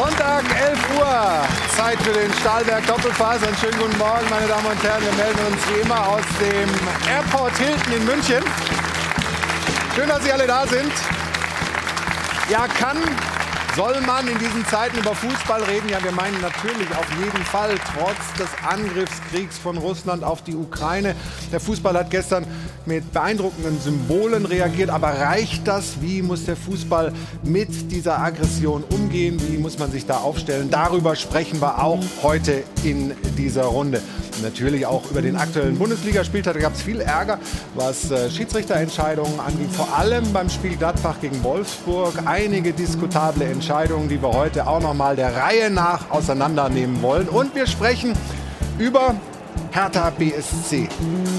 Sonntag, 11 Uhr. Zeit für den Stahlberg Doppelpass. Einen schönen guten Morgen, meine Damen und Herren. Wir melden uns wie immer aus dem Airport Hilton in München. Schön, dass Sie alle da sind. Ja, kann soll man in diesen Zeiten über Fußball reden? Ja, wir meinen natürlich auf jeden Fall, trotz des Angriffskriegs von Russland auf die Ukraine. Der Fußball hat gestern mit beeindruckenden Symbolen reagiert. Aber reicht das? Wie muss der Fußball mit dieser Aggression umgehen? Wie muss man sich da aufstellen? Darüber sprechen wir auch heute in dieser Runde natürlich auch über den aktuellen Bundesligaspieltag. Da gab es viel Ärger, was äh, Schiedsrichterentscheidungen anging. Vor allem beim Spiel Gladbach gegen Wolfsburg. Einige diskutable Entscheidungen, die wir heute auch noch mal der Reihe nach auseinandernehmen wollen. Und wir sprechen über Hertha BSC.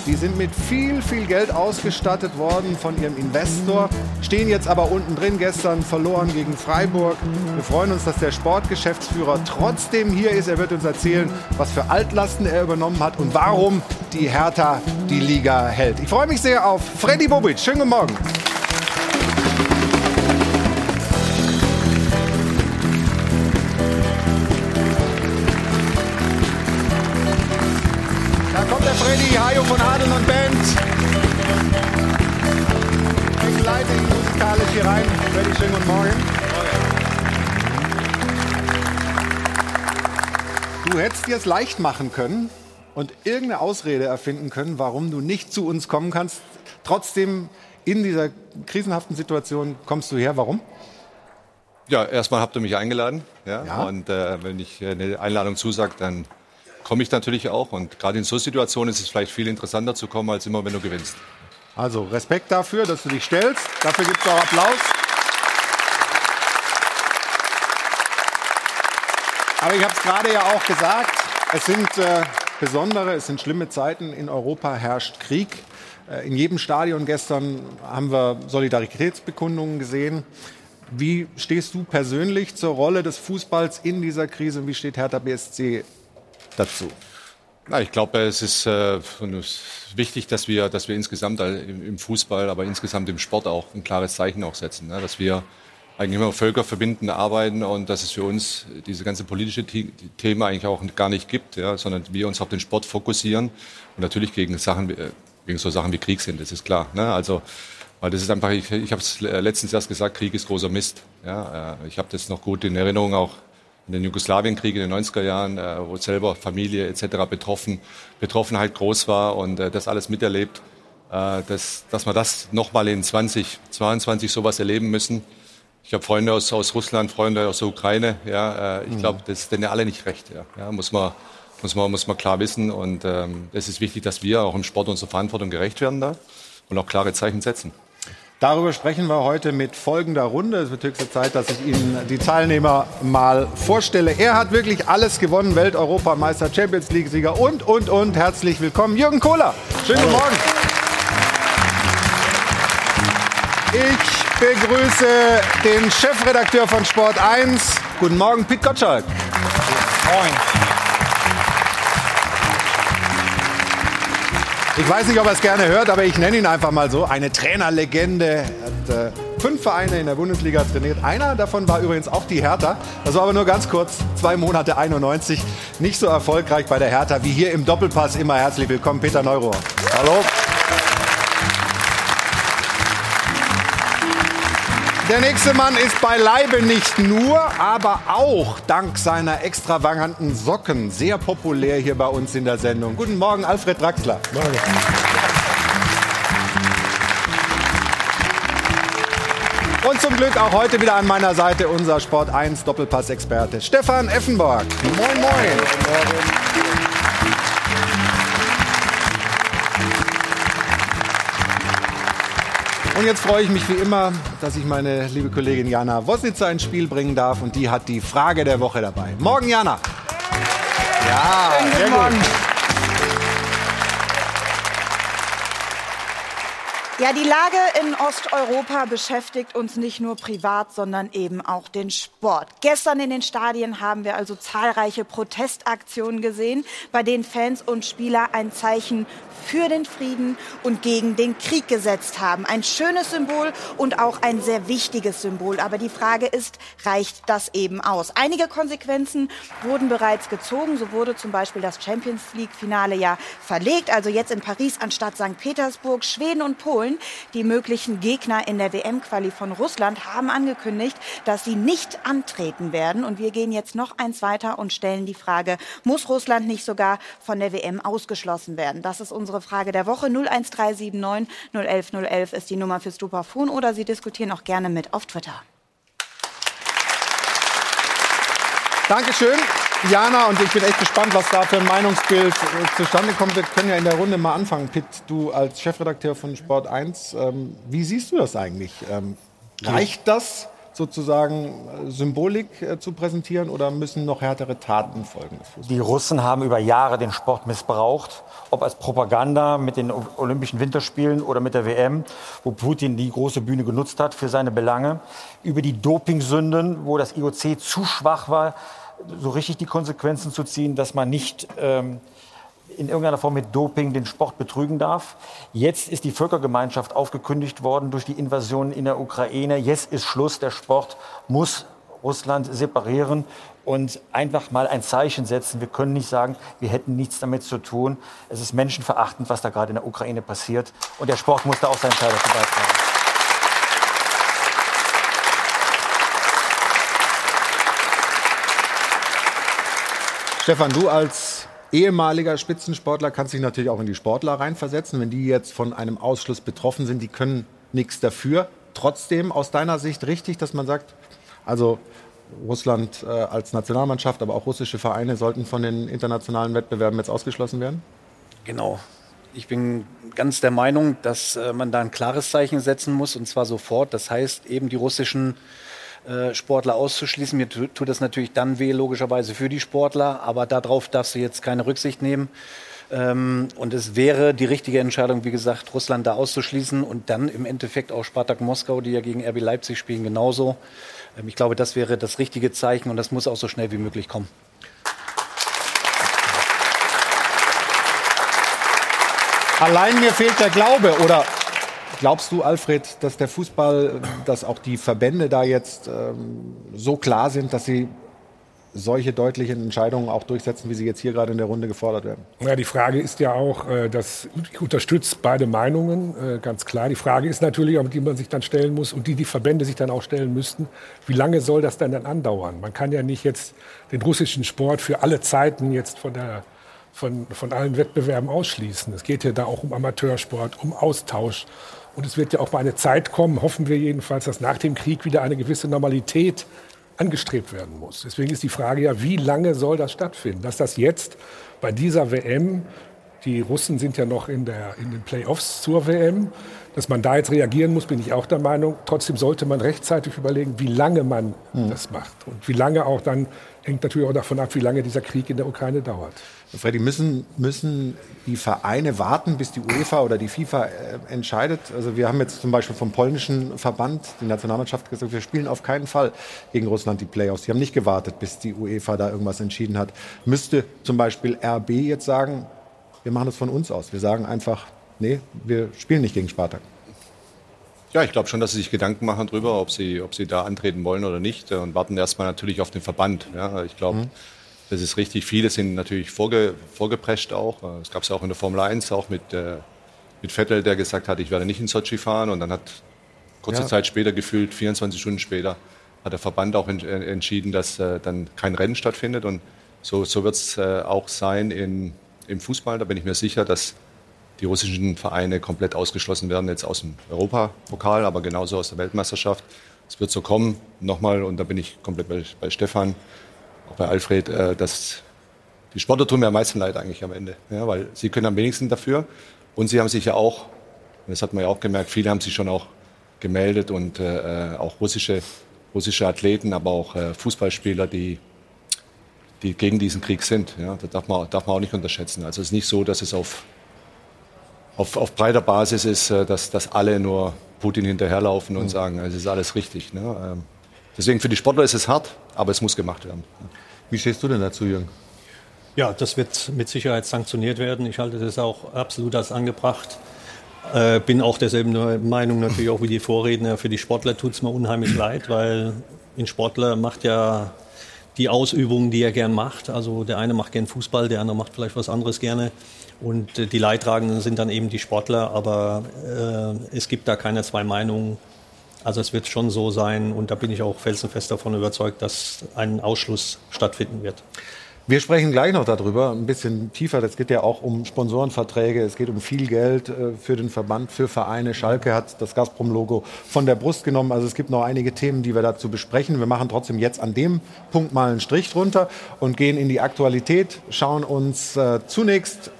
Die sind mit viel, viel Geld ausgestattet worden von ihrem Investor, stehen jetzt aber unten drin, gestern verloren gegen Freiburg. Wir freuen uns, dass der Sportgeschäftsführer trotzdem hier ist. Er wird uns erzählen, was für Altlasten er übernommen hat und warum die Hertha die Liga hält. Ich freue mich sehr auf Freddy Bobic. Schönen guten Morgen. Hättest dir es leicht machen können und irgendeine Ausrede erfinden können, warum du nicht zu uns kommen kannst. Trotzdem in dieser krisenhaften Situation kommst du her. Warum? Ja, erstmal habt ihr mich eingeladen. Ja? ja. Und äh, wenn ich eine Einladung zusage, dann komme ich natürlich auch. Und gerade in so Situationen ist es vielleicht viel interessanter zu kommen, als immer, wenn du gewinnst. Also Respekt dafür, dass du dich stellst. Dafür gibt es auch Applaus. Aber ich habe es gerade ja auch gesagt, es sind äh, besondere, es sind schlimme Zeiten. In Europa herrscht Krieg. Äh, in jedem Stadion gestern haben wir Solidaritätsbekundungen gesehen. Wie stehst du persönlich zur Rolle des Fußballs in dieser Krise? Wie steht Hertha BSC dazu? Na, ich glaube, es ist äh, wichtig, dass wir, dass wir insgesamt im Fußball, aber insgesamt im Sport auch ein klares Zeichen auch setzen, ne? dass wir eigentlich immer völkerverbindend arbeiten und dass es für uns diese ganze politische Thema eigentlich auch gar nicht gibt, ja, sondern wir uns auf den Sport fokussieren und natürlich gegen Sachen, äh, gegen so Sachen wie Krieg sind, das ist klar. Ne? Also weil das ist einfach, ich, ich habe es letztens erst gesagt, Krieg ist großer Mist. Ja, äh, ich habe das noch gut in Erinnerung, auch in den Jugoslawienkrieg in den 90er Jahren, äh, wo selber Familie etc. betroffen, Betroffenheit groß war und das alles miterlebt, dass, dass wir das nochmal in 2022 sowas erleben müssen. Ich habe Freunde aus, aus Russland, Freunde aus der Ukraine. Ja, äh, ich glaube, mhm. das ist denen alle nicht recht. Ja, ja muss man muss man muss man klar wissen und ähm, es ist wichtig, dass wir auch im Sport unserer Verantwortung gerecht werden da und auch klare Zeichen setzen. Darüber sprechen wir heute mit folgender Runde. Es wird höchste Zeit, dass ich Ihnen die Teilnehmer mal vorstelle. Er hat wirklich alles gewonnen. Welt-Europameister, Champions League-Sieger und, und, und. Herzlich willkommen, Jürgen Kohler. Schönen guten Morgen. Ich begrüße den Chefredakteur von Sport 1. Guten Morgen, Pete Gottschalk. Moin. Ich weiß nicht, ob er es gerne hört, aber ich nenne ihn einfach mal so. Eine Trainerlegende. Er hat äh, fünf Vereine in der Bundesliga trainiert. Einer davon war übrigens auch die Hertha. Das war aber nur ganz kurz, zwei Monate 91. Nicht so erfolgreich bei der Hertha wie hier im Doppelpass. Immer herzlich willkommen, Peter Neurohr. Hallo. Der nächste Mann ist beileibe nicht nur, aber auch dank seiner extravaganten Socken sehr populär hier bei uns in der Sendung. Guten Morgen, Alfred Draxler. Morgen. Und zum Glück auch heute wieder an meiner Seite unser Sport 1 Doppelpass-Experte Stefan Effenborg. Moin, moin. Morgen. Und jetzt freue ich mich wie immer, dass ich meine liebe Kollegin Jana Wosnitzer ins Spiel bringen darf. Und die hat die Frage der Woche dabei. Morgen, Jana. Ja, sehr gut. Ja, die Lage in Osteuropa beschäftigt uns nicht nur privat, sondern eben auch den Sport. Gestern in den Stadien haben wir also zahlreiche Protestaktionen gesehen, bei denen Fans und Spieler ein Zeichen für den Frieden und gegen den Krieg gesetzt haben. Ein schönes Symbol und auch ein sehr wichtiges Symbol. Aber die Frage ist, reicht das eben aus? Einige Konsequenzen wurden bereits gezogen. So wurde zum Beispiel das Champions League-Finale ja verlegt, also jetzt in Paris anstatt St. Petersburg. Schweden und Polen, die möglichen Gegner in der WM-Quali von Russland, haben angekündigt, dass sie nicht antreten werden. Und wir gehen jetzt noch eins weiter und stellen die Frage, muss Russland nicht sogar von der WM ausgeschlossen werden? Das ist unsere Frage der Woche. 01379 011 011 ist die Nummer fürs Dupafon oder Sie diskutieren auch gerne mit auf Twitter. Dankeschön, Jana. Und ich bin echt gespannt, was da für ein Meinungsbild äh, zustande kommt. Wir können ja in der Runde mal anfangen. Pitt, du als Chefredakteur von Sport 1, ähm, wie siehst du das eigentlich? Ähm, reicht das? Sozusagen äh, Symbolik äh, zu präsentieren oder müssen noch härtere Taten folgen? Die Russen haben über Jahre den Sport missbraucht, ob als Propaganda mit den Olympischen Winterspielen oder mit der WM, wo Putin die große Bühne genutzt hat für seine Belange, über die Dopingsünden, wo das IOC zu schwach war, so richtig die Konsequenzen zu ziehen, dass man nicht ähm, in irgendeiner Form mit Doping den Sport betrügen darf. Jetzt ist die Völkergemeinschaft aufgekündigt worden durch die Invasion in der Ukraine. Jetzt ist Schluss. Der Sport muss Russland separieren und einfach mal ein Zeichen setzen. Wir können nicht sagen, wir hätten nichts damit zu tun. Es ist menschenverachtend, was da gerade in der Ukraine passiert. Und der Sport muss da auch seinen Teil dazu beitragen. Stefan, du als ehemaliger Spitzensportler kannst dich natürlich auch in die Sportler reinversetzen. Wenn die jetzt von einem Ausschluss betroffen sind, die können nichts dafür. Trotzdem aus deiner Sicht richtig, dass man sagt, also Russland äh, als Nationalmannschaft, aber auch russische Vereine sollten von den internationalen Wettbewerben jetzt ausgeschlossen werden? Genau. Ich bin ganz der Meinung, dass äh, man da ein klares Zeichen setzen muss und zwar sofort. Das heißt, eben die russischen äh, Sportler auszuschließen. Mir tut das natürlich dann weh, logischerweise für die Sportler, aber darauf darfst du jetzt keine Rücksicht nehmen. Ähm, und es wäre die richtige Entscheidung, wie gesagt, Russland da auszuschließen und dann im Endeffekt auch Spartak Moskau, die ja gegen RB Leipzig spielen, genauso. Ähm, ich glaube, das wäre das richtige Zeichen und das muss auch so schnell wie möglich kommen. Allein mir fehlt der Glaube oder Glaubst du, Alfred, dass der Fußball, dass auch die Verbände da jetzt ähm, so klar sind, dass sie solche deutlichen Entscheidungen auch durchsetzen, wie sie jetzt hier gerade in der Runde gefordert werden? Ja, die Frage ist ja auch, äh, dass ich unterstütze beide Meinungen, äh, ganz klar. Die Frage ist natürlich, die man sich dann stellen muss und die die Verbände sich dann auch stellen müssten, wie lange soll das denn dann andauern? Man kann ja nicht jetzt den russischen Sport für alle Zeiten jetzt von der von, von allen Wettbewerben ausschließen. Es geht ja da auch um Amateursport, um Austausch, und es wird ja auch mal eine Zeit kommen, hoffen wir jedenfalls, dass nach dem Krieg wieder eine gewisse Normalität angestrebt werden muss. Deswegen ist die Frage ja, wie lange soll das stattfinden? Dass das jetzt bei dieser WM, die Russen sind ja noch in, der, in den Playoffs zur WM, dass man da jetzt reagieren muss, bin ich auch der Meinung. Trotzdem sollte man rechtzeitig überlegen, wie lange man mhm. das macht und wie lange auch dann hängt natürlich auch davon ab, wie lange dieser Krieg in der Ukraine dauert. Freddy, müssen, müssen die Vereine warten, bis die UEFA oder die FIFA äh, entscheidet? Also wir haben jetzt zum Beispiel vom polnischen Verband, die Nationalmannschaft, gesagt, wir spielen auf keinen Fall gegen Russland die Playoffs. Die haben nicht gewartet, bis die UEFA da irgendwas entschieden hat. Müsste zum Beispiel RB jetzt sagen, wir machen das von uns aus. Wir sagen einfach, nee, wir spielen nicht gegen Spartak. Ja, ich glaube schon, dass sie sich Gedanken machen darüber, ob sie, ob sie da antreten wollen oder nicht und warten erstmal natürlich auf den Verband. Ja, ich glaube, mhm. das ist richtig. Viele sind natürlich vorge, vorgeprescht auch. Es gab es auch in der Formel 1, auch mit, äh, mit Vettel, der gesagt hat, ich werde nicht in Sochi fahren und dann hat kurze ja. Zeit später, gefühlt 24 Stunden später, hat der Verband auch en, äh, entschieden, dass äh, dann kein Rennen stattfindet und so, so wird es äh, auch sein in, im Fußball. Da bin ich mir sicher, dass die russischen Vereine komplett ausgeschlossen werden, jetzt aus dem Europapokal, aber genauso aus der Weltmeisterschaft. Es wird so kommen, nochmal, und da bin ich komplett bei, bei Stefan, auch bei Alfred, äh, dass die Sportler tun mir am meisten leid eigentlich am Ende, ja, weil sie können am wenigsten dafür und sie haben sich ja auch, das hat man ja auch gemerkt, viele haben sich schon auch gemeldet und äh, auch russische, russische Athleten, aber auch äh, Fußballspieler, die die gegen diesen Krieg sind. Ja, das darf man, darf man auch nicht unterschätzen. Also es ist nicht so, dass es auf auf, auf breiter Basis ist, äh, dass, dass alle nur Putin hinterherlaufen und mhm. sagen, es ist alles richtig. Ne? Ähm, deswegen für die Sportler ist es hart, aber es muss gemacht werden. Wie stehst du denn dazu, Jürgen? Ja, das wird mit Sicherheit sanktioniert werden. Ich halte das auch absolut als angebracht. Äh, bin auch derselben Meinung natürlich auch wie die Vorredner. Für die Sportler tut es mir unheimlich leid, weil ein Sportler macht ja die Ausübungen, die er gern macht. Also der eine macht gern Fußball, der andere macht vielleicht was anderes gerne. Und äh, die Leidtragenden sind dann eben die Sportler, aber äh, es gibt da keine zwei Meinungen. Also es wird schon so sein und da bin ich auch felsenfest davon überzeugt, dass ein Ausschluss stattfinden wird. Wir sprechen gleich noch darüber, ein bisschen tiefer. Das geht ja auch um Sponsorenverträge. Es geht um viel Geld äh, für den Verband, für Vereine. Schalke hat das Gazprom-Logo von der Brust genommen. Also es gibt noch einige Themen, die wir dazu besprechen. Wir machen trotzdem jetzt an dem Punkt mal einen Strich drunter und gehen in die Aktualität, schauen uns äh, zunächst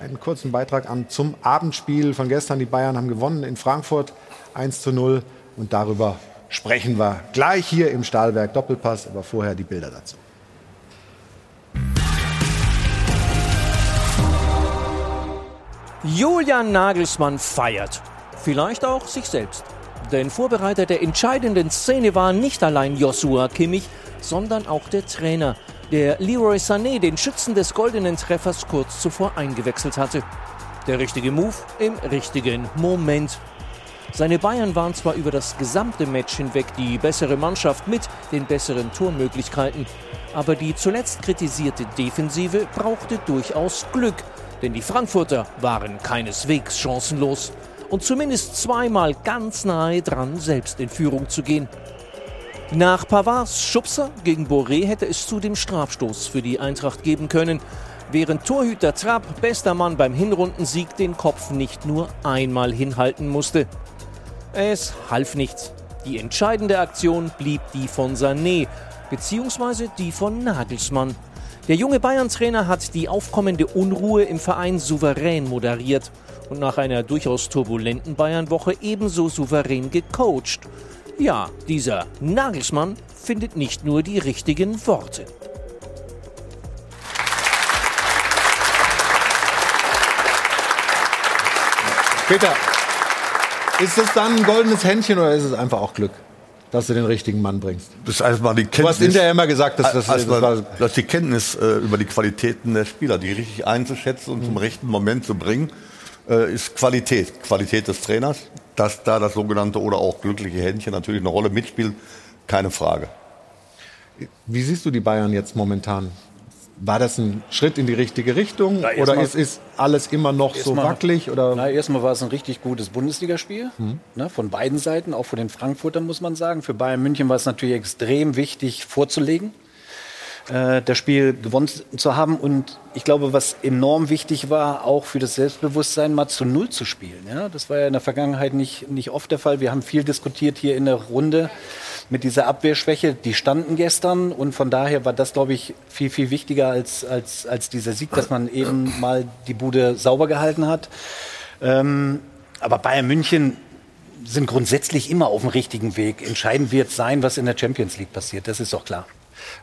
einen kurzen Beitrag an zum Abendspiel von gestern. Die Bayern haben gewonnen in Frankfurt 1 zu 0 und darüber sprechen wir gleich hier im Stahlwerk Doppelpass, aber vorher die Bilder dazu. Julian Nagelsmann feiert. Vielleicht auch sich selbst. Denn Vorbereiter der entscheidenden Szene war nicht allein Joshua Kimmich, sondern auch der Trainer, der Leroy Sané den Schützen des goldenen Treffers kurz zuvor eingewechselt hatte. Der richtige Move im richtigen Moment. Seine Bayern waren zwar über das gesamte Match hinweg die bessere Mannschaft mit den besseren Tormöglichkeiten, aber die zuletzt kritisierte Defensive brauchte durchaus Glück, denn die Frankfurter waren keineswegs chancenlos und zumindest zweimal ganz nahe dran, selbst in Führung zu gehen. Nach Pavards Schubser gegen Boré hätte es zu dem Strafstoß für die Eintracht geben können, während Torhüter Trapp, bester Mann beim Hinrundensieg, den Kopf nicht nur einmal hinhalten musste. Es half nichts. Die entscheidende Aktion blieb die von Sané, beziehungsweise die von Nagelsmann. Der junge Bayern-Trainer hat die aufkommende Unruhe im Verein souverän moderiert und nach einer durchaus turbulenten Bayern-Woche ebenso souverän gecoacht. Ja, dieser Nagelsmann findet nicht nur die richtigen Worte. Peter, ist es dann ein goldenes Händchen oder ist es einfach auch Glück? dass du den richtigen Mann bringst. Das ist erstmal die Kenntnis. Du hast hinterher immer gesagt, dass das, das, war, dass die Kenntnis äh, über die Qualitäten der Spieler, die richtig einzuschätzen und mhm. zum rechten Moment zu bringen, äh, ist Qualität. Qualität des Trainers, dass da das sogenannte oder auch glückliche Händchen natürlich eine Rolle mitspielt, keine Frage. Wie siehst du die Bayern jetzt momentan? War das ein Schritt in die richtige Richtung na, oder ist, ist, alles immer noch so mal, wackelig? Oder? Na, erstmal war es ein richtig gutes Bundesligaspiel hm. ne, von beiden Seiten, auch von den Frankfurtern muss man sagen. Für Bayern München war es natürlich extrem wichtig vorzulegen äh, das Spiel gewonnen zu haben. Und ich glaube, was enorm wichtig war, auch für das Selbstbewusstsein, mal zu Null zu spielen. Ja, das war ja in der Vergangenheit nicht, nicht oft der Fall. Wir haben viel diskutiert hier in der Runde mit dieser Abwehrschwäche. Die standen gestern und von daher war das, glaube ich, viel, viel wichtiger als, als, als dieser Sieg, dass man eben mal die Bude sauber gehalten hat. Ähm, aber Bayern München sind grundsätzlich immer auf dem richtigen Weg. Entscheidend wird sein, was in der Champions League passiert. Das ist doch klar.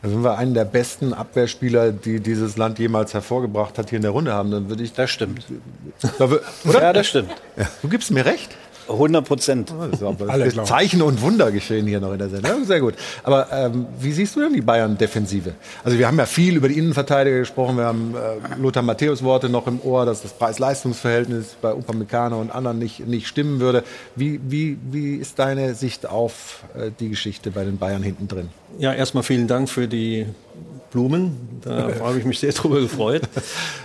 Also wenn wir einen der besten Abwehrspieler, die dieses Land jemals hervorgebracht hat, hier in der Runde haben, dann würde ich. Das stimmt. Oder? Ja, das stimmt. Du gibst mir recht. 100 Prozent. Oh, Zeichen und Wunder geschehen hier noch in der Sendung. Sehr gut. Aber ähm, wie siehst du denn die Bayern-Defensive? Also wir haben ja viel über die Innenverteidiger gesprochen. Wir haben äh, Lothar Matthäus Worte noch im Ohr, dass das Preis-Leistungs-Verhältnis bei Upamecano und anderen nicht, nicht stimmen würde. Wie, wie, wie ist deine Sicht auf äh, die Geschichte bei den Bayern hinten drin? Ja, erstmal vielen Dank für die Blumen. Da habe ich mich sehr drüber gefreut.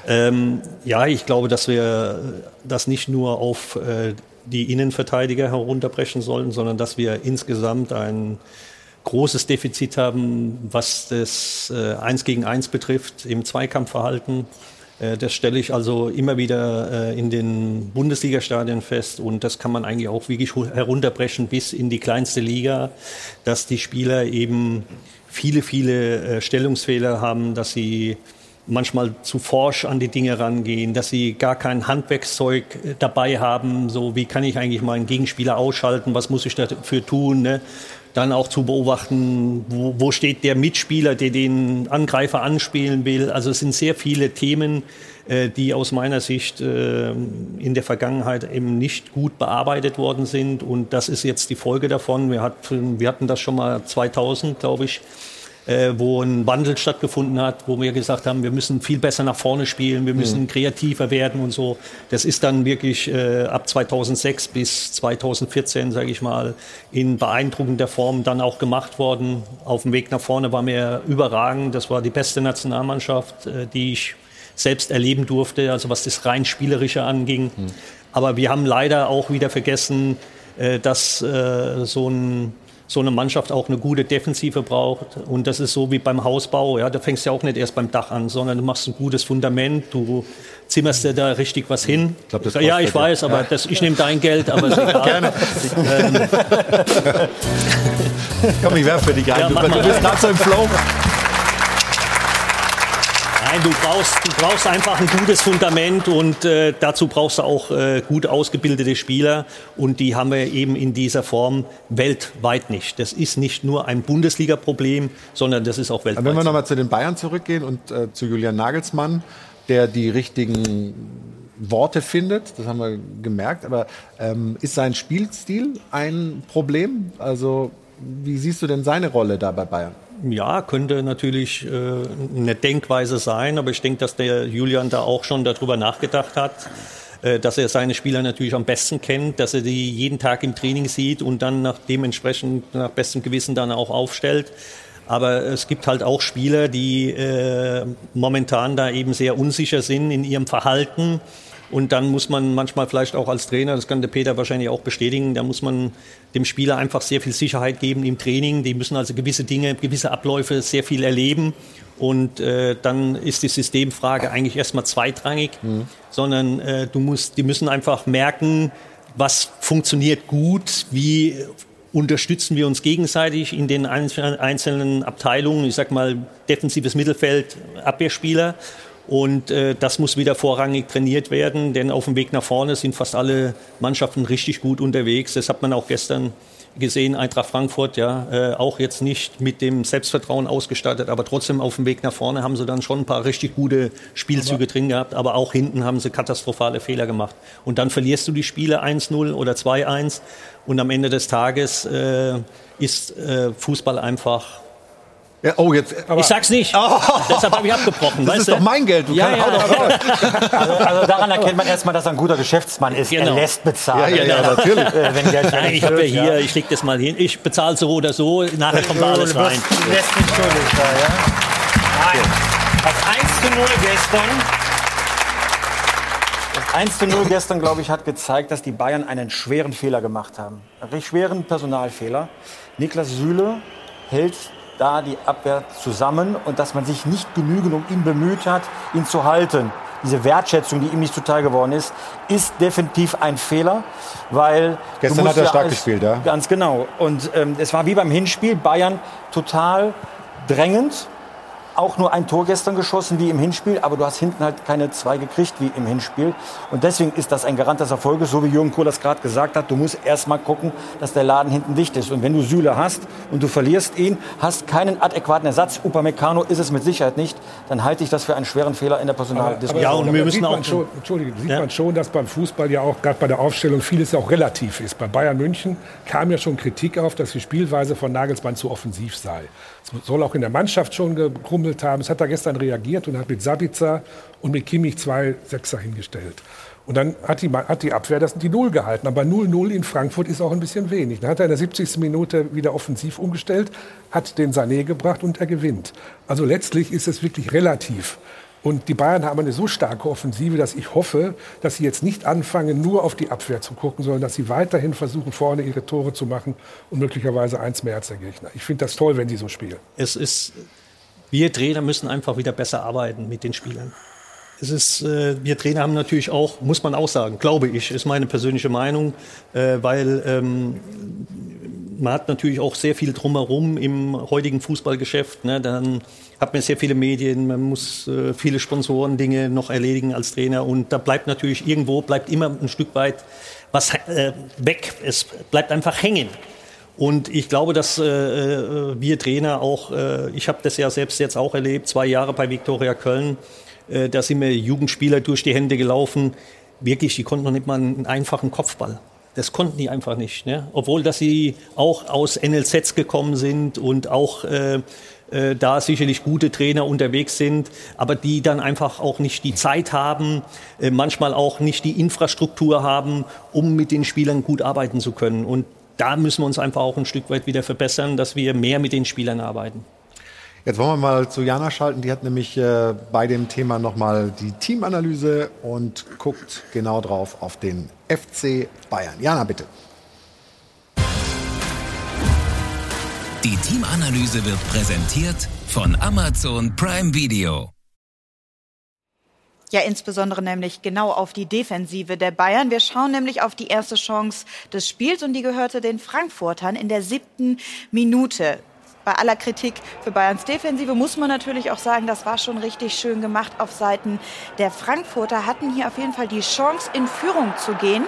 ähm, ja, ich glaube, dass wir das nicht nur auf äh, die Innenverteidiger herunterbrechen sollen, sondern dass wir insgesamt ein großes Defizit haben, was das äh, Eins gegen Eins betrifft im Zweikampfverhalten. Äh, das stelle ich also immer wieder äh, in den Bundesliga-Stadien fest und das kann man eigentlich auch wirklich herunterbrechen bis in die kleinste Liga, dass die Spieler eben viele, viele äh, Stellungsfehler haben, dass sie manchmal zu forsch an die Dinge rangehen, dass sie gar kein Handwerkszeug dabei haben, so wie kann ich eigentlich meinen Gegenspieler ausschalten, was muss ich dafür tun. Ne? dann auch zu beobachten, wo, wo steht der Mitspieler, der den Angreifer anspielen will. Also es sind sehr viele Themen, äh, die aus meiner Sicht äh, in der Vergangenheit eben nicht gut bearbeitet worden sind. Und das ist jetzt die Folge davon. Wir hatten, wir hatten das schon mal 2000, glaube ich, äh, wo ein Wandel stattgefunden hat, wo wir gesagt haben, wir müssen viel besser nach vorne spielen, wir müssen mhm. kreativer werden und so. Das ist dann wirklich äh, ab 2006 bis 2014, sage ich mal, in beeindruckender Form dann auch gemacht worden. Auf dem Weg nach vorne war mir überragend. Das war die beste Nationalmannschaft, äh, die ich selbst erleben durfte, also was das rein spielerische anging. Mhm. Aber wir haben leider auch wieder vergessen, äh, dass äh, so ein so eine Mannschaft auch eine gute Defensive braucht. Und das ist so wie beim Hausbau. Ja, da fängst du ja auch nicht erst beim Dach an, sondern du machst ein gutes Fundament. Du zimmerst dir da richtig was hin. Ich glaub, ja, ich weiß, aber das, ich nehme dein Geld, aber ist egal. Gerne. Ähm. Komm, ich werfe für dich ein. Ja, du, du bist gerade so im Flow. Nein, du brauchst, du brauchst einfach ein gutes Fundament und äh, dazu brauchst du auch äh, gut ausgebildete Spieler und die haben wir eben in dieser Form weltweit nicht. Das ist nicht nur ein Bundesliga-Problem, sondern das ist auch weltweit. Aber wenn wir nochmal zu den Bayern zurückgehen und äh, zu Julian Nagelsmann, der die richtigen Worte findet, das haben wir gemerkt, aber ähm, ist sein Spielstil ein Problem? Also wie siehst du denn seine Rolle da bei Bayern? Ja, könnte natürlich äh, eine Denkweise sein, aber ich denke, dass der Julian da auch schon darüber nachgedacht hat, äh, dass er seine Spieler natürlich am besten kennt, dass er die jeden Tag im Training sieht und dann nach dementsprechend nach bestem Gewissen dann auch aufstellt. Aber es gibt halt auch Spieler, die äh, momentan da eben sehr unsicher sind in ihrem Verhalten und dann muss man manchmal vielleicht auch als Trainer, das kann der Peter wahrscheinlich auch bestätigen, da muss man dem Spieler einfach sehr viel Sicherheit geben im Training. Die müssen also gewisse Dinge, gewisse Abläufe sehr viel erleben. Und äh, dann ist die Systemfrage eigentlich erstmal zweitrangig, mhm. sondern äh, du musst, die müssen einfach merken, was funktioniert gut, wie unterstützen wir uns gegenseitig in den einzelnen Abteilungen, ich sag mal defensives Mittelfeld, Abwehrspieler und äh, das muss wieder vorrangig trainiert werden, denn auf dem Weg nach vorne sind fast alle Mannschaften richtig gut unterwegs. Das hat man auch gestern gesehen, Eintracht Frankfurt, ja, äh, auch jetzt nicht mit dem Selbstvertrauen ausgestattet, aber trotzdem auf dem Weg nach vorne haben sie dann schon ein paar richtig gute Spielzüge aber drin gehabt, aber auch hinten haben sie katastrophale Fehler gemacht. Und dann verlierst du die Spiele 1-0 oder 2-1 und am Ende des Tages äh, ist äh, Fußball einfach ja, oh, jetzt, ich sag's nicht. Oh. Deshalb habe ich abgebrochen. Das ist du? doch mein Geld. Du ja, ja, also, also, daran erkennt man erstmal, dass er ein guter Geschäftsmann ist. Genau. Er lässt bezahlen. Ja, ja, ja natürlich. Äh, wenn Geld Nein, ich habe ja hier, ich leg das mal hin. Ich bezahle so oder so. Nachher kommt da alles rein. Du lässt mich schuldig da, ja? Nein. Das 1 zu 0 gestern. Das 1 zu 0 gestern, glaube ich, hat gezeigt, dass die Bayern einen schweren Fehler gemacht haben. Einen schweren Personalfehler. Niklas Süle hält da die Abwehr zusammen und dass man sich nicht genügend um ihn bemüht hat, ihn zu halten. Diese Wertschätzung, die ihm nicht zuteil geworden ist, ist definitiv ein Fehler, weil gestern hat er stark als, gespielt, ja. Ganz genau. Und ähm, es war wie beim Hinspiel Bayern total drängend, auch nur ein Tor gestern geschossen wie im Hinspiel, aber du hast hinten halt keine zwei gekriegt wie im Hinspiel. Und deswegen ist das ein Garant des Erfolges, so wie Jürgen Kohl das gerade gesagt hat. Du musst erst mal gucken, dass der Laden hinten dicht ist. Und wenn du Süle hast und du verlierst ihn, hast keinen adäquaten Ersatz, Upamecano ist es mit Sicherheit nicht, dann halte ich das für einen schweren Fehler in der Personaldiskussion. Ja, und wir müssen auch schon, Entschuldige, sieht ja. man schon, dass beim Fußball ja auch gerade bei der Aufstellung vieles auch relativ ist. Bei Bayern München kam ja schon Kritik auf, dass die Spielweise von Nagelsmann zu offensiv sei. Es soll auch in der Mannschaft schon gekrummelt haben. Es hat da gestern reagiert und hat mit Sabitzer und mit Kimmich zwei Sechser hingestellt. Und dann hat die, hat die Abwehr das die Null gehalten. Aber 0-0 in Frankfurt ist auch ein bisschen wenig. Dann hat er in der 70. Minute wieder offensiv umgestellt, hat den Sané gebracht und er gewinnt. Also letztlich ist es wirklich relativ. Und die Bayern haben eine so starke Offensive, dass ich hoffe, dass sie jetzt nicht anfangen, nur auf die Abwehr zu gucken, sondern dass sie weiterhin versuchen, vorne ihre Tore zu machen und möglicherweise eins mehr als der Gegner. Ich finde das toll, wenn sie so spielen. Es ist, wir Trainer müssen einfach wieder besser arbeiten mit den Spielern. Es ist, äh, wir Trainer haben natürlich auch, muss man auch sagen, glaube ich, ist meine persönliche Meinung, äh, weil ähm, man hat natürlich auch sehr viel drumherum im heutigen Fußballgeschäft. Ne? Dann hat man sehr viele Medien, man muss äh, viele Sponsoren Dinge noch erledigen als Trainer und da bleibt natürlich irgendwo, bleibt immer ein Stück weit was äh, weg. Es bleibt einfach hängen. Und ich glaube, dass äh, äh, wir Trainer auch, äh, ich habe das ja selbst jetzt auch erlebt, zwei Jahre bei Viktoria Köln, äh, da sind mir Jugendspieler durch die Hände gelaufen. Wirklich, die konnten noch nicht mal einen einfachen Kopfball. Das konnten die einfach nicht. Ne? Obwohl, dass sie auch aus NLZs gekommen sind und auch äh, äh, da sicherlich gute Trainer unterwegs sind, aber die dann einfach auch nicht die Zeit haben, äh, manchmal auch nicht die Infrastruktur haben, um mit den Spielern gut arbeiten zu können. Und da müssen wir uns einfach auch ein Stück weit wieder verbessern, dass wir mehr mit den Spielern arbeiten. Jetzt wollen wir mal zu Jana schalten. Die hat nämlich äh, bei dem Thema nochmal die Teamanalyse und guckt genau drauf auf den FC Bayern. Jana, bitte. Die Teamanalyse wird präsentiert von Amazon Prime Video. Ja, insbesondere nämlich genau auf die Defensive der Bayern. Wir schauen nämlich auf die erste Chance des Spiels und die gehörte den Frankfurtern in der siebten Minute. Bei aller Kritik für Bayerns Defensive muss man natürlich auch sagen, das war schon richtig schön gemacht auf Seiten der Frankfurter, hatten hier auf jeden Fall die Chance, in Führung zu gehen.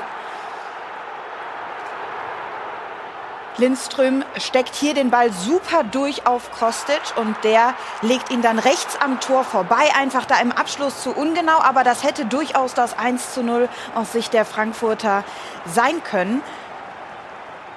Lindström steckt hier den Ball super durch auf Kostic und der legt ihn dann rechts am Tor vorbei. Einfach da im Abschluss zu ungenau, aber das hätte durchaus das 1 zu 0 aus Sicht der Frankfurter sein können.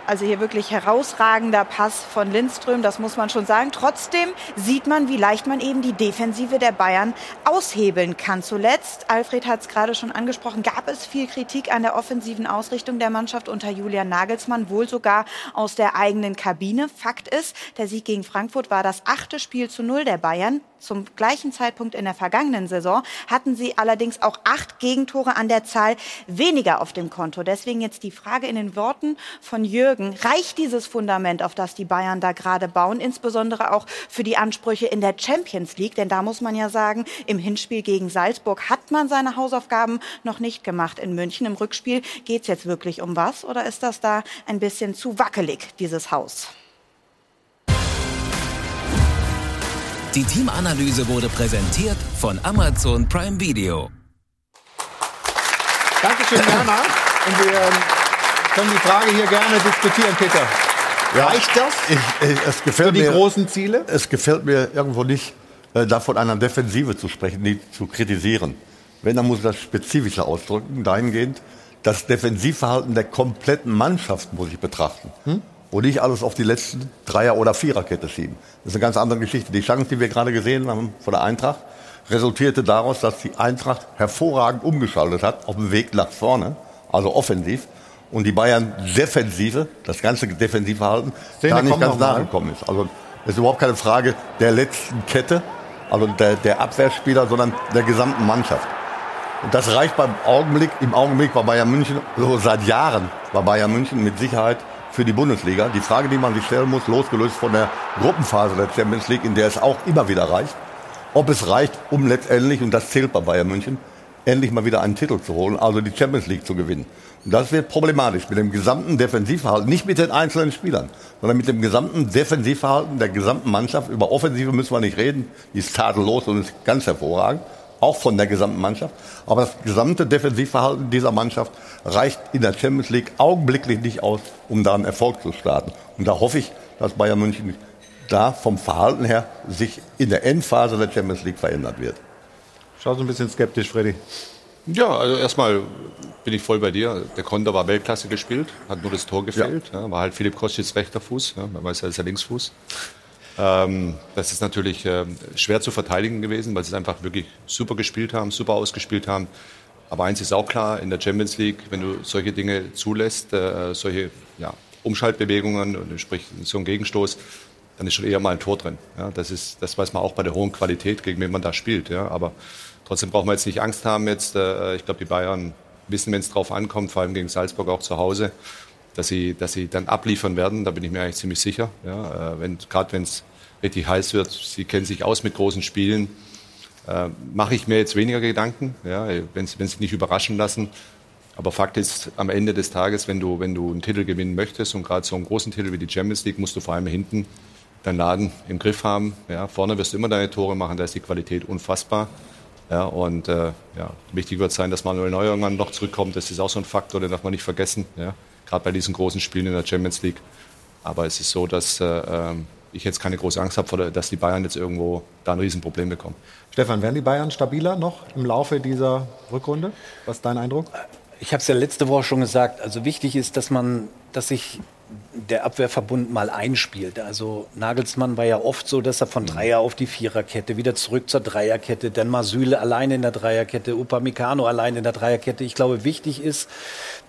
Also hier wirklich herausragender Pass von Lindström, das muss man schon sagen. Trotzdem sieht man, wie leicht man eben die Defensive der Bayern aushebeln kann. Zuletzt, Alfred hat es gerade schon angesprochen, gab es viel Kritik an der offensiven Ausrichtung der Mannschaft unter Julian Nagelsmann, wohl sogar aus der eigenen Kabine. Fakt ist, der Sieg gegen Frankfurt war das achte Spiel zu null der Bayern. Zum gleichen Zeitpunkt in der vergangenen Saison hatten sie allerdings auch acht Gegentore an der Zahl weniger auf dem Konto. Deswegen jetzt die Frage in den Worten von Jürgen. Reicht dieses Fundament, auf das die Bayern da gerade bauen, insbesondere auch für die Ansprüche in der Champions League? Denn da muss man ja sagen, im Hinspiel gegen Salzburg hat man seine Hausaufgaben noch nicht gemacht in München. Im Rückspiel geht es jetzt wirklich um was oder ist das da ein bisschen zu wackelig, dieses Haus? Die Teamanalyse wurde präsentiert von Amazon Prime Video. Dankeschön, Jana. Können die Frage hier gerne diskutieren, Peter. Ja, Reicht das Ich, ich, es gefällt für die mir, großen Ziele? Es gefällt mir irgendwo nicht, äh, davon einer Defensive zu sprechen, die zu kritisieren. Wenn, dann muss ich das spezifischer ausdrücken, dahingehend, das Defensivverhalten der kompletten Mannschaft muss ich betrachten. Hm? Und nicht alles auf die letzten Dreier- oder Viererkette schieben. Das ist eine ganz andere Geschichte. Die Chance, die wir gerade gesehen haben von der Eintracht, resultierte daraus, dass die Eintracht hervorragend umgeschaltet hat auf dem Weg nach vorne, also offensiv. Und die Bayern Defensive, das ganze Defensivverhalten, Szene da nicht ganz nachgekommen ist. Also es ist überhaupt keine Frage der letzten Kette, also der, der Abwehrspieler, sondern der gesamten Mannschaft. Und das reicht beim Augenblick, im Augenblick bei Bayern München, so seit Jahren bei Bayern München mit Sicherheit für die Bundesliga. Die Frage, die man sich stellen muss, losgelöst von der Gruppenphase der Champions League, in der es auch immer wieder reicht, ob es reicht, um letztendlich, und das zählt bei Bayern München, endlich mal wieder einen Titel zu holen, also die Champions League zu gewinnen. Das wird problematisch mit dem gesamten Defensivverhalten, nicht mit den einzelnen Spielern, sondern mit dem gesamten Defensivverhalten der gesamten Mannschaft. Über Offensive müssen wir nicht reden, die ist tadellos und ist ganz hervorragend, auch von der gesamten Mannschaft. Aber das gesamte Defensivverhalten dieser Mannschaft reicht in der Champions League augenblicklich nicht aus, um da einen Erfolg zu starten. Und da hoffe ich, dass Bayern München da vom Verhalten her sich in der Endphase der Champions League verändert wird. Schau so ein bisschen skeptisch, Freddy. Ja, also erstmal bin ich voll bei dir. Der Konter war Weltklasse gespielt, hat nur das Tor gefehlt. Ja. war halt Philipp Kostic rechter Fuß, ja, man weiß ja, ist er Linksfuß. Ähm, das ist natürlich ähm, schwer zu verteidigen gewesen, weil sie es einfach wirklich super gespielt haben, super ausgespielt haben. Aber eins ist auch klar, in der Champions League, wenn du solche Dinge zulässt, äh, solche ja, Umschaltbewegungen, und sprich so einen Gegenstoß, dann ist schon eher mal ein Tor drin. Ja, das, ist, das weiß man auch bei der hohen Qualität, gegen wen man da spielt. Ja, aber trotzdem braucht man jetzt nicht Angst haben. Jetzt, äh, ich glaube, die Bayern wissen, wenn es drauf ankommt, vor allem gegen Salzburg auch zu Hause, dass sie, dass sie dann abliefern werden. Da bin ich mir eigentlich ziemlich sicher. Ja, äh, Gerade wenn es richtig heiß wird, sie kennen sich aus mit großen Spielen, äh, mache ich mir jetzt weniger Gedanken, ja, wenn sie nicht überraschen lassen. Aber Fakt ist, am Ende des Tages, wenn du, wenn du einen Titel gewinnen möchtest und gerade so einen großen Titel wie die Champions League, musst du vor allem hinten deinen Laden im Griff haben. Ja, vorne wirst du immer deine Tore machen, da ist die Qualität unfassbar. Ja, und äh, ja, wichtig wird sein, dass Manuel Neuer irgendwann noch zurückkommt. Das ist auch so ein Faktor, den darf man nicht vergessen. Ja, gerade bei diesen großen Spielen in der Champions League. Aber es ist so, dass äh, ähm, ich jetzt keine große Angst habe, dass die Bayern jetzt irgendwo da ein Riesenproblem bekommen. Stefan, werden die Bayern stabiler noch im Laufe dieser Rückrunde? Was ist dein Eindruck? Ich habe es ja letzte Woche schon gesagt. Also wichtig ist, dass man, dass sich der Abwehrverbund mal einspielt. Also Nagelsmann war ja oft so, dass er von Dreier auf die Viererkette, wieder zurück zur Dreierkette, dann mal Süle alleine in der Dreierkette, Upamecano alleine in der Dreierkette. Ich glaube, wichtig ist,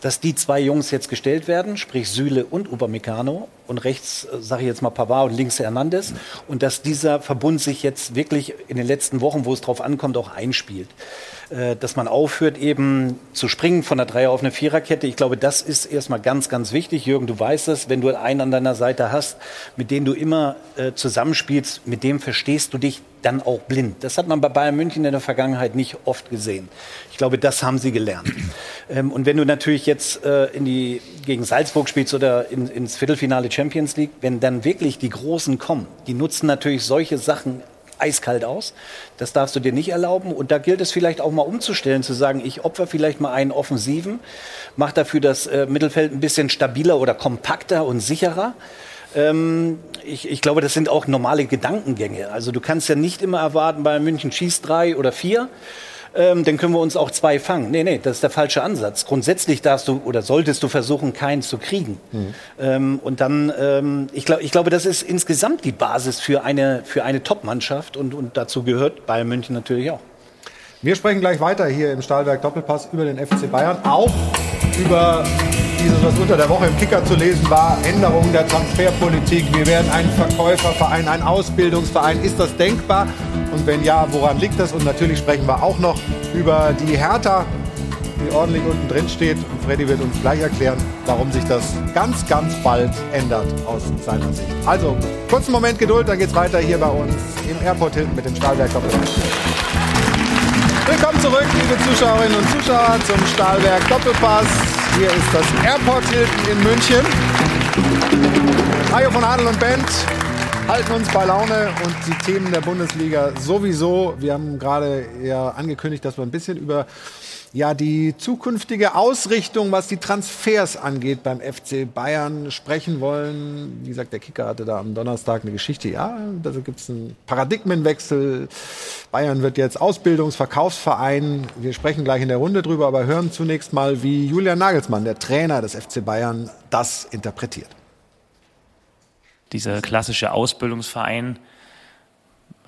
dass die zwei Jungs jetzt gestellt werden, sprich Süle und Upamecano und rechts, äh, sage ich jetzt mal Pavard und links Hernandez und dass dieser Verbund sich jetzt wirklich in den letzten Wochen, wo es drauf ankommt, auch einspielt. Äh, dass man aufhört, eben zu springen von der Dreier auf eine Viererkette. Ich glaube, das ist erstmal ganz, ganz wichtig. Jürgen, du weißt es, wenn du einen an deiner Seite hast, mit dem du immer äh, zusammenspielst, mit dem verstehst du dich dann auch blind. Das hat man bei Bayern München in der Vergangenheit nicht oft gesehen. Ich glaube, das haben sie gelernt. Ähm, und wenn du natürlich jetzt äh, in die, gegen Salzburg spielst oder in, ins Viertelfinale Champions League, wenn dann wirklich die Großen kommen, die nutzen natürlich solche Sachen eiskalt aus. Das darfst du dir nicht erlauben. Und da gilt es vielleicht auch mal umzustellen, zu sagen, ich opfer vielleicht mal einen Offensiven, mache dafür das äh, Mittelfeld ein bisschen stabiler oder kompakter und sicherer. Ähm, ich, ich, glaube, das sind auch normale Gedankengänge. Also du kannst ja nicht immer erwarten, bei München schießt drei oder vier ähm, dann können wir uns auch zwei fangen. Nee, nee, das ist der falsche Ansatz. Grundsätzlich darfst du oder solltest du versuchen, keinen zu kriegen. Mhm. Ähm, und dann, ähm, ich, glaub, ich glaube, das ist insgesamt die Basis für eine, für eine Top-Mannschaft und, und dazu gehört Bayern München natürlich auch. Wir sprechen gleich weiter hier im Stahlwerk Doppelpass über den FC Bayern, auch über dieses, was unter der Woche im Kicker zu lesen war, Änderungen der Transferpolitik. Wir werden ein Verkäuferverein, ein Ausbildungsverein. Ist das denkbar? Und wenn ja, woran liegt das? Und natürlich sprechen wir auch noch über die Hertha, die ordentlich unten drin steht. Und Freddy wird uns gleich erklären, warum sich das ganz, ganz bald ändert aus seiner Sicht. Also, kurzen Moment Geduld, dann geht's weiter hier bei uns im Airport hinten mit dem Stahlwerk Doppelpass. Willkommen zurück, liebe Zuschauerinnen und Zuschauer, zum Stahlwerk Doppelpass. Hier ist das Airport Hilton in München. Hajo von Adel und Band halten uns bei Laune und die Themen der Bundesliga sowieso. Wir haben gerade ja angekündigt, dass wir ein bisschen über ja, die zukünftige Ausrichtung, was die Transfers angeht beim FC Bayern sprechen wollen. Wie gesagt, der Kicker hatte da am Donnerstag eine Geschichte. Ja, da gibt es einen Paradigmenwechsel. Bayern wird jetzt Ausbildungsverkaufsverein. Wir sprechen gleich in der Runde drüber, aber hören zunächst mal, wie Julian Nagelsmann, der Trainer des FC Bayern, das interpretiert dieser klassische Ausbildungsverein,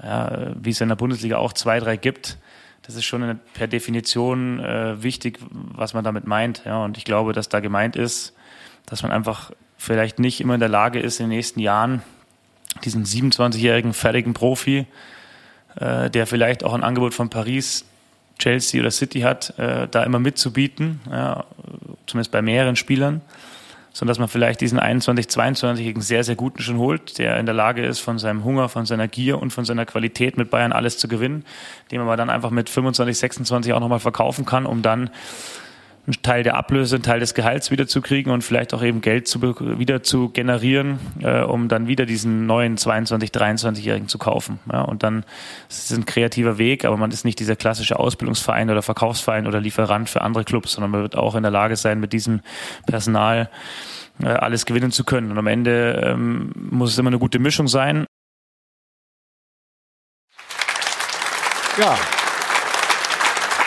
ja, wie es in der Bundesliga auch zwei, drei gibt, das ist schon per Definition äh, wichtig, was man damit meint. Ja, und ich glaube, dass da gemeint ist, dass man einfach vielleicht nicht immer in der Lage ist, in den nächsten Jahren diesen 27-jährigen fertigen Profi, äh, der vielleicht auch ein Angebot von Paris, Chelsea oder City hat, äh, da immer mitzubieten, ja, zumindest bei mehreren Spielern sondern dass man vielleicht diesen 21, 22-Jährigen sehr, sehr guten schon holt, der in der Lage ist, von seinem Hunger, von seiner Gier und von seiner Qualität mit Bayern alles zu gewinnen, den man dann einfach mit 25, 26 auch nochmal verkaufen kann, um dann einen Teil der Ablöse, einen Teil des Gehalts wieder zu kriegen und vielleicht auch eben Geld zu, wieder zu generieren, äh, um dann wieder diesen neuen 22, 23-Jährigen zu kaufen. Ja, und dann ist es ein kreativer Weg, aber man ist nicht dieser klassische Ausbildungsverein oder Verkaufsverein oder Lieferant für andere Clubs, sondern man wird auch in der Lage sein, mit diesem Personal äh, alles gewinnen zu können. Und am Ende ähm, muss es immer eine gute Mischung sein. Ja,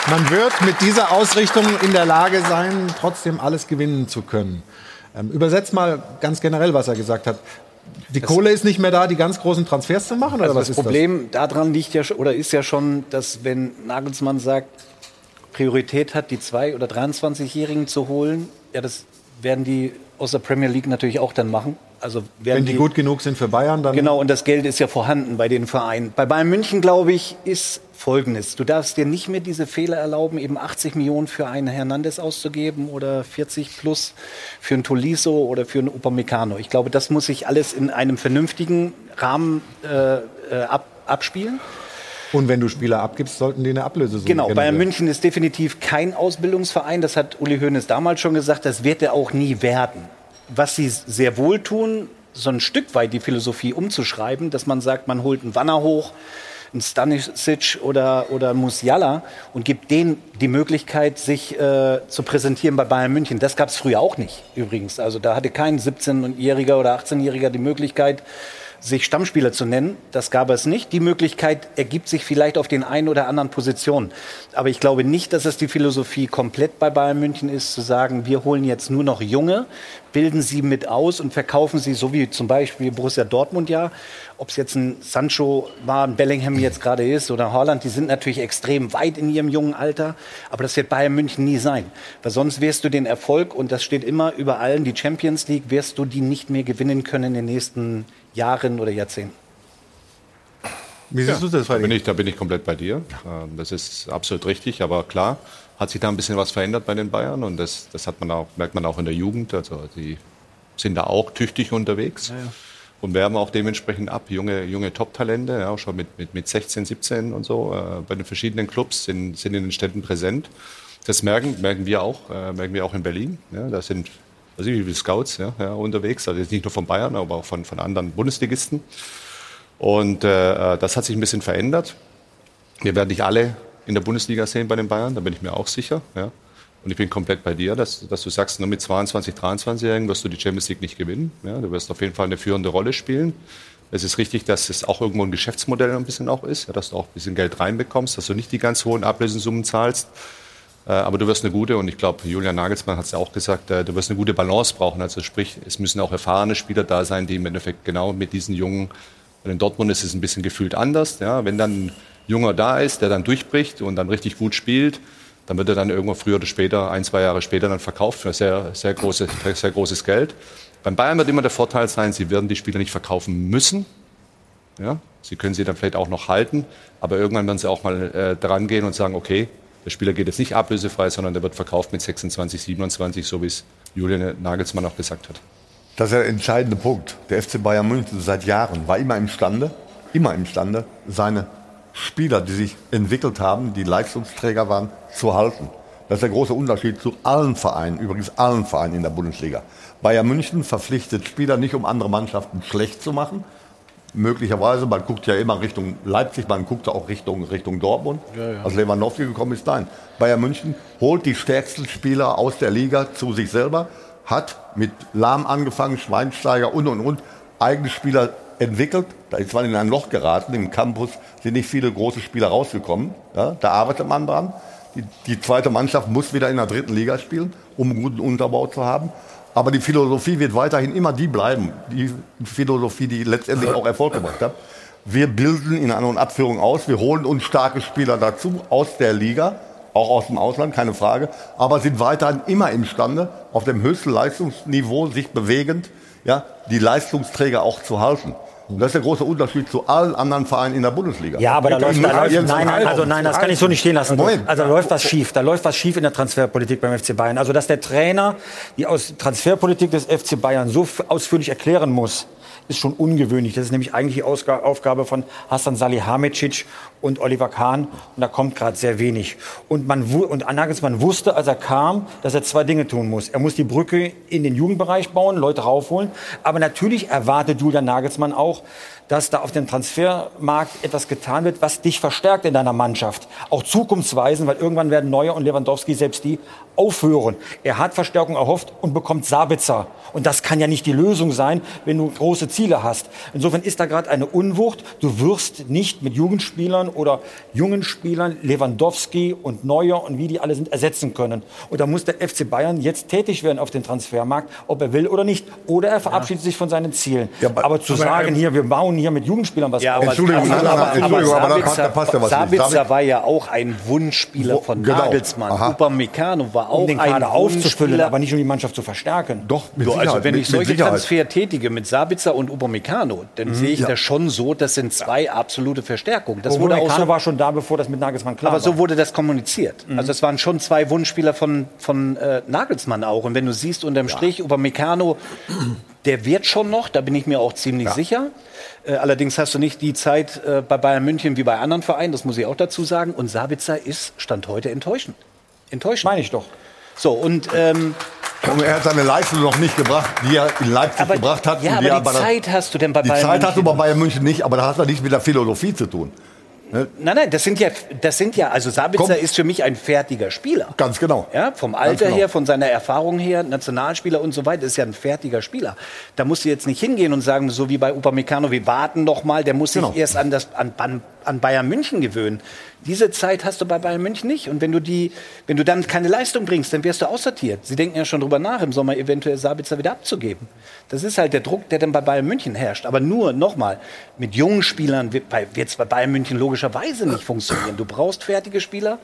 man wird mit dieser Ausrichtung in der Lage sein, trotzdem alles gewinnen zu können. Ähm, übersetzt mal ganz generell, was er gesagt hat. Die das Kohle ist nicht mehr da, die ganz großen Transfers zu machen? Also oder was das Problem das? daran liegt ja oder ist ja schon, dass wenn Nagelsmann sagt, Priorität hat, die zwei oder 23-Jährigen zu holen, ja, das werden die aus der Premier League natürlich auch dann machen. Also wenn die, die, gut genug sind für Bayern, dann. Genau, und das Geld ist ja vorhanden bei den Vereinen. Bei Bayern München, glaube ich, ist folgendes. Du darfst dir nicht mehr diese Fehler erlauben, eben 80 Millionen für einen Hernandez auszugeben oder 40 plus für einen Tolisso oder für einen Upamecano. Ich glaube, das muss sich alles in einem vernünftigen Rahmen äh, äh ab, abspielen. Und wenn du Spieler abgibst, sollten die eine Ablöse suchen. Genau, Bayern München ist definitiv kein Ausbildungsverein. Das hat Uli Hoeneß damals schon gesagt. Das wird er auch nie werden. Was sie sehr wohl tun, so ein Stück weit die Philosophie umzuschreiben, dass man sagt, man holt einen Wanner hoch, einen Stanisic oder, oder Musiala und gibt denen die Möglichkeit, sich äh, zu präsentieren bei Bayern München. Das gab es früher auch nicht, übrigens. Also da hatte kein 17-Jähriger oder 18-Jähriger die Möglichkeit, sich Stammspieler zu nennen. Das gab es nicht. Die Möglichkeit ergibt sich vielleicht auf den einen oder anderen Positionen. Aber ich glaube nicht, dass es die Philosophie komplett bei Bayern München ist, zu sagen, wir holen jetzt nur noch Junge, bilden sie mit aus und verkaufen sie, so wie zum Beispiel Borussia Dortmund ja. Ob es jetzt ein Sancho war, ein Bellingham jetzt gerade ist oder Haaland, die sind natürlich extrem weit in ihrem jungen Alter. Aber das wird Bayern München nie sein. Weil sonst wirst du den Erfolg, und das steht immer über allen, die Champions League, wirst du die nicht mehr gewinnen können in den nächsten Jahren oder Jahrzehnten. Wie siehst ja, du das, da bin, ich, da bin ich komplett bei dir. Ähm, das ist absolut richtig, aber klar hat sich da ein bisschen was verändert bei den Bayern und das, das hat man auch, merkt man auch in der Jugend. Also die sind da auch tüchtig unterwegs ja, ja. und werben auch dementsprechend ab. Junge, junge Top-Talente, ja, schon mit, mit, mit 16, 17 und so, äh, bei den verschiedenen Clubs sind, sind in den Städten präsent. Das merken, merken wir auch, äh, merken wir auch in Berlin. Ja, da sind weiß ich, wie viele Scouts ja, ja, unterwegs, also nicht nur von Bayern, aber auch von, von anderen Bundesligisten. Und äh, das hat sich ein bisschen verändert. Wir werden nicht alle in der Bundesliga sehen bei den Bayern, da bin ich mir auch sicher. Ja. Und ich bin komplett bei dir, dass, dass du sagst, nur mit 22, 23-Jährigen wirst du die Champions League nicht gewinnen. Ja. Du wirst auf jeden Fall eine führende Rolle spielen. Es ist richtig, dass es auch irgendwo ein Geschäftsmodell ein bisschen auch ist, ja, dass du auch ein bisschen Geld reinbekommst, dass du nicht die ganz hohen Ablösesummen zahlst. Äh, aber du wirst eine gute, und ich glaube, Julian Nagelsmann hat es ja auch gesagt, äh, du wirst eine gute Balance brauchen. Also sprich, es müssen auch erfahrene Spieler da sein, die im Endeffekt genau mit diesen jungen, in Dortmund ist es ein bisschen gefühlt anders. Ja, wenn dann ein Junger da ist, der dann durchbricht und dann richtig gut spielt, dann wird er dann irgendwo früher oder später, ein, zwei Jahre später, dann verkauft für sehr, sehr, große, sehr großes Geld. Beim Bayern wird immer der Vorteil sein, sie werden die Spieler nicht verkaufen müssen. Ja, sie können sie dann vielleicht auch noch halten, aber irgendwann werden sie auch mal äh, dran gehen und sagen, okay, der Spieler geht jetzt nicht ablösefrei, sondern der wird verkauft mit 26, 27, so wie es Julian Nagelsmann auch gesagt hat. Das ist der entscheidende Punkt. Der FC Bayern München seit Jahren war immer imstande, immer imstande, seine Spieler, die sich entwickelt haben, die Leistungsträger waren, zu halten. Das ist der große Unterschied zu allen Vereinen, übrigens allen Vereinen in der Bundesliga. Bayern München verpflichtet Spieler nicht, um andere Mannschaften schlecht zu machen, möglicherweise, man guckt ja immer Richtung Leipzig, man guckt auch Richtung, Richtung Dortmund. Ja, ja. Als Lewandowski gekommen ist, nein. Bayern München holt die stärksten Spieler aus der Liga zu sich selber, hat mit Lahm angefangen, Schweinsteiger und und und eigene Spieler entwickelt. Da ist man in ein Loch geraten. Im Campus sind nicht viele große Spieler rausgekommen. Ja, da arbeitet man dran. Die, die zweite Mannschaft muss wieder in der dritten Liga spielen, um einen guten Unterbau zu haben. Aber die Philosophie wird weiterhin immer die bleiben, die Philosophie, die letztendlich auch Erfolg gemacht hat. Wir bilden in An- und Abführung aus, wir holen uns starke Spieler dazu aus der Liga, auch aus dem Ausland, keine Frage, aber sind weiterhin immer imstande, auf dem höchsten Leistungsniveau sich bewegend, ja, die Leistungsträger auch zu halten. Das ist der große Unterschied zu allen anderen Vereinen in der Bundesliga. Ja, aber da läuft, da läuft nein, nein, also nein, das kann ich so nicht stehen lassen. Moment. Also da läuft was schief. Da läuft was schief in der Transferpolitik beim FC Bayern. Also dass der Trainer die aus Transferpolitik des FC Bayern so ausführlich erklären muss, ist schon ungewöhnlich. Das ist nämlich eigentlich die Aufgabe von Hassan Salihamidzic und Oliver Kahn. Und da kommt gerade sehr wenig. Und, man, und Nagelsmann wusste, als er kam, dass er zwei Dinge tun muss. Er muss die Brücke in den Jugendbereich bauen, Leute raufholen. Aber natürlich erwartet Julian Nagelsmann auch, dass da auf dem Transfermarkt etwas getan wird, was dich verstärkt in deiner Mannschaft. Auch zukunftsweisend, weil irgendwann werden Neuer und Lewandowski selbst die aufhören. Er hat Verstärkung erhofft und bekommt Sabitzer. Und das kann ja nicht die Lösung sein, wenn du große Ziele hast. Insofern ist da gerade eine Unwucht. Du wirst nicht mit Jugendspielern oder jungen Spielern Lewandowski und Neuer und wie die alle sind ersetzen können. Und da muss der FC Bayern jetzt tätig werden auf dem Transfermarkt, ob er will oder nicht. Oder er verabschiedet ja. sich von seinen Zielen. Ja, aber, aber, zu aber, sagen, hier, wir bauen hier mit Jugendspielern was ja, auf. Entschuldigung, aber, aber, Entschuldigung, aber, aber Sabitzer, da passt ja was Sabitzer nicht. Sabitzer war ja auch ein Wunschspieler von genau. Nagelsmann. Upamecano war auch um den Kader aufzufüllen, aber nicht um die Mannschaft zu verstärken. Doch, mit so, Also wenn mit, ich solche Transfer tätige mit Sabitzer und Upamecano, dann mhm, sehe ich ja. das schon so, das sind zwei absolute Verstärkungen. Das wurde auch so, war schon da, bevor das mit Nagelsmann klar aber war. Aber so wurde das kommuniziert. Mhm. Also es waren schon zwei Wunschspieler von, von äh, Nagelsmann auch. Und wenn du siehst unterm Strich, ja. Upamecano, der wird schon noch, da bin ich mir auch ziemlich ja. sicher. Äh, allerdings hast du nicht die Zeit äh, bei Bayern München wie bei anderen Vereinen, das muss ich auch dazu sagen. Und Sabitzer ist Stand heute enttäuschend. Enttäuschend. Meine ich doch. So, und, ähm, und er hat seine Leistung noch nicht gebracht, die er in Leipzig aber, gebracht hat. Ja, aber die Zeit hast du denn bei Bayern München? Die Zeit hast du bei Bayern München nicht, aber da hat er nichts mit der Philosophie zu tun. Nein, nein, das sind ja, das sind ja, also Sabitzer Komm. ist für mich ein fertiger Spieler. Ganz genau. Ja, vom Alter genau. her, von seiner Erfahrung her, Nationalspieler und so weiter, ist ja ein fertiger Spieler. Da musst du jetzt nicht hingehen und sagen, so wie bei Upamecano, wir warten noch mal, der muss sich Genau. erst an, das, an, an Bayern München gewöhnen. Diese Zeit hast du bei Bayern München nicht. Und wenn du, die, wenn du dann keine Leistung bringst, dann wirst du aussortiert. Sie denken ja schon drüber nach, im Sommer eventuell Sabitzer wieder abzugeben. Das ist halt der Druck, der dann bei Bayern München herrscht. Aber nur, nochmal, mit jungen Spielern wird es bei Bayern München logischerweise nicht funktionieren. Du brauchst fertige Spieler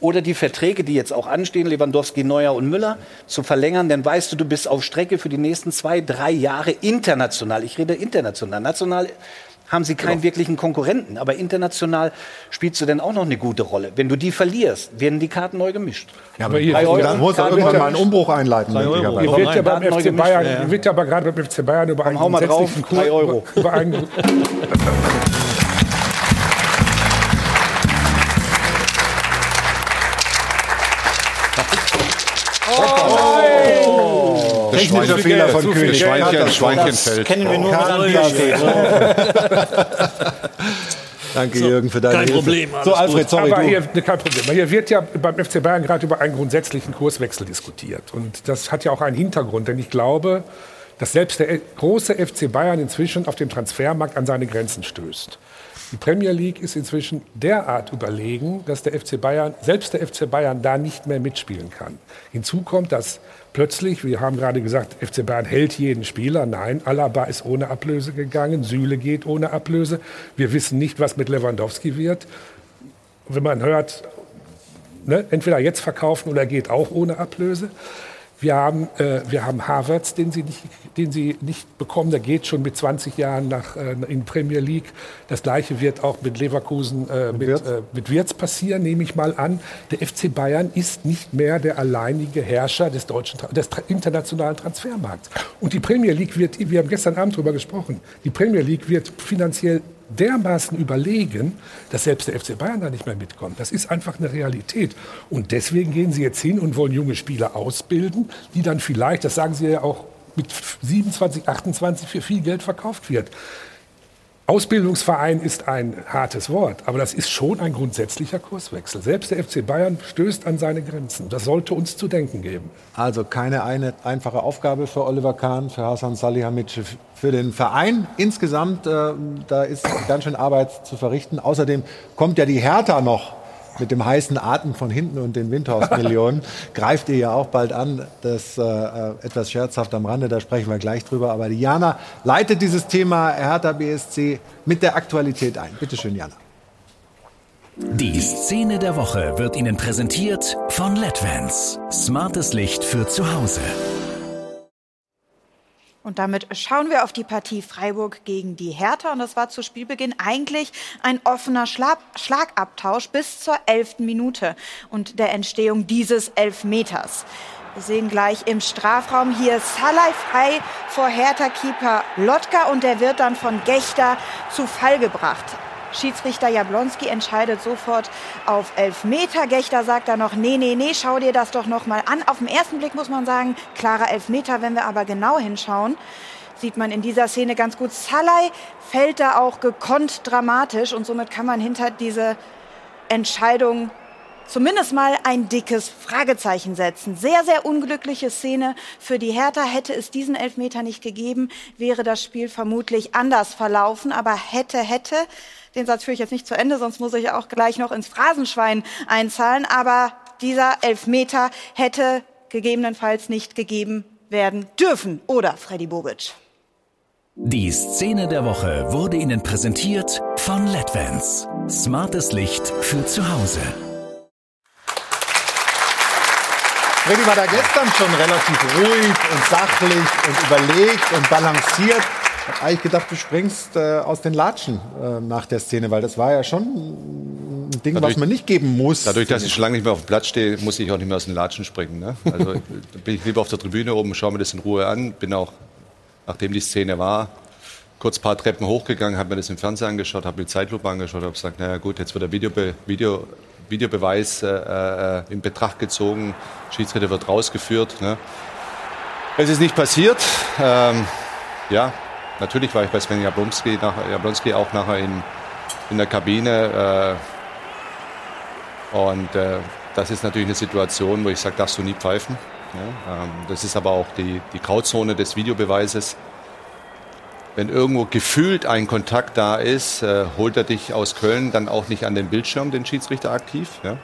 oder die Verträge, die jetzt auch anstehen, Lewandowski, Neuer und Müller, zu verlängern. Dann weißt du, du bist auf Strecke für die nächsten zwei, drei Jahre international. Ich rede international. National haben sie keinen wirklichen Konkurrenten. Aber international spielst du dann auch noch eine gute Rolle. Wenn du die verlierst, werden die Karten neu gemischt. Ja, aber Euro, dann muss er Karten irgendwann mal einen. Umbruch einleiten. Hier wird ja beim FC. Bayern, Ja, ja. wird ja aber gerade beim FC Bayern über einen hau mal drauf, über einen Das Technischer Schwein- Fehler von König. Schweinchen, Das- Schweinchenfeld. Kennen wir nur, steht. Danke, Jürgen, für deine kein Hilfe. Problem, alles So, Alfred, sorry, aber du. hier, ne, kein Problem. Hier wird ja beim FC Bayern gerade über einen grundsätzlichen Kurswechsel diskutiert. Und das hat ja auch einen Hintergrund, denn ich glaube, dass selbst der große FC Bayern inzwischen auf dem Transfermarkt an seine Grenzen stößt. Die Premier League ist inzwischen derart überlegen, dass der FC Bayern, selbst der FC Bayern da nicht mehr mitspielen kann. Hinzu kommt, dass plötzlich, wir haben gerade gesagt, FC Bayern hält jeden Spieler. Nein, Alaba ist ohne Ablöse gegangen, Süle geht ohne Ablöse. Wir wissen nicht, was mit Lewandowski wird. Wenn man hört, ne, entweder jetzt verkaufen oder geht auch ohne Ablöse. Wir haben, äh, wir haben Havertz, den sie, nicht, den sie nicht bekommen. Der geht schon mit 20 Jahren nach, äh, in die Premier League. Das Gleiche wird auch mit Leverkusen, äh, mit, Wirtz? äh, mit Wirtz passieren, nehme ich mal an. Der FC Bayern ist nicht mehr der alleinige Herrscher des, deutschen, des internationalen Transfermarkts. Und die Premier League wird, wir haben gestern Abend darüber gesprochen, die Premier League wird finanziell dermaßen überlegen, dass selbst der FC Bayern da nicht mehr mitkommt. Das ist einfach eine Realität. Und deswegen gehen sie jetzt hin und wollen junge Spieler ausbilden, die dann vielleicht, das sagen sie ja auch, mit 27, 28 für viel Geld verkauft wird. Ausbildungsverein ist ein hartes Wort, aber das ist schon ein grundsätzlicher Kurswechsel. Selbst der FC Bayern stößt an seine Grenzen. Das sollte uns zu denken geben. Also keine eine einfache Aufgabe für Oliver Kahn, für Hasan Salihamidzic, für den Verein insgesamt. Äh, da ist ganz schön Arbeit zu verrichten. Außerdem kommt ja die Hertha noch mit dem heißen Atem von hinten und den Windhaus-Millionen. Greift ihr ja auch bald an. Das äh, äh, etwas scherzhaft am Rande, da sprechen wir gleich drüber. Aber die Jana leitet dieses Thema Hertha BSC mit der Aktualität ein. Bitte schön, Jana. Die Szene der Woche wird Ihnen präsentiert von LEDVANCE. Smartes Licht für zu Hause. Und damit schauen wir auf die Partie Freiburg gegen die Hertha. Und das war zu Spielbeginn eigentlich ein offener Schlag Schlagabtausch bis zur elften Minute und der Entstehung dieses Elfmeters. Wir sehen gleich im Strafraum hier Salai frei vor Hertha-Keeper Lotka und der wird dann von Gechter zu Fall gebracht. Schiedsrichter Jablonski entscheidet sofort auf Elfmeter. Gechter sagt dann noch, nee, nee, nee, schau dir das doch noch mal an. Auf den ersten Blick muss man sagen, klarer Elfmeter. Wenn wir aber genau hinschauen, sieht man in dieser Szene ganz gut. Salai fällt da auch gekonnt dramatisch und somit kann man hinter diese Entscheidung zumindest mal ein dickes Fragezeichen setzen. Sehr, sehr unglückliche Szene für die Hertha. Hätte es diesen Elfmeter nicht gegeben, wäre das Spiel vermutlich anders verlaufen. Aber hätte, hätte, den Satz führe ich jetzt nicht zu Ende, sonst muss ich auch gleich noch ins Phrasenschwein einzahlen. Aber dieser Elfmeter hätte gegebenenfalls nicht gegeben werden dürfen. Oder, Freddy Bobic? Die Szene der Woche wurde Ihnen präsentiert von LEDVANCE. Smartes Licht für zu Hause. Freddy war da gestern schon relativ ruhig und sachlich und überlegt und balanciert. Ich hab eigentlich gedacht, du springst äh, aus den Latschen äh, nach der Szene, weil das war ja schon ein Ding, Dadurch- was man nicht geben muss. Dadurch, dass ich schon lange nicht mehr auf dem Platz stehe, muss ich auch nicht mehr aus den Latschen springen. Ne? Also da bin ich lieber auf der Tribüne oben, schaue mir das in Ruhe an. Bin auch, nachdem die Szene war, kurz ein paar Treppen hochgegangen, habe mir das im Fernsehen angeschaut, habe mir die Zeitlupe angeschaut, habe gesagt, naja gut, jetzt wird der Videobe Video, Videobeweis äh, äh, in Betracht gezogen, Schiedsrichter wird rausgeführt. Ne? Es ist nicht passiert. Ähm, ja, natürlich war ich bei Sven Jablonski, nach, Jablonski auch nachher in, in der Kabine. Äh, und äh, das ist natürlich eine Situation, wo ich sage, darfst du nie pfeifen. Ja, ähm, das ist aber auch die, die Grauzone des Videobeweises. Wenn irgendwo gefühlt ein Kontakt da ist, äh, holt er dich aus Köln dann auch nicht an den Bildschirm, den Schiedsrichter aktiv. Ja?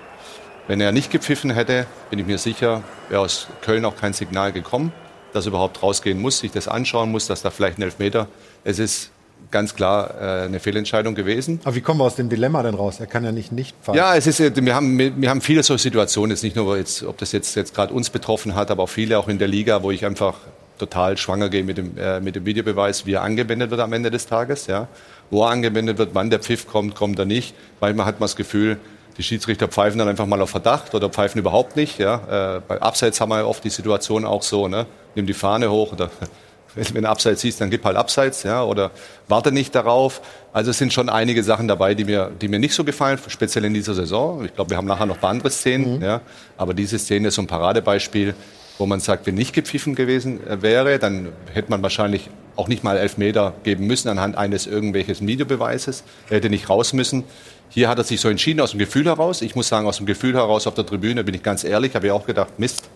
Wenn er nicht gepfiffen hätte, bin ich mir sicher, wäre aus Köln auch kein Signal gekommen, dass er überhaupt rausgehen muss, sich das anschauen muss, dass da vielleicht ein Elfmeter. Es ist ganz klar äh, eine Fehlentscheidung gewesen. Aber wie kommen wir aus dem Dilemma denn raus? Er kann ja nicht nicht fahren. Ja, es ist, äh, wir haben, wir haben viele solche Situationen, jetzt nicht nur, jetzt, ob das jetzt, jetzt gerade uns betroffen hat, aber auch viele auch in der Liga, wo ich einfach total schwanger gehe mit dem, äh, mit dem Videobeweis, wie er angewendet wird am Ende des Tages. Ja. Wo er angewendet wird, wann der Pfiff kommt, kommt er nicht. Manchmal hat man das Gefühl, die Schiedsrichter pfeifen dann einfach mal auf Verdacht oder pfeifen überhaupt nicht. Ja. Äh, bei Abseits haben wir oft die Situation auch so, ne? Nimm die Fahne hoch oder wenn du Abseits siehst, dann gib halt Abseits, ja, oder warte nicht darauf. Also es sind schon einige Sachen dabei, die mir, die mir nicht so gefallen, speziell in dieser Saison. Ich glaube, wir haben nachher noch ein paar andere Szenen, mhm. ja, aber diese Szene ist so ein Paradebeispiel, wo man sagt, wenn nicht gepfiffen gewesen äh, wäre, dann hätte man wahrscheinlich auch nicht mal elf Meter geben müssen anhand eines irgendwelches Videobeweises. Er hätte nicht raus müssen. Hier hat er sich so entschieden aus dem Gefühl heraus. Ich muss sagen, aus dem Gefühl heraus auf der Tribüne bin ich ganz ehrlich, habe ich auch gedacht, Mist,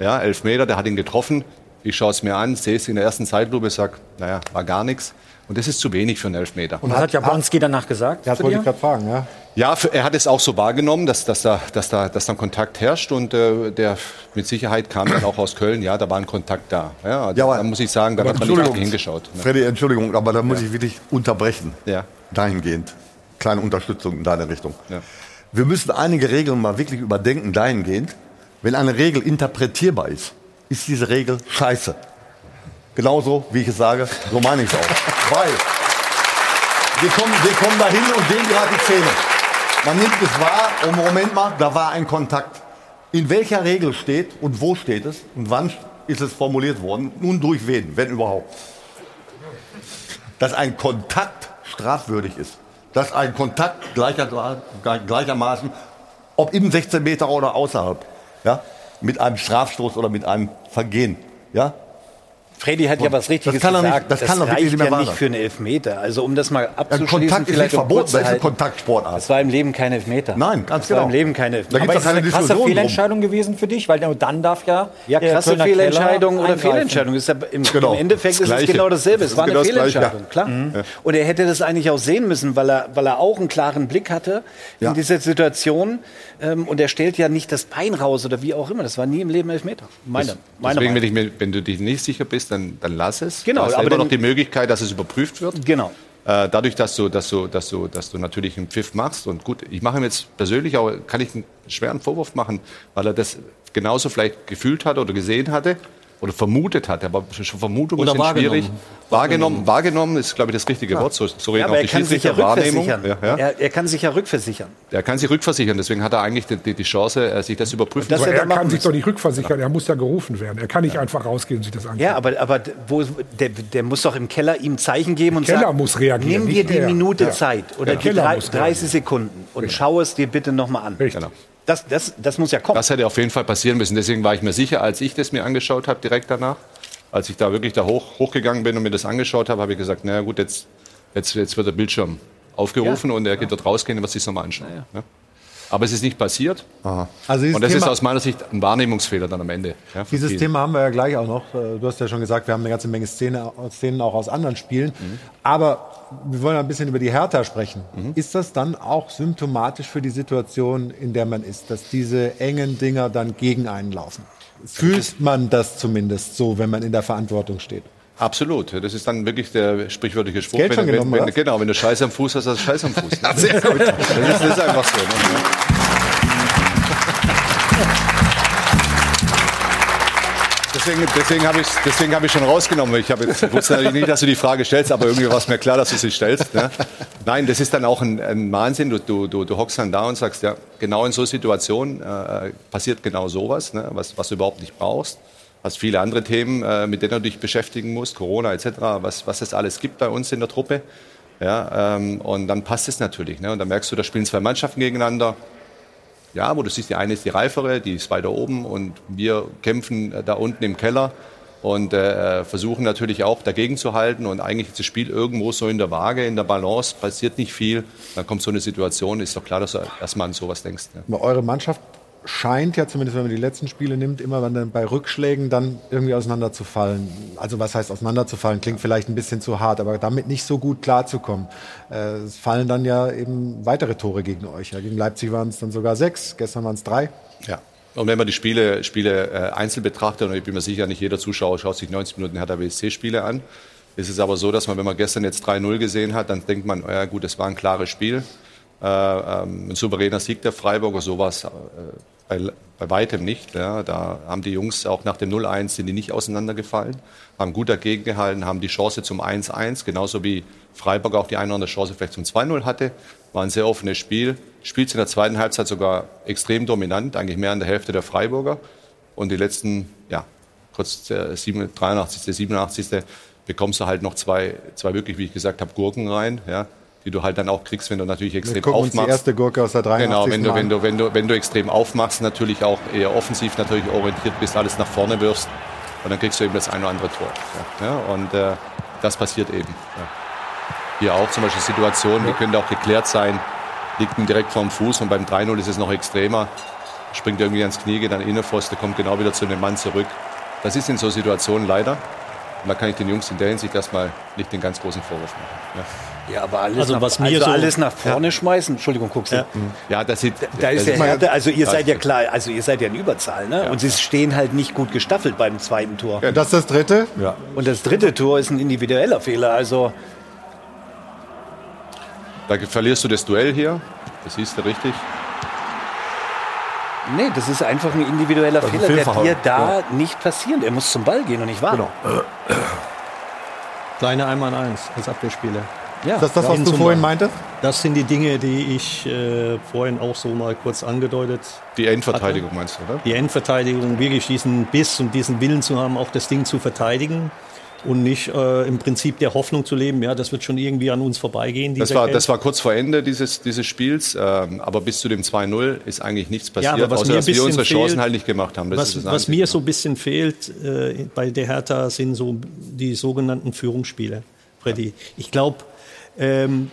ja, elf Meter, der hat ihn getroffen. Ich schaue es mir an, sehe es in der ersten Zeitlupe, sage, naja, war gar nichts. Und das ist zu wenig für einen Elfmeter. Und was hat Jablonski danach gesagt? Das wollte ich gerade fragen, ja. Ja, er hat es auch so wahrgenommen, dass, dass, da, dass, da, dass da ein Kontakt herrscht und äh, der mit Sicherheit kam dann auch aus Köln. Ja, da war ein Kontakt da. Ja, ja aber, da muss ich sagen, da hat man nicht hingeschaut. Ne? Freddy, Entschuldigung, aber da muss ja. ich wirklich unterbrechen. Ja. Dahingehend. Kleine Unterstützung in deine Richtung. Ja. Wir müssen einige Regeln mal wirklich überdenken, dahingehend. Wenn eine Regel interpretierbar ist, ist diese Regel scheiße. Genauso, wie ich es sage, so meine ich es auch. Weil wir kommen, wir kommen dahin und sehen gerade die Szene. Man nimmt es wahr und Moment mal, da war ein Kontakt. In welcher Regel steht und wo steht es und wann ist es formuliert worden? Nun durch wen, wenn überhaupt? Dass ein Kontakt strafwürdig ist. Dass ein Kontakt gleicher, gleichermaßen, ob im 16 Meter oder außerhalb, ja, mit einem Strafstoß oder mit einem Vergehen, ja, Freddy hat ja was Richtiges das gesagt. Nicht, das, das kann doch reicht nicht mehr ja nicht für einen Elfmeter. Also um das mal abzuschließen, ja, Kontakt ist nicht verboten, das ist eine Kontaktsportart. Das war im Leben kein Elfmeter. Nein, ganz das genau. war im Leben kein Elfmeter. Da Aber ist das eine krasse Fehlentscheidung drum. gewesen für dich? Weil dann darf ja Ja, krasse Fehlentscheidung oder Fehlentscheidung. Ist ja im, genau. Im Endeffekt ist es genau dasselbe. Es war eine genau Fehlentscheidung, klar. Mhm. Und er hätte das eigentlich auch sehen müssen, weil er, weil er auch einen klaren Blick hatte in dieser Situation. Ähm, und er stellt ja nicht das Bein raus oder wie auch immer. Das war nie im Leben Elfmeter. Meine, meine Deswegen, wenn, ich mir, wenn du dich nicht sicher bist, dann, dann lass es. Genau. Du hast aber immer noch die Möglichkeit, dass es überprüft wird. Genau. Äh, dadurch, dass du, dass, du, dass, du, dass du natürlich einen Pfiff machst. Und gut, ich mache ihm jetzt persönlich auch, kann ich einen schweren Vorwurf machen, weil er das genauso vielleicht gefühlt hat oder gesehen hatte oder vermutet hat, aber schon Vermutung ist schwierig. Wahrgenommen, wahrgenommen ist, glaube ich, das richtige ja. Wort. So, so reden ja, auch die Schiedsrichter. Ja Wahrnehmung. Ja, ja. Er, er, kann sich ja rückversichern. Er kann sich rückversichern. Deswegen hat er eigentlich die, die Chance, äh, sich das überprüfen zu können. Er kann sich doch nicht rückversichern. Er muss ja gerufen werden. Er kann nicht einfach rausgehen und sich das anschauen. Ja, aber, aber wo, der, der muss doch im Keller ihm Zeichen geben der und Keller sagen, muss reagieren. Nimm dir die Minute Zeit oder die 30 Sekunden und schau es dir bitte nochmal an. Richtig. Genau. Das, das, das muss ja kommen. Das hätte auf jeden Fall passieren müssen. Deswegen war ich mir sicher, als ich das mir angeschaut habe, direkt danach, als ich da wirklich da hoch, hochgegangen bin und mir das angeschaut habe, habe ich gesagt, naja gut, jetzt, jetzt, jetzt wird der Bildschirm aufgerufen ja. und er geht dort rausgehen und wird sich das nochmal anschauen. Ja, ja. Aber es ist nicht passiert. Aha. Also und das Thema, ist aus meiner Sicht ein Wahrnehmungsfehler dann am Ende. dieses viele. Thema haben wir ja gleich auch noch. Äh, du hast ja schon gesagt, wir haben eine ganze Menge Szene, Szenen auch aus anderen Spielen. Mhm. Aber wir wollen ein bisschen über die Hertha sprechen. Mhm. Ist das dann auch symptomatisch für die Situation, in der man ist, dass diese engen Dinger dann gegen einen laufen? Fühlt man das zumindest so, wenn man in der Verantwortung steht? Absolut. Das ist dann wirklich der sprichwörtliche Spruch. Geld wenn, wenn, wenn, genau, wenn du Scheiße am Fuß hast, hast du Scheiße am Fuß. ja, sehr gut. Das ist, das ist einfach so. Ne? deswegen, deswegen habe ich deswegen hab ich schon rausgenommen. Ich jetzt, wusste natürlich nicht, dass du die Frage stellst, aber irgendwie war es mir klar, dass du sie stellst. Ne? Nein, das ist dann auch ein, ein Wahnsinn. Du, du, du, du hockst dann da und sagst, ja, genau in so Situationen äh, passiert genau sowas, ne? was, was du überhaupt nicht brauchst. Hast viele andere Themen, äh, mit denen du dich beschäftigen musst, Corona etc., was, was es alles gibt bei uns in der Truppe. Ja, ähm, und dann passt es natürlich. Ne? Und dann merkst du, da spielen zwei Mannschaften gegeneinander ja, wo du siehst, die eine ist die reifere, die ist weiter oben und wir kämpfen äh, da unten im Keller. und äh, versuchen natürlich auch dagegen zu halten und eigentlich ist das Spiel irgendwo so in der Waage, in der Balance, passiert nicht viel. Dann kommt so eine Situation, ist doch klar, dass du erstmal an sowas denkst. Ja. Eure Mannschaft scheint ja, zumindest wenn man die letzten Spiele nimmt, immer dann bei Rückschlägen dann irgendwie auseinanderzufallen. Also was heißt auseinanderzufallen? Klingt vielleicht ein bisschen zu hart, aber damit nicht so gut klarzukommen. Äh, es fallen dann ja eben weitere Tore gegen euch. Gegen Leipzig waren es dann sogar sechs, gestern waren es drei. Ja. Und wenn man die Spiele, Spiele äh, einzeln betrachtet, und ich bin mir sicher, nicht jeder Zuschauer schaut sich 90 Minuten Hertha BSC-Spiele an, ist es aber so, dass man, wenn man gestern jetzt 3-0 gesehen hat, dann denkt man, ja gut, es war ein klares Spiel. Äh, ähm, ein souveräner Sieg der Freiburger, sowas äh, bei, bei weitem nicht. Ja. Da haben die Jungs auch nach dem 0-1 sind die nicht auseinandergefallen, haben gut dagegen gehalten, haben die Chance zum 1-1, genauso wie Freiburg auch die eine oder andere Chance vielleicht zum 2-0 hatte. War ein sehr offenes Spiel. Spielt in der zweiten Halbzeit sogar extrem dominant, eigentlich mehr an der Hälfte der Freiburger. Und die letzten, ja, kurz der 83., 87. bekommst du halt noch zwei, zwei wirklich, wie ich gesagt habe, Gurken rein. Ja die du halt dann auch kriegst, wenn du natürlich extrem Wir aufmachst. Uns die erste Gurke aus der 83. Genau, wenn du, wenn du, wenn du, wenn du extrem aufmachst, natürlich auch eher offensiv natürlich orientiert bist, alles nach vorne wirfst und dann kriegst du eben das eine oder andere Tor. Ja, und äh, das passiert eben. Ja. Hier auch zum Beispiel Situationen, die können auch geklärt sein, liegt ihm direkt vorm Fuß und beim 3-0 ist es noch extremer, springt irgendwie ans Knie, geht dann Innenpfosten, kommt genau wieder zu dem Mann zurück. Das ist in so Situationen leider. Und da kann ich den Jungs in der Hinsicht erstmal nicht den ganz großen Vorwurf machen. Ja. Aber alles, also, nach, was mir also so, alles nach vorne ja. schmeißen. Entschuldigung, guckst du. Ja, ja das sieht. Da ist der Härte, also ihr seid ja klar, also ihr seid ja in Überzahl, ne? Ja. Und sie stehen halt nicht gut gestaffelt beim zweiten Tor. Ja, das ist das dritte. Ja. Und das dritte Tor ist ein individueller Fehler. Also da verlierst du das Duell hier. Das siehst du richtig. Nee, das ist einfach ein individueller also Fehler, der dir da nicht passiert. Er muss zum Ball gehen und nicht warten. Genau. Kleine Einmal eins als Abwehrspieler. Ja, ist das das, was du vorhin meintest? Das sind die Dinge, die ich äh, vorhin auch so mal kurz angedeutet Die Endverteidigung hatte. meinst du, oder? Die Endverteidigung, wirklich diesen Biss und diesen Willen zu haben, auch das Ding zu verteidigen und nicht äh, im Prinzip der Hoffnung zu leben, ja, das wird schon irgendwie an uns vorbeigehen. Das war, das war kurz vor Ende dieses, dieses Spiels, ähm, aber bis zu dem 2-0 ist eigentlich nichts passiert, ja, außer dass wir unsere fehlt, Chancen halt nicht gemacht haben. Das was, was mir so ein bisschen fehlt äh, bei der Hertha sind so die sogenannten Führungsspiele, Freddy. Ich glaube, ähm,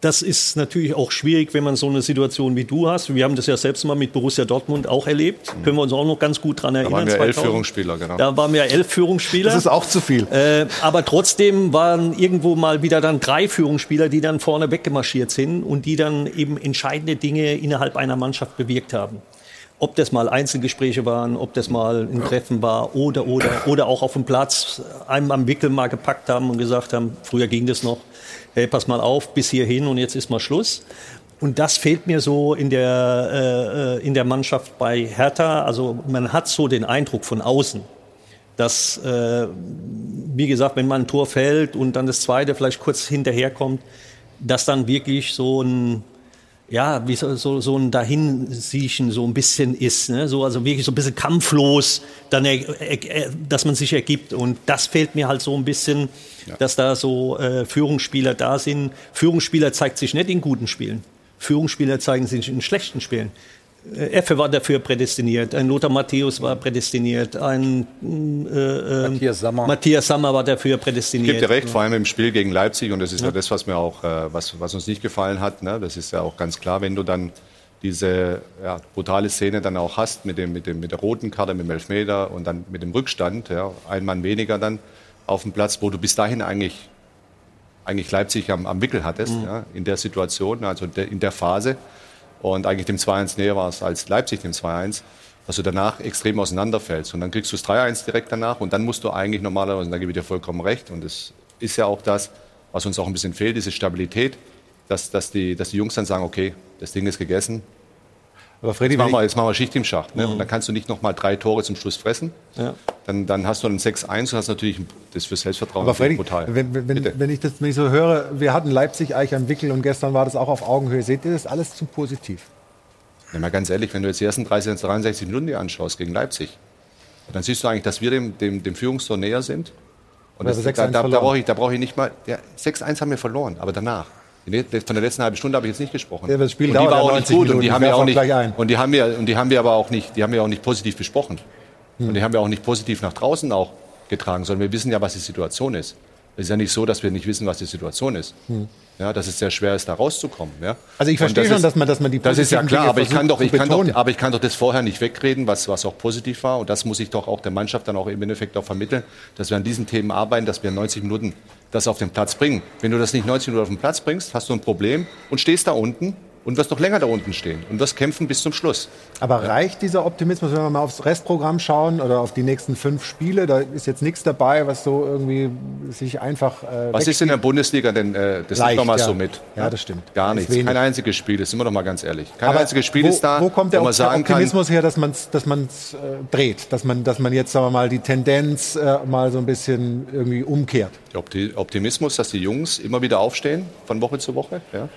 das ist natürlich auch schwierig, wenn man so eine Situation wie du hast. Wir haben das ja selbst mal mit Borussia Dortmund auch erlebt. Mhm. Können wir uns auch noch ganz gut daran erinnern. Da waren wir 2000. elf Führungsspieler, genau. Da waren wir elf Führungsspieler. Das ist auch zu viel. Äh, aber trotzdem waren irgendwo mal wieder dann drei Führungsspieler, die dann vorne weggemarschiert sind und die dann eben entscheidende Dinge innerhalb einer Mannschaft bewirkt haben. Ob das mal Einzelgespräche waren, ob das mal ein Treffen war oder, oder, oder auch auf dem Platz einem am Wickel mal gepackt haben und gesagt haben, früher ging das noch, hey, pass mal auf, bis hierhin und jetzt ist mal Schluss. Und das fehlt mir so in der, äh, in der Mannschaft bei Hertha. Also man hat so den Eindruck von außen, dass, äh, wie gesagt, wenn man ein Tor fällt und dann das zweite vielleicht kurz hinterherkommt, dass dann wirklich so ein ja, wie so, so, so ein Dahinsiechen so ein bisschen ist, ne? so, also wirklich so ein bisschen kampflos, dann dass man sich ergibt. Und das fehlt mir halt so ein bisschen, ja. dass da so äh, Führungsspieler da sind. Führungsspieler zeigt sich nicht in guten Spielen. Führungsspieler zeigen sich in schlechten Spielen. Äh, Effe war dafür prädestiniert, ein Lothar Matthäus war prädestiniert, ein äh, ähm, Matthias, Sammer. Matthias Sammer war dafür prädestiniert. Ich gebe dir recht, vor allem im Spiel gegen Leipzig und das ist ja, ja das, was mir auch, äh, was, was uns nicht gefallen hat. Ne? Das ist ja auch ganz klar, wenn du dann diese ja, brutale Szene dann auch hast mit, dem, mit, dem, mit der roten Karte, mit dem Elfmeter und dann mit dem Rückstand, ja, ein Mann weniger dann auf dem Platz, wo du bis dahin eigentlich, eigentlich Leipzig am, am Wickel hattest, mhm. ja, in der Situation, also in der Phase und eigentlich dem 2-1 näher warst als Leipzig dem 2-1, dass du danach extrem auseinanderfällst. Und dann kriegst du das 3-1 direkt danach und dann musst du eigentlich normalerweise, und da gebe ich dir vollkommen recht, und das ist ja auch das, was uns auch ein bisschen fehlt, diese Stabilität, dass, dass, die, dass die Jungs dann sagen, okay, das Ding ist gegessen, aber Freddy, jetzt, machen wir, jetzt machen wir Schicht im Schacht. Ne? Mhm. Und dann kannst du nicht noch mal drei Tore zum Schluss fressen. Ja. Dann, dann hast du ein 6-1 und hast natürlich das für Selbstvertrauen Aber Freddy, brutal. Wenn, wenn, wenn ich das nicht so höre, wir hatten Leipzig eigentlich am Wickel und gestern war das auch auf Augenhöhe. Seht ihr das alles zu positiv? Ja, mal ganz ehrlich, wenn du jetzt die ersten 30, 63 Minuten dir anschaust gegen Leipzig, dann siehst du eigentlich, dass wir dem, dem, dem Führungstor näher sind. Und das, da, da, da brauche ich, brauch ich nicht mal. Ja, 6-1 haben wir verloren, aber danach. Von der letzten halben Stunde habe ich jetzt nicht gesprochen. Ja, das Spiel und die war auch nicht gut und die haben wir auch nicht und die haben wir und die haben wir aber auch nicht, die haben wir auch nicht positiv besprochen. Und die haben wir auch nicht positiv nach draußen auch getragen, sondern wir wissen ja, was die Situation ist. Es ist ja nicht so, dass wir nicht wissen, was die Situation ist. Ja, dass es sehr schwer ist, da rauszukommen. Ja. Also ich verstehe das schon, ist- dass man, dass man die Das ist ja klar, aber ich kann, doch, ich kann doch, aber ich kann doch das vorher nicht wegreden, was, was auch positiv war. Und das muss ich doch auch der Mannschaft dann auch im Endeffekt auch vermitteln, dass wir an diesen Themen arbeiten, dass wir 90 Minuten das auf den Platz bringen. Wenn du das nicht 90 Minuten auf den Platz bringst, hast du ein Problem und stehst da unten und wirst noch länger da unten stehen und wirst kämpfen bis zum Schluss. Aber reicht dieser Optimismus, wenn wir mal aufs Restprogramm schauen oder auf die nächsten fünf Spiele? Da ist jetzt nichts dabei, was so irgendwie sich einfach. Äh, Was ist in der Bundesliga denn, äh, das Leicht, nimmt doch mal ja. so mit? Ja, das stimmt. Gar nichts. Kein einziges Spiel, das sind wir doch mal ganz ehrlich. Kein Aber einziges Spiel wo, ist da, Wo kommt der, wo man der sagen kann, Optimismus her, dass man es dass man's, äh, dreht? Dass man, dass man jetzt, sagen wir mal, die Tendenz äh, mal so ein bisschen irgendwie umkehrt? Der Opti- Optimismus, dass die Jungs immer wieder aufstehen von Woche zu Woche, ja?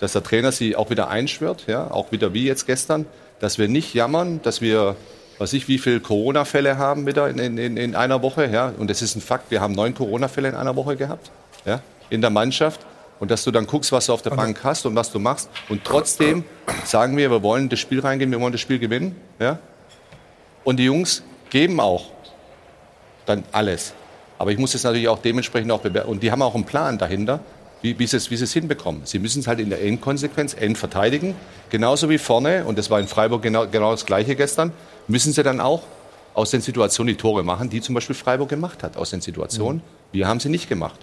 Dass der Trainer sie auch wieder einschwört, ja? auch wieder wie jetzt gestern, dass wir nicht jammern, dass wir, was ich, wie viele Corona-Fälle haben wieder in, in, in einer Woche, ja? und das ist ein Fakt, wir haben neun Corona-Fälle in einer Woche gehabt, ja? in der Mannschaft. Und dass du dann guckst, was du auf der Bank hast und was du machst. Und trotzdem sagen wir, wir wollen das Spiel reingehen, wir wollen das Spiel gewinnen. Ja? Und die Jungs geben auch dann alles. Aber ich muss es natürlich auch dementsprechend auch bewerten. Und die haben auch einen Plan dahinter, wie, wie, sie es, wie sie es hinbekommen. Sie müssen es halt in der Endkonsequenz end verteidigen. Genauso wie vorne, und das war in Freiburg genau, genau das Gleiche gestern, müssen sie dann auch aus den Situationen die Tore machen, die zum Beispiel Freiburg gemacht hat. Aus den Situationen. Wir haben sie nicht gemacht.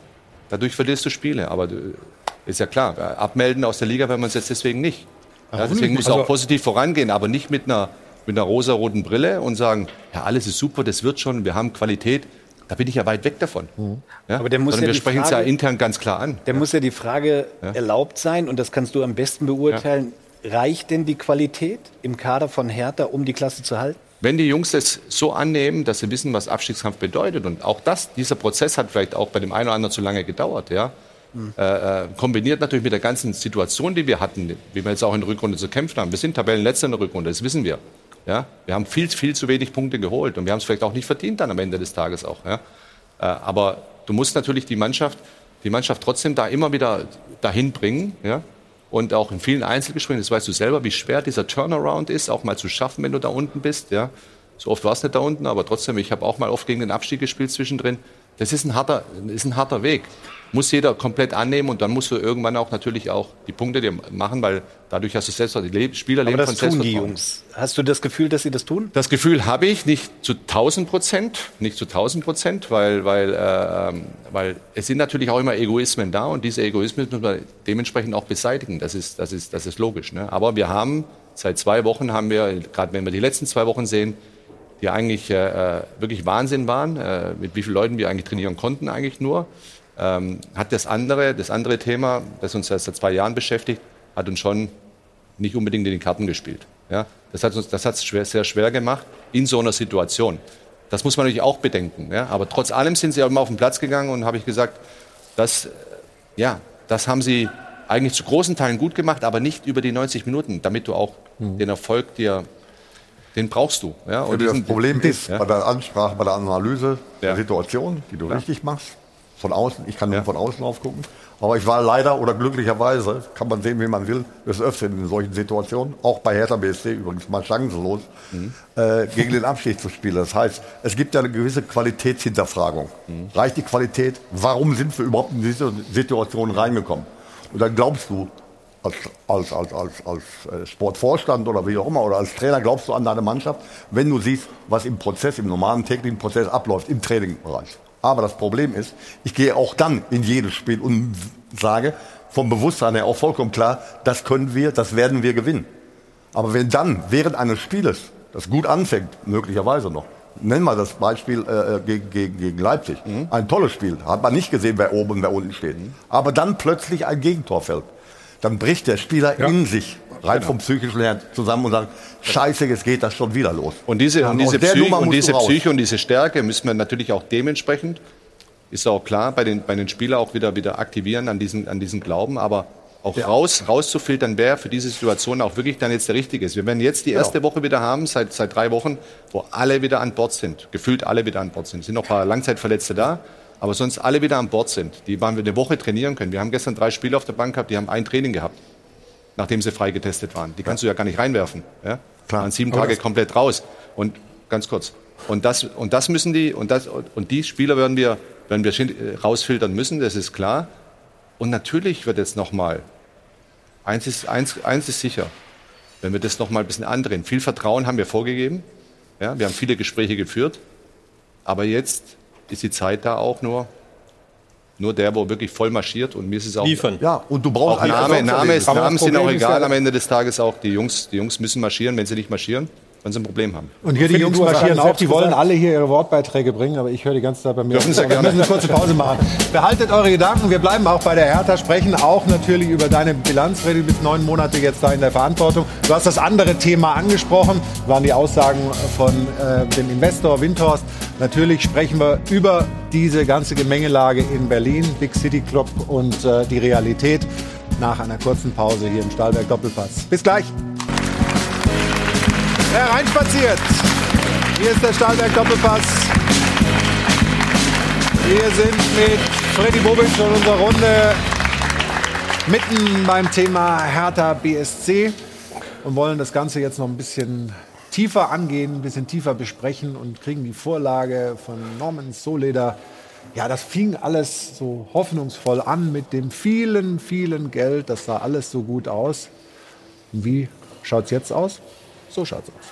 Dadurch verlierst du Spiele. Aber äh, ist ja klar, abmelden aus der Liga werden wir uns jetzt deswegen nicht. Ja, deswegen muss Also- auch positiv vorangehen, aber nicht mit einer, mit einer rosa-roten Brille und sagen, ja, alles ist super, das wird schon, wir haben Qualität. Da bin ich ja weit weg davon. Ja? Aber der muss Sondern ja wir sprechen es ja intern ganz klar an. Da muss ja die Frage erlaubt sein, und das kannst du am besten beurteilen. Reicht denn die Qualität im Kader von Hertha, um die Klasse zu halten? Wenn die Jungs das so annehmen, dass sie wissen, was Abstiegskampf bedeutet, und auch das, dieser Prozess hat vielleicht auch bei dem einen oder anderen zu lange gedauert, ja, äh, äh, kombiniert natürlich mit der ganzen Situation, die wir hatten, wie wir jetzt auch in der Rückrunde zu kämpfen haben. Wir sind Tabellenletzter in der Rückrunde, das wissen wir. Ja? Wir haben viel, viel zu wenig Punkte geholt und wir haben es vielleicht auch nicht verdient dann am Ende des Tages auch. Ja? Äh, aber du musst natürlich die Mannschaft, die Mannschaft trotzdem da immer wieder dahin bringen, ja? Und auch in vielen Einzelgesprächen, das weißt du selber, wie schwer dieser Turnaround ist, auch mal zu schaffen, wenn du da unten bist. Ja? So oft war es nicht da unten, aber trotzdem, ich habe auch mal oft gegen den Abstieg gespielt zwischendrin. Das ist ein harter, ist ein harter Weg. Muss jeder komplett annehmen und dann musst du irgendwann auch natürlich auch die Punkte dir machen, weil dadurch hast du selbst, die Le- Spieler Aber das von tun die. Jungs. Hast du das Gefühl, dass sie das tun? Das Gefühl habe ich nicht zu 1000 Prozent, nicht zu 1000 Prozent, weil, weil, äh, ähm, weil es sind natürlich auch immer Egoismen da und diese Egoismen müssen wir dementsprechend auch beseitigen. Das ist, das ist, das ist logisch. Ne? Aber wir haben seit zwei Wochen haben wir, gerade wenn wir die letzten zwei Wochen sehen, die eigentlich äh, äh, wirklich Wahnsinn waren, äh, mit wie vielen Leuten wir eigentlich trainieren konnten eigentlich nur, ähm, hat das andere, das andere Thema, das uns seit zwei Jahren beschäftigt, hat uns schon nicht unbedingt in die Karten gespielt. Ja, das hat uns, das hat's schwer, sehr schwer gemacht in so einer Situation. Das muss man natürlich auch bedenken. Ja, aber trotz allem sind sie auch immer auf den Platz gegangen und habe ich gesagt, das, äh, ja, das haben sie eigentlich zu großen Teilen gut gemacht, aber nicht über die 90 Minuten, damit du auch den Erfolg dir, den brauchst du. Ja, Und das diesen- Problem ist, ja. bei der Ansprache, bei der Analyse der Ja. Situation, die du Ja. richtig machst, von außen, ich kann nur Ja. von außen drauf gucken, aber ich war leider oder glücklicherweise, kann man sehen, wie man will, des Öfteren in solchen Situationen, auch bei Hertha BSC übrigens mal chancenlos, Mhm. äh, gegen den Abstieg zu spielen. Das heißt, es gibt ja eine gewisse Qualitätshinterfragung. Mhm. Reicht die Qualität? Warum sind wir überhaupt in diese Situation reingekommen? Und dann glaubst du, als, als, als, als, als äh, Sportvorstand oder wie auch immer, oder als Trainer glaubst du an deine Mannschaft, wenn du siehst, was im Prozess, im normalen täglichen Prozess abläuft, im Trainingbereich. Aber das Problem ist, ich gehe auch dann in jedes Spiel und sage, vom Bewusstsein her auch vollkommen klar, das können wir, das werden wir gewinnen. Aber wenn dann während eines Spieles, das gut anfängt, möglicherweise noch, nennen wir das Beispiel äh, gegen, gegen, gegen Leipzig, ein tolles Spiel, hat man nicht gesehen, wer oben und wer unten steht. Aber dann plötzlich ein Gegentor fällt. Dann bricht der Spieler in sich rein vom psychischen her zusammen und sagt, scheiße, jetzt geht das schon wieder los. Und diese, Ja, und diese, Psyche, und diese. Psyche und diese Stärke müssen wir natürlich auch dementsprechend, ist auch klar, bei den, bei den Spielern auch wieder, wieder aktivieren an diesen, an diesen Glauben, aber auch raus, rauszufiltern, wer für diese Situation auch wirklich dann jetzt der Richtige ist. Wir werden jetzt die Genau. erste Woche wieder haben, seit, seit drei Wochen, wo alle wieder an Bord sind. Gefühlt alle wieder an Bord sind. Es sind noch ein paar Langzeitverletzte da, aber sonst alle wieder an Bord sind. Die waren wir eine Woche trainieren können. Wir haben gestern drei Spiele auf der Bank gehabt, die haben ein Training gehabt nachdem sie freigetestet waren. Die kannst du ja gar nicht reinwerfen. Ja? Klar. Waren sieben Tage komplett raus. Und ganz kurz, Und das, und das müssen die, und, das, und die Spieler werden wir, werden wir rausfiltern müssen, das ist klar. Und natürlich wird jetzt nochmal, eins ist, eins, eins ist sicher, wenn wir das nochmal ein bisschen andrehen. Viel Vertrauen haben wir vorgegeben. Ja, wir haben viele Gespräche geführt. Aber jetzt ist die Zeit da auch nur, nur der, wo wirklich voll marschiert und mir ist es auch. Liefern. Ja, und du brauchst auch Name, Name ist, Namen sind auch egal ja, am Ende des Tages auch. Die Jungs, die Jungs müssen marschieren. Wenn sie nicht marschieren, werden sie ein Problem haben. Und hier die Jungs marschieren auch, die wollen alle hier ihre Wortbeiträge bringen, aber ich höre die ganze Zeit bei mir. Dürfen Sie Wir müssen eine kurze Pause machen. Behaltet eure Gedanken, wir bleiben auch bei der Hertha, sprechen auch natürlich über deine Bilanz, Freddy, du bist neun Monate jetzt da in der Verantwortung. Du hast das andere Thema angesprochen, waren die Aussagen von äh, dem Investor Windhorst. Natürlich sprechen wir über diese ganze Gemengelage in Berlin, Big City Club und äh, die Realität nach einer kurzen Pause hier im Stahlberg Doppelpass. Bis gleich. Hereinspaziert. Hier ist der Stahlberg Doppelpass. Wir sind mit Freddy Bobic in unserer Runde mitten beim Thema Hertha BSC und wollen das Ganze jetzt noch ein bisschen tiefer angehen, ein bisschen tiefer besprechen und kriegen die Vorlage von Norman Soleder. Ja, das fing alles so hoffnungsvoll an mit dem vielen, vielen Geld. Das sah alles so gut aus. Und wie schaut's jetzt aus? So schaut's aus.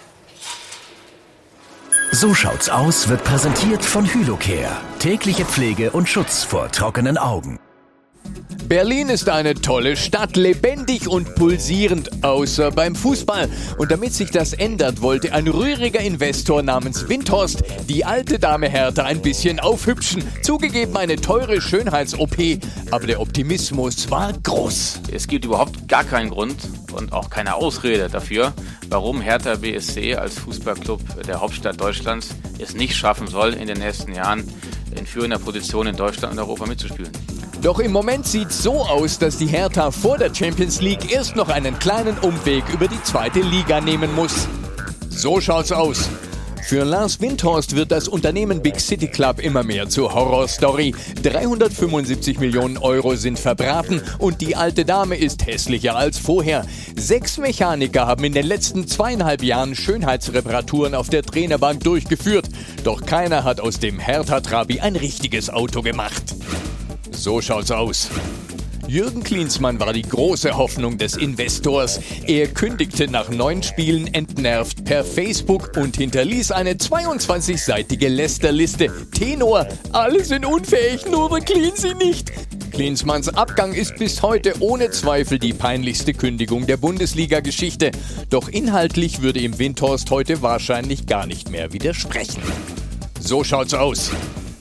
So schaut's aus wird präsentiert von Hylocare. Tägliche Pflege und Schutz vor trockenen Augen. Berlin ist eine tolle Stadt, lebendig und pulsierend, außer beim Fußball. Und damit sich das ändert, wollte ein rühriger Investor namens Windhorst die alte Dame Hertha ein bisschen aufhübschen. Zugegeben eine teure Schönheits-OP, aber der Optimismus war groß. Es gibt überhaupt gar keinen Grund und auch keine Ausrede dafür, warum Hertha BSC als Fußballclub der Hauptstadt Deutschlands es nicht schaffen soll, in den nächsten Jahren in führender Position in Deutschland und Europa mitzuspielen. Doch im Moment sieht's so aus, dass die Hertha vor der Champions League erst noch einen kleinen Umweg über die zweite Liga nehmen muss. So schaut's aus. Für Lars Windhorst wird das Unternehmen Big City Club immer mehr zur Horrorstory. 375 Millionen Euro sind verbraten und die alte Dame ist hässlicher als vorher. Sechs Mechaniker haben in den letzten zweieinhalb Jahren Schönheitsreparaturen auf der Trainerbank durchgeführt. Doch keiner hat aus dem Hertha-Trabi ein richtiges Auto gemacht. So schaut's aus. Jürgen Klinsmann war die große Hoffnung des Investors. Er kündigte nach neun Spielen entnervt per Facebook und hinterließ eine 22-seitige Lästerliste. Tenor, alle sind unfähig, nur der Cleansy nicht. Klinsmanns Abgang ist bis heute ohne Zweifel die peinlichste Kündigung der Bundesliga-Geschichte. Doch inhaltlich würde ihm Windhorst heute wahrscheinlich gar nicht mehr widersprechen. So schaut's aus.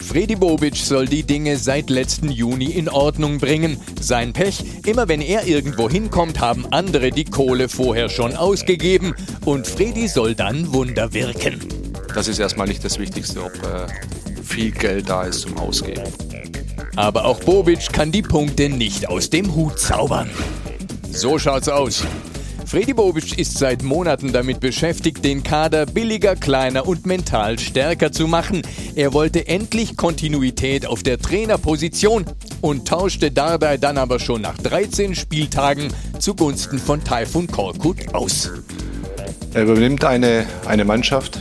Freddy Bobic soll die Dinge seit letzten Juni in Ordnung bringen. Sein Pech, immer wenn er irgendwo hinkommt, haben andere die Kohle vorher schon ausgegeben und Freddy soll dann Wunder wirken. Das ist erstmal nicht das Wichtigste, ob äh, viel Geld da ist zum Ausgeben. Aber auch Bobic kann die Punkte nicht aus dem Hut zaubern. So schaut's aus. Freddy Bobic ist seit Monaten damit beschäftigt, den Kader billiger, kleiner und mental stärker zu machen. Er wollte endlich Kontinuität auf der Trainerposition und tauschte Dardai dann aber schon nach 13 Spieltagen zugunsten von Taifun Korkut aus. Er übernimmt eine, eine Mannschaft,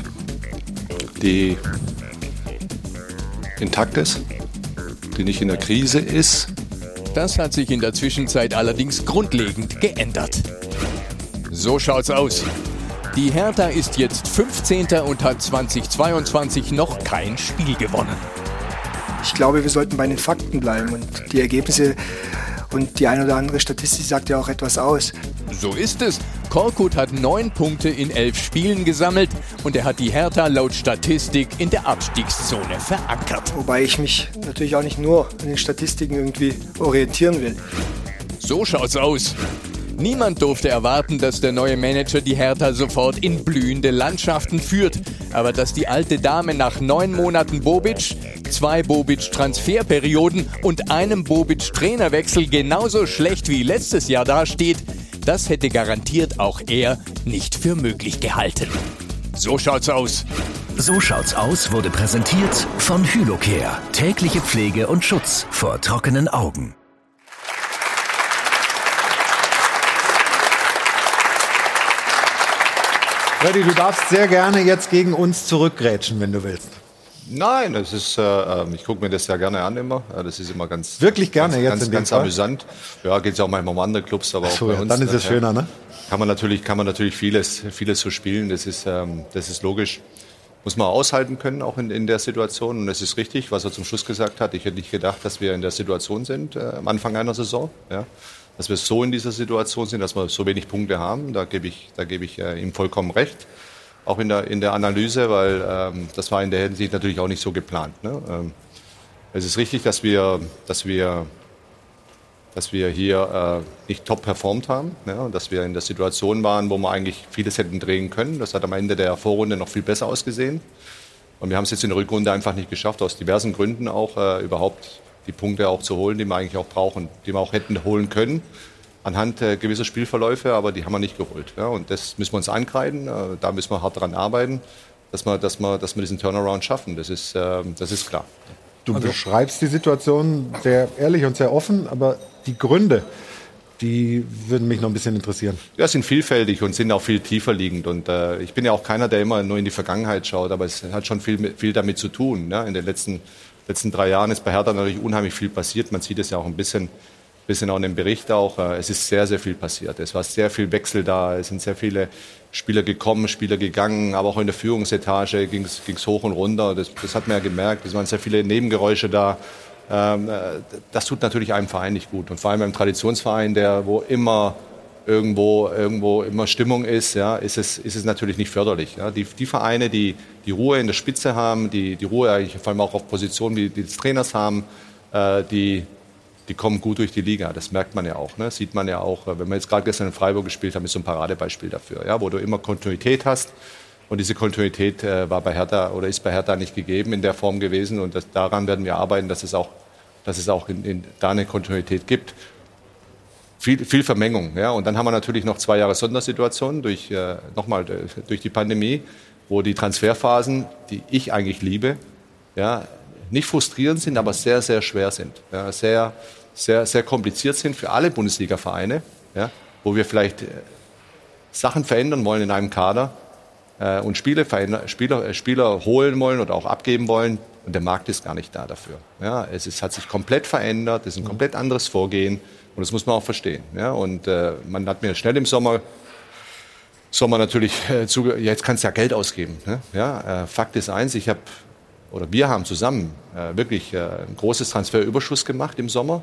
die intakt ist, die nicht in der Krise ist. Das hat sich in der Zwischenzeit allerdings grundlegend geändert. So schaut's aus. Die Hertha ist jetzt 15. und hat 2022 noch kein Spiel gewonnen. Ich glaube, wir sollten bei den Fakten bleiben und die Ergebnisse und die ein oder andere Statistik sagt ja auch etwas aus. So ist es. Korkut hat neun Punkte in elf Spielen gesammelt und er hat die Hertha laut Statistik in der Abstiegszone verankert. Wobei ich mich natürlich auch nicht nur an den Statistiken irgendwie orientieren will. So schaut's aus. Niemand durfte erwarten, dass der neue Manager die Hertha sofort in blühende Landschaften führt. Aber dass die alte Dame nach neun Monaten Bobic, zwei Bobic-Transferperioden und einem Bobic-Trainerwechsel genauso schlecht wie letztes Jahr dasteht, das hätte garantiert auch er nicht für möglich gehalten. So schaut's aus. So schaut's aus wurde präsentiert von Hylocare. Tägliche Pflege und Schutz vor trockenen Augen. Freddy, du darfst sehr gerne jetzt gegen uns zurückgrätschen, wenn du willst. Nein, das ist, äh, ähm, ich gucke mir das ja gerne an immer. Das ist immer ganz wirklich gerne ganz, jetzt ganz, in ganz Fall? amüsant. Ja, geht es auch manchmal um andere Clubs, aber so, auch bei ja, uns. dann ist es schöner, ne? Kann man natürlich, kann man natürlich vieles, vieles so spielen. Das ist, ähm, das ist logisch. Muss man aushalten können, auch in, in der Situation. Und es ist richtig, was er zum Schluss gesagt hat. Ich hätte nicht gedacht, dass wir in der Situation sind äh, am Anfang einer Saison. Ja. Dass wir so in dieser Situation sind, dass wir so wenig Punkte haben. Da gebe ich, da gebe ich äh, ihm vollkommen recht auch in der, in der Analyse, weil ähm, das war in der Hinsicht natürlich auch nicht so geplant. Ne? Ähm, es ist richtig, dass wir, dass wir, dass wir hier äh, nicht top performt haben ne? und dass wir in der Situation waren, wo wir eigentlich vieles hätten drehen können. Das hat am Ende der Vorrunde noch viel besser ausgesehen. Und wir haben es jetzt in der Rückrunde einfach nicht geschafft, aus diversen Gründen auch äh, überhaupt die Punkte auch zu holen, die wir eigentlich auch brauchen, die wir auch hätten holen können anhand äh, gewisser Spielverläufe, aber die haben wir nicht geholt. Ja, und das müssen wir uns ankreiden, äh, da müssen wir hart dran arbeiten, dass wir, dass wir, dass wir diesen Turnaround schaffen. Das ist, äh, das ist klar. Du also, beschreibst die Situation sehr ehrlich und sehr offen, aber die Gründe, die würden mich noch ein bisschen interessieren. Ja, sind vielfältig und sind auch viel tiefer liegend. Und äh, ich bin ja auch keiner, der immer nur in die Vergangenheit schaut, aber es hat schon viel, viel damit zu tun. Ne? In den letzten, letzten drei Jahren ist bei Hertha natürlich unheimlich viel passiert. Man sieht es ja auch ein bisschen bisschen auch in dem Bericht auch, äh, es ist sehr, sehr viel passiert. Es war sehr viel Wechsel da, es sind sehr viele Spieler gekommen, Spieler gegangen, aber auch in der Führungsetage ging es hoch und runter. Das, das, hat man ja gemerkt, es waren sehr viele Nebengeräusche da. Ähm, äh, das tut natürlich einem Verein nicht gut. Und vor allem einem Traditionsverein, der wo immer irgendwo, irgendwo immer Stimmung ist, ja, ist, es, ist es natürlich nicht förderlich. Ja. Die, die Vereine, die die Ruhe in der Spitze haben, die, die Ruhe eigentlich vor allem auch auf Positionen wie die des Trainers haben, äh, die, die kommen gut durch die Liga. Das merkt man ja auch. Ne? Sieht man ja auch, wenn wir jetzt gerade gestern in Freiburg gespielt haben, ist so ein Paradebeispiel dafür, ja? wo du immer Kontinuität hast. Und diese Kontinuität äh, war bei Hertha oder ist bei Hertha nicht gegeben in der Form gewesen. Und das, daran werden wir arbeiten, dass es auch, dass es auch in, in, da eine Kontinuität gibt. Viel, viel Vermengung. Ja? Und dann haben wir natürlich noch zwei Jahre Sondersituation durch, äh, nochmal, äh, durch die Pandemie, wo die Transferphasen, die ich eigentlich liebe, ja, nicht frustrierend sind, aber sehr, sehr schwer sind. Ja, sehr, sehr, sehr kompliziert sind für alle Bundesliga-Vereine, ja, wo wir vielleicht äh, Sachen verändern wollen in einem Kader äh, und Spiele Spieler, äh, Spieler holen wollen oder auch abgeben wollen. Und der Markt ist gar nicht da dafür. Ja, es ist, hat sich komplett verändert, es ist ein komplett anderes Vorgehen und das muss man auch verstehen. Ja, und äh, man hat mir schnell im Sommer Sommer natürlich äh, zu, jetzt kannst du ja Geld ausgeben. Ne? Ja, äh, Fakt ist eins, ich habe oder wir haben zusammen äh, wirklich äh, ein großes Transferüberschuss gemacht im Sommer.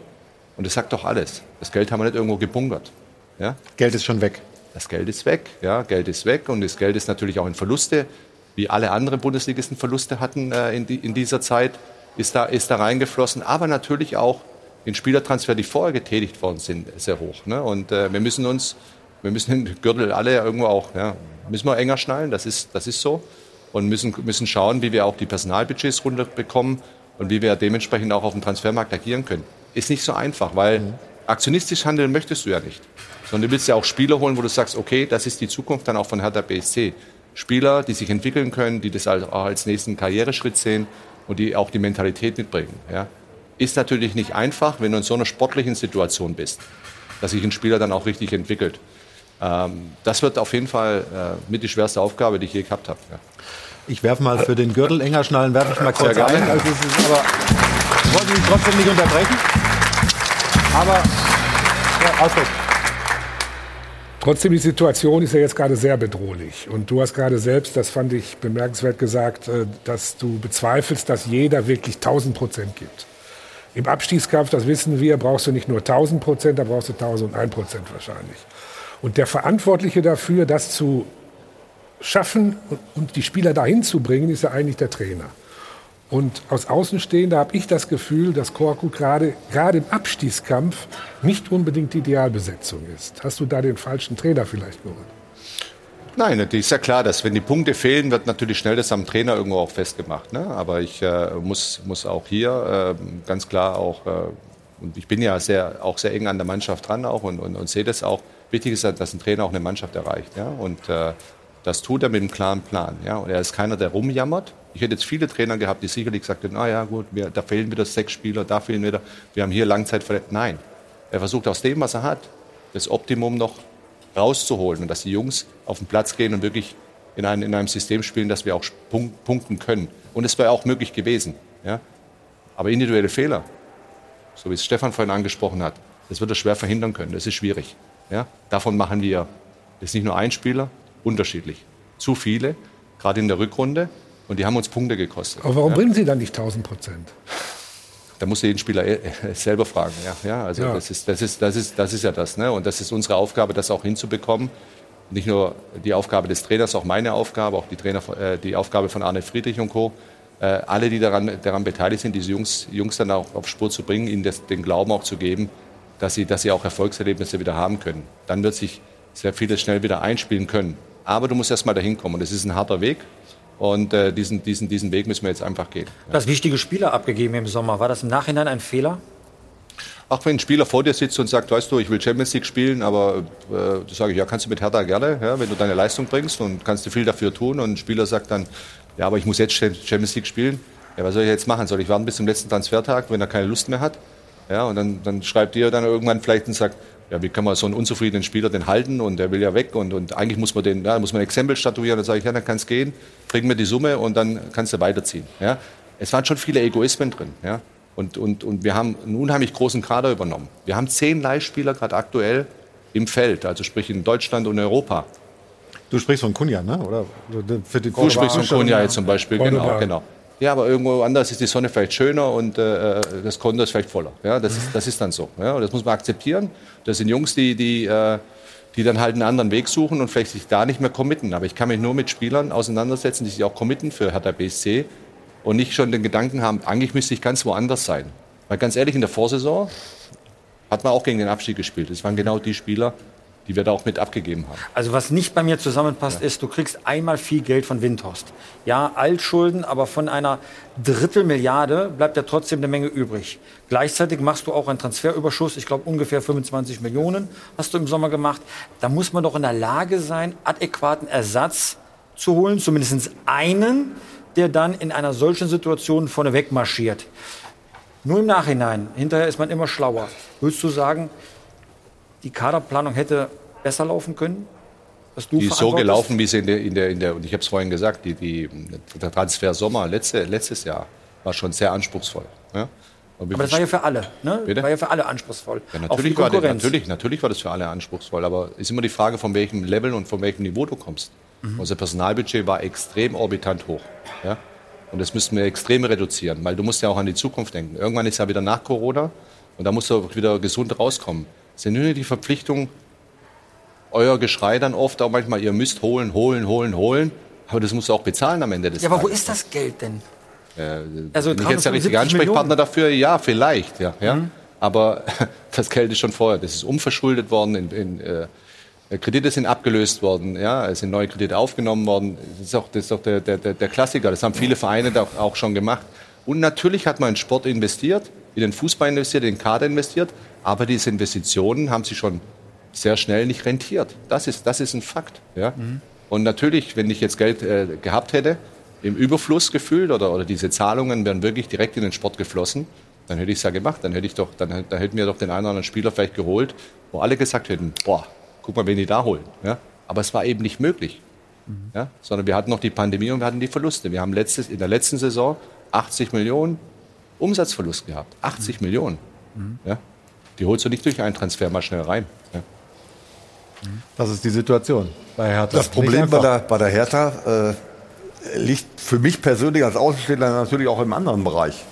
Und das sagt doch alles. Das Geld haben wir nicht irgendwo gebunkert. Ja? Geld ist schon weg. Das Geld ist weg. Ja, Geld ist weg. Und das Geld ist natürlich auch in Verluste, wie alle anderen Bundesligisten Verluste hatten äh, in, die, in, dieser Zeit, ist da, ist da reingeflossen. Aber natürlich auch in Spielertransfer, die vorher getätigt worden sind, sehr hoch. Ne? Und äh, wir müssen uns, wir müssen den Gürtel alle irgendwo auch, ja, müssen wir enger schnallen. Das ist, das ist so und müssen, müssen schauen, wie wir auch die Personalbudgets runterbekommen und wie wir dementsprechend auch auf dem Transfermarkt agieren können. Ist nicht so einfach, weil mhm. aktionistisch handeln möchtest du ja nicht. Sondern du willst ja auch Spieler holen, wo du sagst, okay, das ist die Zukunft dann auch von Hertha BSC. Spieler, die sich entwickeln können, die das auch als nächsten Karriereschritt sehen und die auch die Mentalität mitbringen. Ja. Ist natürlich nicht einfach, wenn du in so einer sportlichen Situation bist, dass sich ein Spieler dann auch richtig entwickelt. Ähm, das wird auf jeden Fall äh, mit die schwerste Aufgabe, die ich je gehabt habe. Ja. Ich werfe mal für den Gürtel enger schnallen, werfe ich mal kurz Sehr ein. Also es ist aber, ich wollte mich trotzdem nicht unterbrechen. Aber, ja, Ausdruck. Trotzdem, die Situation ist ja jetzt gerade sehr bedrohlich. Und du hast gerade selbst, das fand ich bemerkenswert gesagt, äh, dass du bezweifelst, dass jeder wirklich 1000 Prozent gibt. Im Abstiegskampf, das wissen wir, brauchst du nicht nur 1000 Prozent, da brauchst du 1001 Prozent wahrscheinlich. Und der Verantwortliche dafür, das zu schaffen und die Spieler dahin zu bringen, ist ja eigentlich der Trainer. Und aus Außenstehender habe ich das Gefühl, dass Korku gerade, gerade im Abstiegskampf nicht unbedingt die Idealbesetzung ist. Hast du da den falschen Trainer vielleicht geholt? Nein, das ist ja klar, dass wenn die Punkte fehlen, wird natürlich schnell das am Trainer irgendwo auch festgemacht. Ne? Aber ich äh, muss, muss auch hier äh, ganz klar auch, äh, und ich bin ja sehr, auch sehr eng an der Mannschaft dran auch und, und, und sehe das auch, wichtig ist, dass ein Trainer auch eine Mannschaft erreicht. Ja? Und äh, das tut er mit einem klaren Plan. Ja? Und er ist keiner, der rumjammert. Ich hätte jetzt viele Trainer gehabt, die sicherlich gesagt hätten, ah ja gut, wir, da fehlen wieder sechs Spieler, da fehlen wieder, wir haben hier Langzeitverletzte. Nein, er versucht aus dem, was er hat, das Optimum noch rauszuholen und dass die Jungs auf den Platz gehen und wirklich in, ein, in einem System spielen, dass wir auch punk punkten können. Und es wäre auch möglich gewesen. Ja? Aber individuelle Fehler, so wie es Stefan vorhin angesprochen hat, das wird er schwer verhindern können. Das ist schwierig. Ja? Davon machen wir, das ist nicht nur ein Spieler, unterschiedlich. Zu viele, gerade in der Rückrunde. Und die haben uns Punkte gekostet. Aber warum ja? bringen Sie dann nicht 1000 Prozent? Da muss jeden Spieler äh, selber fragen. Ja, ja also ja. Das, ist, das, ist, das, ist, das ist ja das. Ne? Und das ist unsere Aufgabe, das auch hinzubekommen. Nicht nur die Aufgabe des Trainers, auch meine Aufgabe, auch die, Trainer, äh, die Aufgabe von Arne Friedrich und Co. Äh, alle, die daran, daran beteiligt sind, diese Jungs, Jungs dann auch auf Spur zu bringen, ihnen das, den Glauben auch zu geben, dass sie, dass sie auch Erfolgserlebnisse wieder haben können. Dann wird sich sehr vieles schnell wieder einspielen können. Aber du musst erst mal dahin kommen. Und es ist ein harter Weg. Und äh, diesen, diesen, diesen Weg müssen wir jetzt einfach gehen. Ja. Das wichtige Spieler abgegeben im Sommer. War das im Nachhinein ein Fehler? Auch wenn ein Spieler vor dir sitzt und sagt, weißt du, ich will Champions League spielen, aber äh, da sage ich, ja, kannst du mit Hertha gerne, ja, wenn du deine Leistung bringst und kannst du viel dafür tun. Und ein Spieler sagt dann, ja, aber ich muss jetzt Champions League spielen. Ja, was soll ich jetzt machen? Soll ich warten bis zum letzten Transfertag, wenn er keine Lust mehr hat? Ja, und dann, dann schreibt ihr dann irgendwann vielleicht und sagt, ja, wie kann man so einen unzufriedenen Spieler denn halten und der will ja weg und, und eigentlich muss man den, ja, muss man ein Exempel statuieren. Dann sage ich, ja, dann kann es gehen, bring mir die Summe und dann kannst du weiterziehen. Ja. Es waren schon viele Egoismen drin. Ja. Und, und, und wir haben einen unheimlich großen Kader übernommen. Wir haben zehn Leihspieler gerade aktuell im Feld, also sprich in Deutschland und Europa. Du sprichst von Kunja, ne? Oder für die du sprichst von Kunja jetzt zum Beispiel, genau, genau. Ja, aber irgendwo anders ist die Sonne vielleicht schöner und äh, das Konto ist vielleicht voller. Ja, das, ist, das ist dann so. Ja, und das muss man akzeptieren. Das sind Jungs, die, die, äh, die dann halt einen anderen Weg suchen und vielleicht sich da nicht mehr committen. Aber ich kann mich nur mit Spielern auseinandersetzen, die sich auch committen für Hertha BSC und nicht schon den Gedanken haben, eigentlich müsste ich ganz woanders sein. Weil ganz ehrlich, in der Vorsaison hat man auch gegen den Abstieg gespielt. Das waren genau die Spieler, die wir da auch mit abgegeben haben. Also was nicht bei mir zusammenpasst, ja. ist, du kriegst einmal viel Geld von Windhorst. Ja, Altschulden, aber von einer Drittelmilliarde bleibt ja trotzdem eine Menge übrig. Gleichzeitig machst du auch einen Transferüberschuss, ich glaube ungefähr 25 Millionen hast du im Sommer gemacht. Da muss man doch in der Lage sein, adäquaten Ersatz zu holen, zumindest einen, der dann in einer solchen Situation vorneweg marschiert. Nur im Nachhinein, hinterher ist man immer schlauer. Würdest du sagen, die Kaderplanung hätte besser laufen können? die ist so gelaufen, wie sie in der, in der, in der und ich habe es vorhin gesagt, die, die, der Transfer Sommer letzte, letztes Jahr war schon sehr anspruchsvoll. Ja? Aber das war ja für alle, ne? Bitte? War ja für alle anspruchsvoll. Ja, natürlich, war der, natürlich, natürlich war das für alle anspruchsvoll, aber es ist immer die Frage, von welchem Level und von welchem Niveau du kommst. Mhm. Unser Personalbudget war extrem orbitant hoch. Ja? Und das müssen wir extrem reduzieren, weil du musst ja auch an die Zukunft denken. Irgendwann ist ja wieder nach Corona und da musst du wieder gesund rauskommen sind nur die Verpflichtung, euer Geschrei dann oft auch manchmal, ihr müsst holen, holen, holen, holen. Aber das musst du auch bezahlen am Ende des Tages. Ja, aber wo ist das Geld denn? Äh, also, bin ich jetzt der richtige Ansprechpartner Millionen? dafür? Ja, vielleicht. Ja, ja. Mhm. Aber das Geld ist schon vorher. Das ist umverschuldet worden. In, in, äh, Kredite sind abgelöst worden. Ja, es sind neue Kredite aufgenommen worden. Das ist auch, das ist auch der, der, der Klassiker. Das haben viele Vereine auch, auch schon gemacht. Und natürlich hat man in Sport investiert, in den Fußball investiert, in den Kader investiert. Aber diese Investitionen haben sich schon sehr schnell nicht rentiert. Das ist, das ist ein Fakt. Ja? Mhm. Und natürlich, wenn ich jetzt Geld äh, gehabt hätte, im Überfluss gefühlt oder, oder diese Zahlungen wären wirklich direkt in den Sport geflossen, dann hätte ich es ja gemacht. Dann hätte ich doch, dann, dann hätten wir doch den einen oder anderen Spieler vielleicht geholt, wo alle gesagt hätten, boah, guck mal, wen die da holen. Ja? Aber es war eben nicht möglich. Mhm. Ja? Sondern wir hatten noch die Pandemie und wir hatten die Verluste. Wir haben letztes, in der letzten Saison 80 Millionen Umsatzverlust gehabt. 80 mhm. Millionen. Mhm. Ja? Die holst du nicht durch einen Transfer mal schnell rein. Ja. Das ist die Situation bei Hertha. Das Problem bei der, bei der Hertha äh, liegt für mich persönlich als Außenstehender natürlich auch im anderen Bereich.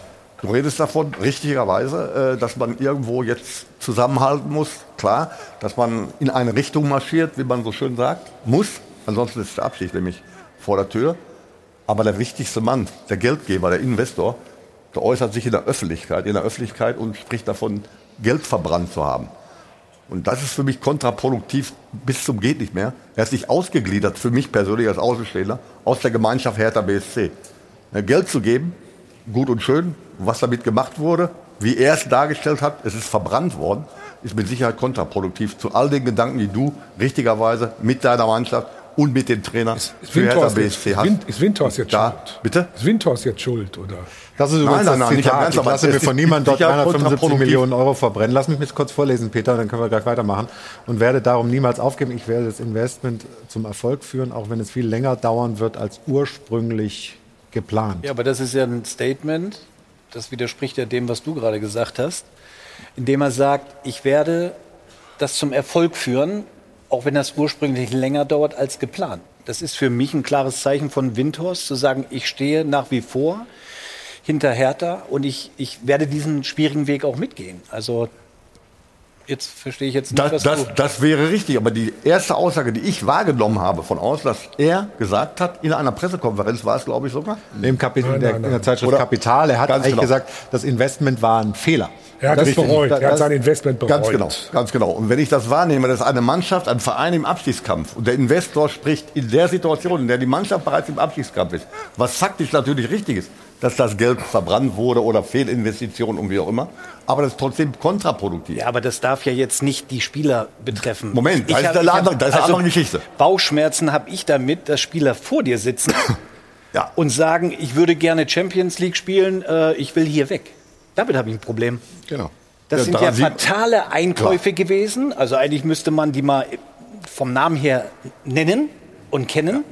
Du redest davon, richtigerweise, äh, dass man irgendwo jetzt zusammenhalten muss. Klar, dass man in eine Richtung marschiert, wie man so schön sagt, muss. Ansonsten ist der Abschied nämlich vor der Tür. Aber der wichtigste Mann, der Geldgeber, der Investor, der äußert sich in der Öffentlichkeit, in der Öffentlichkeit und spricht davon, Geld verbrannt zu haben. Und das ist für mich kontraproduktiv bis zum geht nicht mehr. Er hat sich ausgegliedert, für mich persönlich als Außenstehender, aus der Gemeinschaft Hertha BSC. Geld zu geben, gut und schön, was damit gemacht wurde, wie er es dargestellt hat, es ist verbrannt worden, ist mit Sicherheit kontraproduktiv zu all den Gedanken, die du richtigerweise mit deiner Mannschaft und mit dem Trainer Ist für Hertha BSC jetzt. Wind, ist Windhorst jetzt Da- schuld? Bitte? Ist Windhorst jetzt schuld, oder? Das ist Nein, übrigens nein, das nein, nicht Zitat. Ich lasse mir von niemandem dort sicher 375 kontraproduktiv. Millionen Euro verbrennen. Lass mich das kurz vorlesen, Peter, dann können wir gleich weitermachen. Und werde darum niemals aufgeben. Ich werde das Investment zum Erfolg führen, auch wenn es viel länger dauern wird als ursprünglich geplant. Ja, aber das ist ja ein Statement, das widerspricht ja dem, was du gerade gesagt hast, indem er sagt, ich werde das zum Erfolg führen, auch wenn das ursprünglich länger dauert als geplant. Das ist für mich ein klares Zeichen von Windhorst, zu sagen, ich stehe nach wie vor hinter Hertha und ich, ich werde diesen schwierigen Weg auch mitgehen. Also jetzt verstehe ich jetzt nicht, Das, was das, du... das wäre richtig, aber die erste Aussage, die ich wahrgenommen habe von aus, dass er gesagt hat, in einer Pressekonferenz war es, glaube ich, sogar. Im Kapitel Nein, der, nein, in der. Zeitschrift Oder- Kapital, er hat eigentlich genau. gesagt, das Investment war ein Fehler. Er hat Das es bereut. Er hat sein Investment bereut. Ganz genau, ganz genau. Und wenn ich das wahrnehme, dass eine Mannschaft, ein Verein im Abstiegskampf und der Investor spricht in der Situation, in der die Mannschaft bereits im Abstiegskampf ist, was faktisch natürlich richtig ist, dass das Geld verbrannt wurde oder Fehlinvestitionen und wie auch immer, aber das ist trotzdem kontraproduktiv. Ja, aber das darf ja jetzt nicht die Spieler betreffen. Moment, das Ich ist hab- eine andere- das ist eine andere Geschichte. Bauchschmerzen habe ich damit, dass Spieler vor dir sitzen Ja. und sagen, ich würde gerne Champions League spielen, äh, ich will hier weg. Damit habe ich ein Problem. Genau. Das Ja, sind ja fatale Einkäufe gewesen. Also eigentlich müsste man die mal vom Namen her nennen und kennen.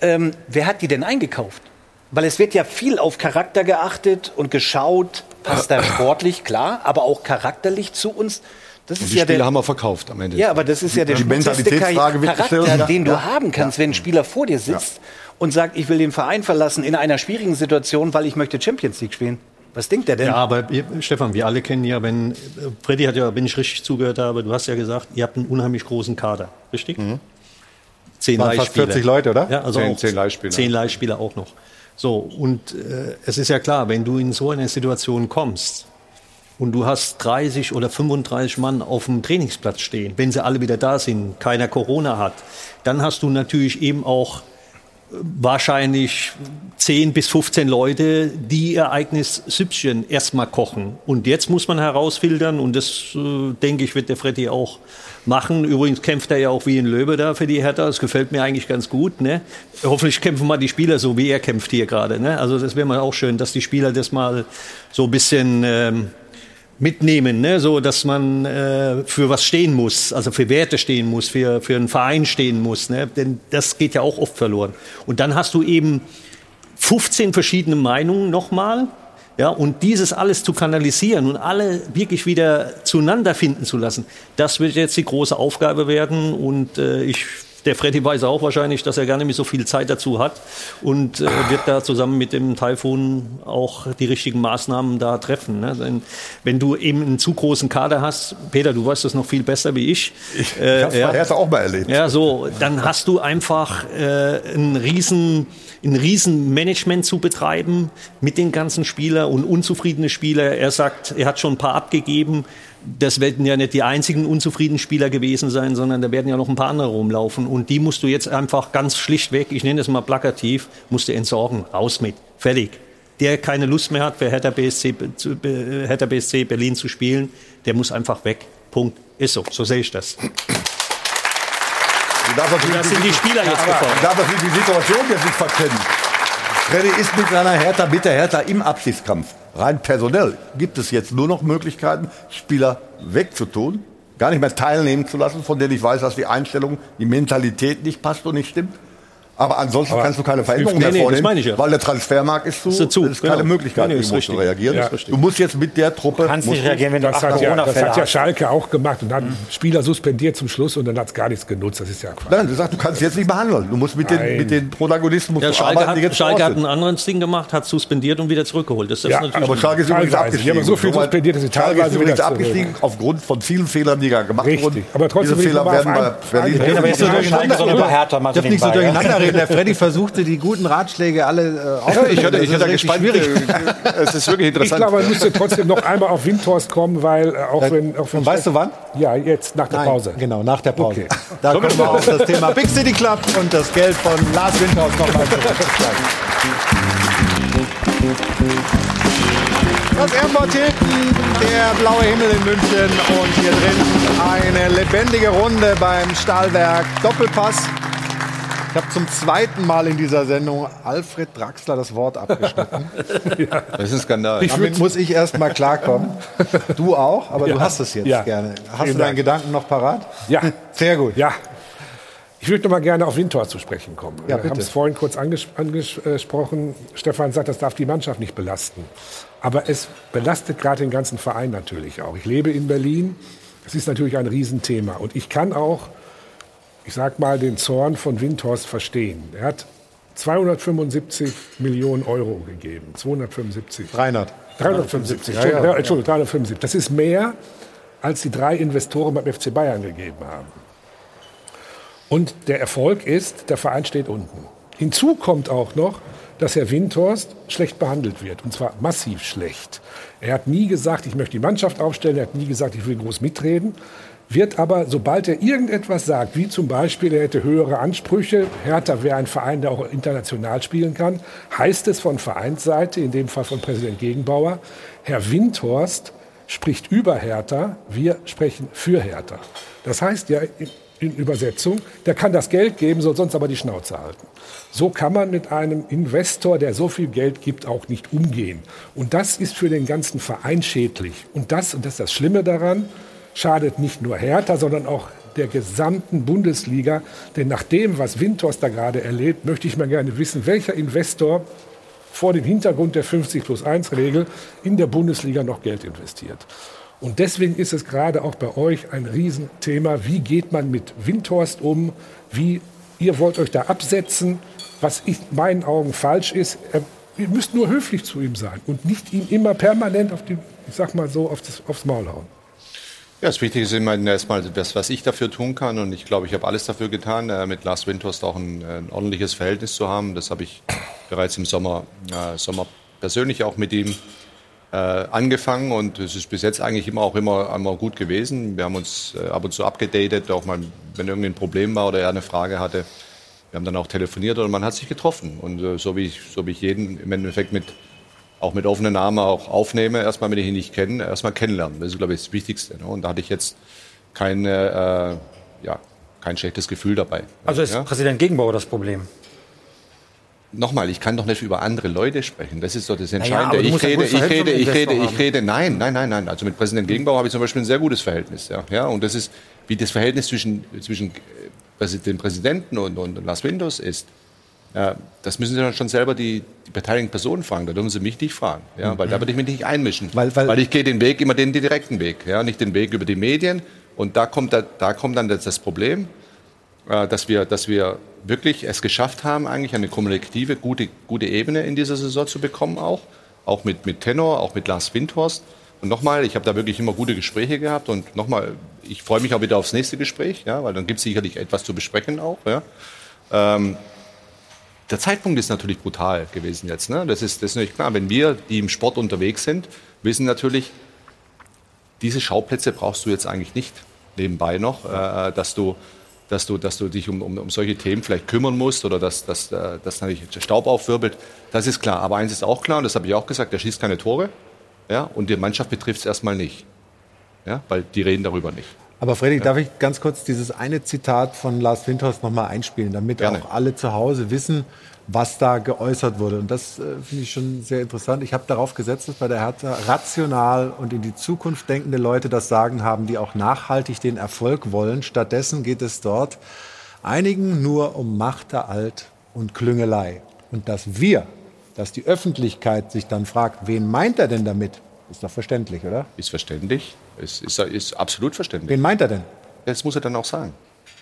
Ähm, wer hat die denn eingekauft? Weil es wird ja viel auf Charakter geachtet und geschaut, passt er sportlich, klar, aber auch charakterlich zu uns. Das ist die ja Spieler der, haben wir verkauft am Ende. ja, aber das ist ja der Die Mentalitätsfrage Charakter, gestellt. den du Ja. haben kannst, wenn ein Spieler vor dir sitzt und sagt, ich will den Verein verlassen in einer schwierigen Situation, weil ich möchte Champions League spielen. Was denkt er denn? Ja, aber Stefan, wir alle kennen ja, wenn, Freddy hat ja, wenn ich richtig zugehört habe, du hast ja gesagt, ihr habt einen unheimlich großen Kader, richtig? Zehn Waren fast Leihspieler. 40 Leute, oder? Ja, also Zehn- auch zehn Leihspieler. Zehn Leihspieler auch noch. So, und äh, es ist ja klar, wenn du in so eine Situation kommst und du hast 30 oder 35 Mann auf dem Trainingsplatz stehen, wenn sie alle wieder da sind, keiner Corona hat, dann hast du natürlich eben auch wahrscheinlich 10 bis 15 Leute, die ihr eigenes Süppchen erstmal kochen. Und jetzt muss man herausfiltern, und das äh, denke ich, wird der Freddy auch machen. Übrigens kämpft er ja auch wie ein Löwe da für die Hertha. Das gefällt mir eigentlich ganz gut. Ne? Hoffentlich kämpfen mal die Spieler so, wie er kämpft hier gerade. Ne? Also das wäre mal auch schön, dass die Spieler das mal so ein bisschen ähm, mitnehmen, ne? so dass man äh, für was stehen muss, also für Werte stehen muss, für, für einen Verein stehen muss, ne? denn das geht ja auch oft verloren. Und dann hast du eben 15 verschiedene Meinungen nochmal, ja, und dieses alles zu kanalisieren und alle wirklich wieder zueinander finden zu lassen, das wird jetzt die große Aufgabe werden und äh, ich der Freddy weiß auch wahrscheinlich, dass er gar nicht mehr so viel Zeit dazu hat und äh, wird da zusammen mit dem Taifun auch die richtigen Maßnahmen da treffen. Ne? Denn wenn du eben einen zu großen Kader hast, Peter, du weißt das noch viel besser wie ich. Ich, äh, ich habe es Hertha auch mal erlebt. ja, so, dann hast du einfach äh, ein riesen ein riesen Management zu betreiben mit den ganzen Spielern und unzufriedene Spieler. Er sagt, er hat schon ein paar abgegeben. Das werden ja nicht die einzigen unzufriedenen Spieler gewesen sein, sondern da werden ja noch ein paar andere rumlaufen. Und die musst du jetzt einfach ganz schlichtweg, ich nenne es mal plakativ, musst du entsorgen. Raus mit. Fertig. Der keine Lust mehr hat, für Hertha BSC, Hertha BSC Berlin zu spielen, der muss einfach weg. Punkt. Ist so. So sehe ich das. Du darfst natürlich Das sind die Spieler jetzt gefordert. Du darfst natürlich die Situation jetzt nicht verkennen. Freddy ist mit seiner Hertha, mit der Hertha im Abschiedskampf. Rein personell gibt es jetzt nur noch Möglichkeiten, Spieler wegzutun, gar nicht mehr teilnehmen zu lassen, von denen ich weiß, dass die Einstellung, die Mentalität nicht passt und nicht stimmt. Aber ansonsten Aber kannst du keine Veränderung nee, mehr nee, das vornehmen, meine ich ja. weil der Transfermarkt ist zu, Ist dazu, es ist keine genau. Möglichkeit, Nee, nee, ist zu reagieren. Ja, du musst jetzt mit der Truppe... kannst musst nicht du- reagieren, wenn du Das hat, ja, das hat ja. Schalke auch gemacht und hat Spieler suspendiert zum Schluss und dann hat es gar nichts genutzt. Das ist ja Quatsch. Nein, du sagst, du kannst jetzt nicht behandeln. Du musst mit den, mit den Protagonisten musst Ja, du Schalke arbeiten, hat, jetzt Schalke hat sind. ein anderes Ding gemacht, hat suspendiert und wieder zurückgeholt. Das ist Ja, natürlich Aber Schalke ist übrigens abgestiegen. Die haben so viel suspendiert, dass sie Schalke teilweise ist übrigens wieder abgestiegen aufgrund von vielen Fehlern, die da gemacht Richtig. wurden. Aber trotzdem Diese ich Fehler werden bei einen- Berlin. Nein, aber jetzt so durcheinander, reden. Der Freddy versuchte, die guten Ratschläge alle äh, aufzunehmen. Ich hatte, ich Das hatte gespannt. schwierig. äh, Es ist wirklich Ich interessant. glaube, man müsste trotzdem noch einmal auf Windhorst kommen, weil äh, auch wenn... Auch wenn Und weißt du wann? Ja, jetzt nach der Nein, Pause. Genau, nach der Pause. Okay. Da kommen wir auf das Thema Big City Club und das Geld von Lars Windhaus nochmal zurück. Das Airport Hilton, der blaue Himmel in München und hier drin eine lebendige Runde beim Stahlwerk Doppelpass. Habe zum zweiten Mal in dieser Sendung Alfred Draxler das Wort abgeschnitten. ja. Das ist ein Skandal. Damit muss ich erst mal klarkommen. Du auch, aber ja. du hast es jetzt ja. gerne. Hast Vielen du deinen Dank. Gedanken noch parat? Ja. Sehr gut. Ja. Ich würde noch mal gerne auf Windhorst zu sprechen kommen. Ja, Wir haben es vorhin kurz anges angesprochen. Stefan sagt, das darf die Mannschaft nicht belasten. Aber es belastet gerade den ganzen Verein natürlich auch. Ich lebe in Berlin. Es ist natürlich ein Riesenthema. Und ich kann auch, ich sag mal, den Zorn von Windhorst verstehen. Er hat 275 Millionen Euro gegeben. 275. 300. 375. Ja, ja, Entschuldigung, 375. Das ist mehr, als die drei Investoren beim FC Bayern gegeben haben. Und der Erfolg ist, der Verein steht unten. Hinzu kommt auch noch, dass Herr Windhorst schlecht behandelt wird, und zwar massiv schlecht. Er hat nie gesagt, ich möchte die Mannschaft aufstellen, er hat nie gesagt, ich will groß mitreden, wird aber, sobald er irgendetwas sagt, wie zum Beispiel, er hätte höhere Ansprüche, Hertha wäre ein Verein, der auch international spielen kann, heißt es von Vereinsseite, in dem Fall von Präsident Gegenbauer, Herr Windhorst spricht über Hertha, wir sprechen für Hertha. Das heißt ja, in Übersetzung, der kann das Geld geben, soll sonst aber die Schnauze halten. So kann man mit einem Investor, der so viel Geld gibt, auch nicht umgehen. Und das ist für den ganzen Verein schädlich. Und das, und das ist das Schlimme daran, schadet nicht nur Hertha, sondern auch der gesamten Bundesliga. Denn nach dem, was Windhorst da gerade erlebt, möchte ich mal gerne wissen, welcher Investor vor dem Hintergrund der 50 plus 1 Regel in der Bundesliga noch Geld investiert. Und deswegen ist es gerade auch bei euch ein Riesenthema. Wie geht man mit Windhorst um? Wie, ihr wollt euch da absetzen, was in meinen Augen falsch ist. Ihr müsst nur höflich zu ihm sein und nicht ihm immer permanent auf die, ich sag mal so, auf das, aufs Maul hauen. Ja, das Wichtige ist immer erstmal das, was ich dafür tun kann. Und ich glaube, ich habe alles dafür getan, äh, mit Lars Windhorst auch ein, ein, ordentliches Verhältnis zu haben. Das habe ich bereits im Sommer, äh, Sommer persönlich auch mit ihm äh, angefangen und es ist bis jetzt eigentlich immer auch immer, immer gut gewesen. Wir haben uns äh, ab und zu abgedatet, auch mal, wenn irgendwie ein Problem war oder er eine Frage hatte. Wir haben dann auch telefoniert oder man hat sich getroffen. Und äh, so, wie ich, so wie ich jeden im Endeffekt mit, auch mit offenen Armen auch aufnehme, erstmal, wenn ich ihn nicht kenne, erstmal kennenlernen. Das ist, glaube ich, das Wichtigste. Ne? Und da hatte ich jetzt keine, äh, ja, kein schlechtes Gefühl dabei. Also ist ja? Präsident Gegenbauer das Problem? nochmal, ich kann doch nicht über andere Leute sprechen. Das ist doch das Entscheidende. Ja, ich, rede, ich rede, ich rede, ich rede, nein, nein, nein, nein. Also mit Präsident Gegenbauer habe ich zum Beispiel ein sehr gutes Verhältnis. Ja, ja und das ist, wie das Verhältnis zwischen, zwischen äh, dem Präsidenten und, und Lars Windows ist. Ja, das müssen Sie dann schon selber die, die beteiligten Personen fragen. Da dürfen Sie mich nicht fragen, ja, mhm. weil da würde ich mich nicht einmischen. Weil, weil, weil ich gehe den Weg immer den, direkten Weg, ja, nicht den Weg über die Medien. Und da kommt, da, da kommt dann das, das Problem, äh, dass wir, dass wir wirklich es geschafft haben, eigentlich eine kommunikative, gute, gute Ebene in dieser Saison zu bekommen auch. Auch mit, mit Tenor, auch mit Lars Windhorst. Und nochmal, ich habe da wirklich immer gute Gespräche gehabt und nochmal, ich freue mich auch wieder aufs nächste Gespräch, ja, weil dann gibt es sicherlich etwas zu besprechen auch. Ja. Ähm, der Zeitpunkt ist natürlich brutal gewesen jetzt. Ne? Das, ist, das ist natürlich klar. Wenn wir, die im Sport unterwegs sind, wissen natürlich, diese Schauplätze brauchst du jetzt eigentlich nicht nebenbei noch, äh, dass du dass du, dass du dich um, um, um solche Themen vielleicht kümmern musst oder dass, dass, äh, dass natürlich Staub aufwirbelt. Das ist klar. Aber eins ist auch klar, und das habe ich auch gesagt, der schießt keine Tore. Ja, und die Mannschaft betrifft es erstmal nicht. Ja, weil die reden darüber nicht. Aber Fredrik, ja. darf ich ganz kurz dieses eine Zitat von Lars Windhorst nochmal einspielen, damit Gerne. auch alle zu Hause wissen, was da geäußert wurde. Und das äh, finde ich schon sehr interessant. Ich habe darauf gesetzt, dass bei der Hertha rational und in die Zukunft denkende Leute das Sagen haben, die auch nachhaltig den Erfolg wollen. Stattdessen geht es dort einigen nur um Alt und Klüngelei. Und dass wir, dass die Öffentlichkeit sich dann fragt, wen meint er denn damit, ist doch verständlich, oder? Ist verständlich. Ist, ist, ist absolut verständlich. Wen meint er denn? Das muss er dann auch sagen.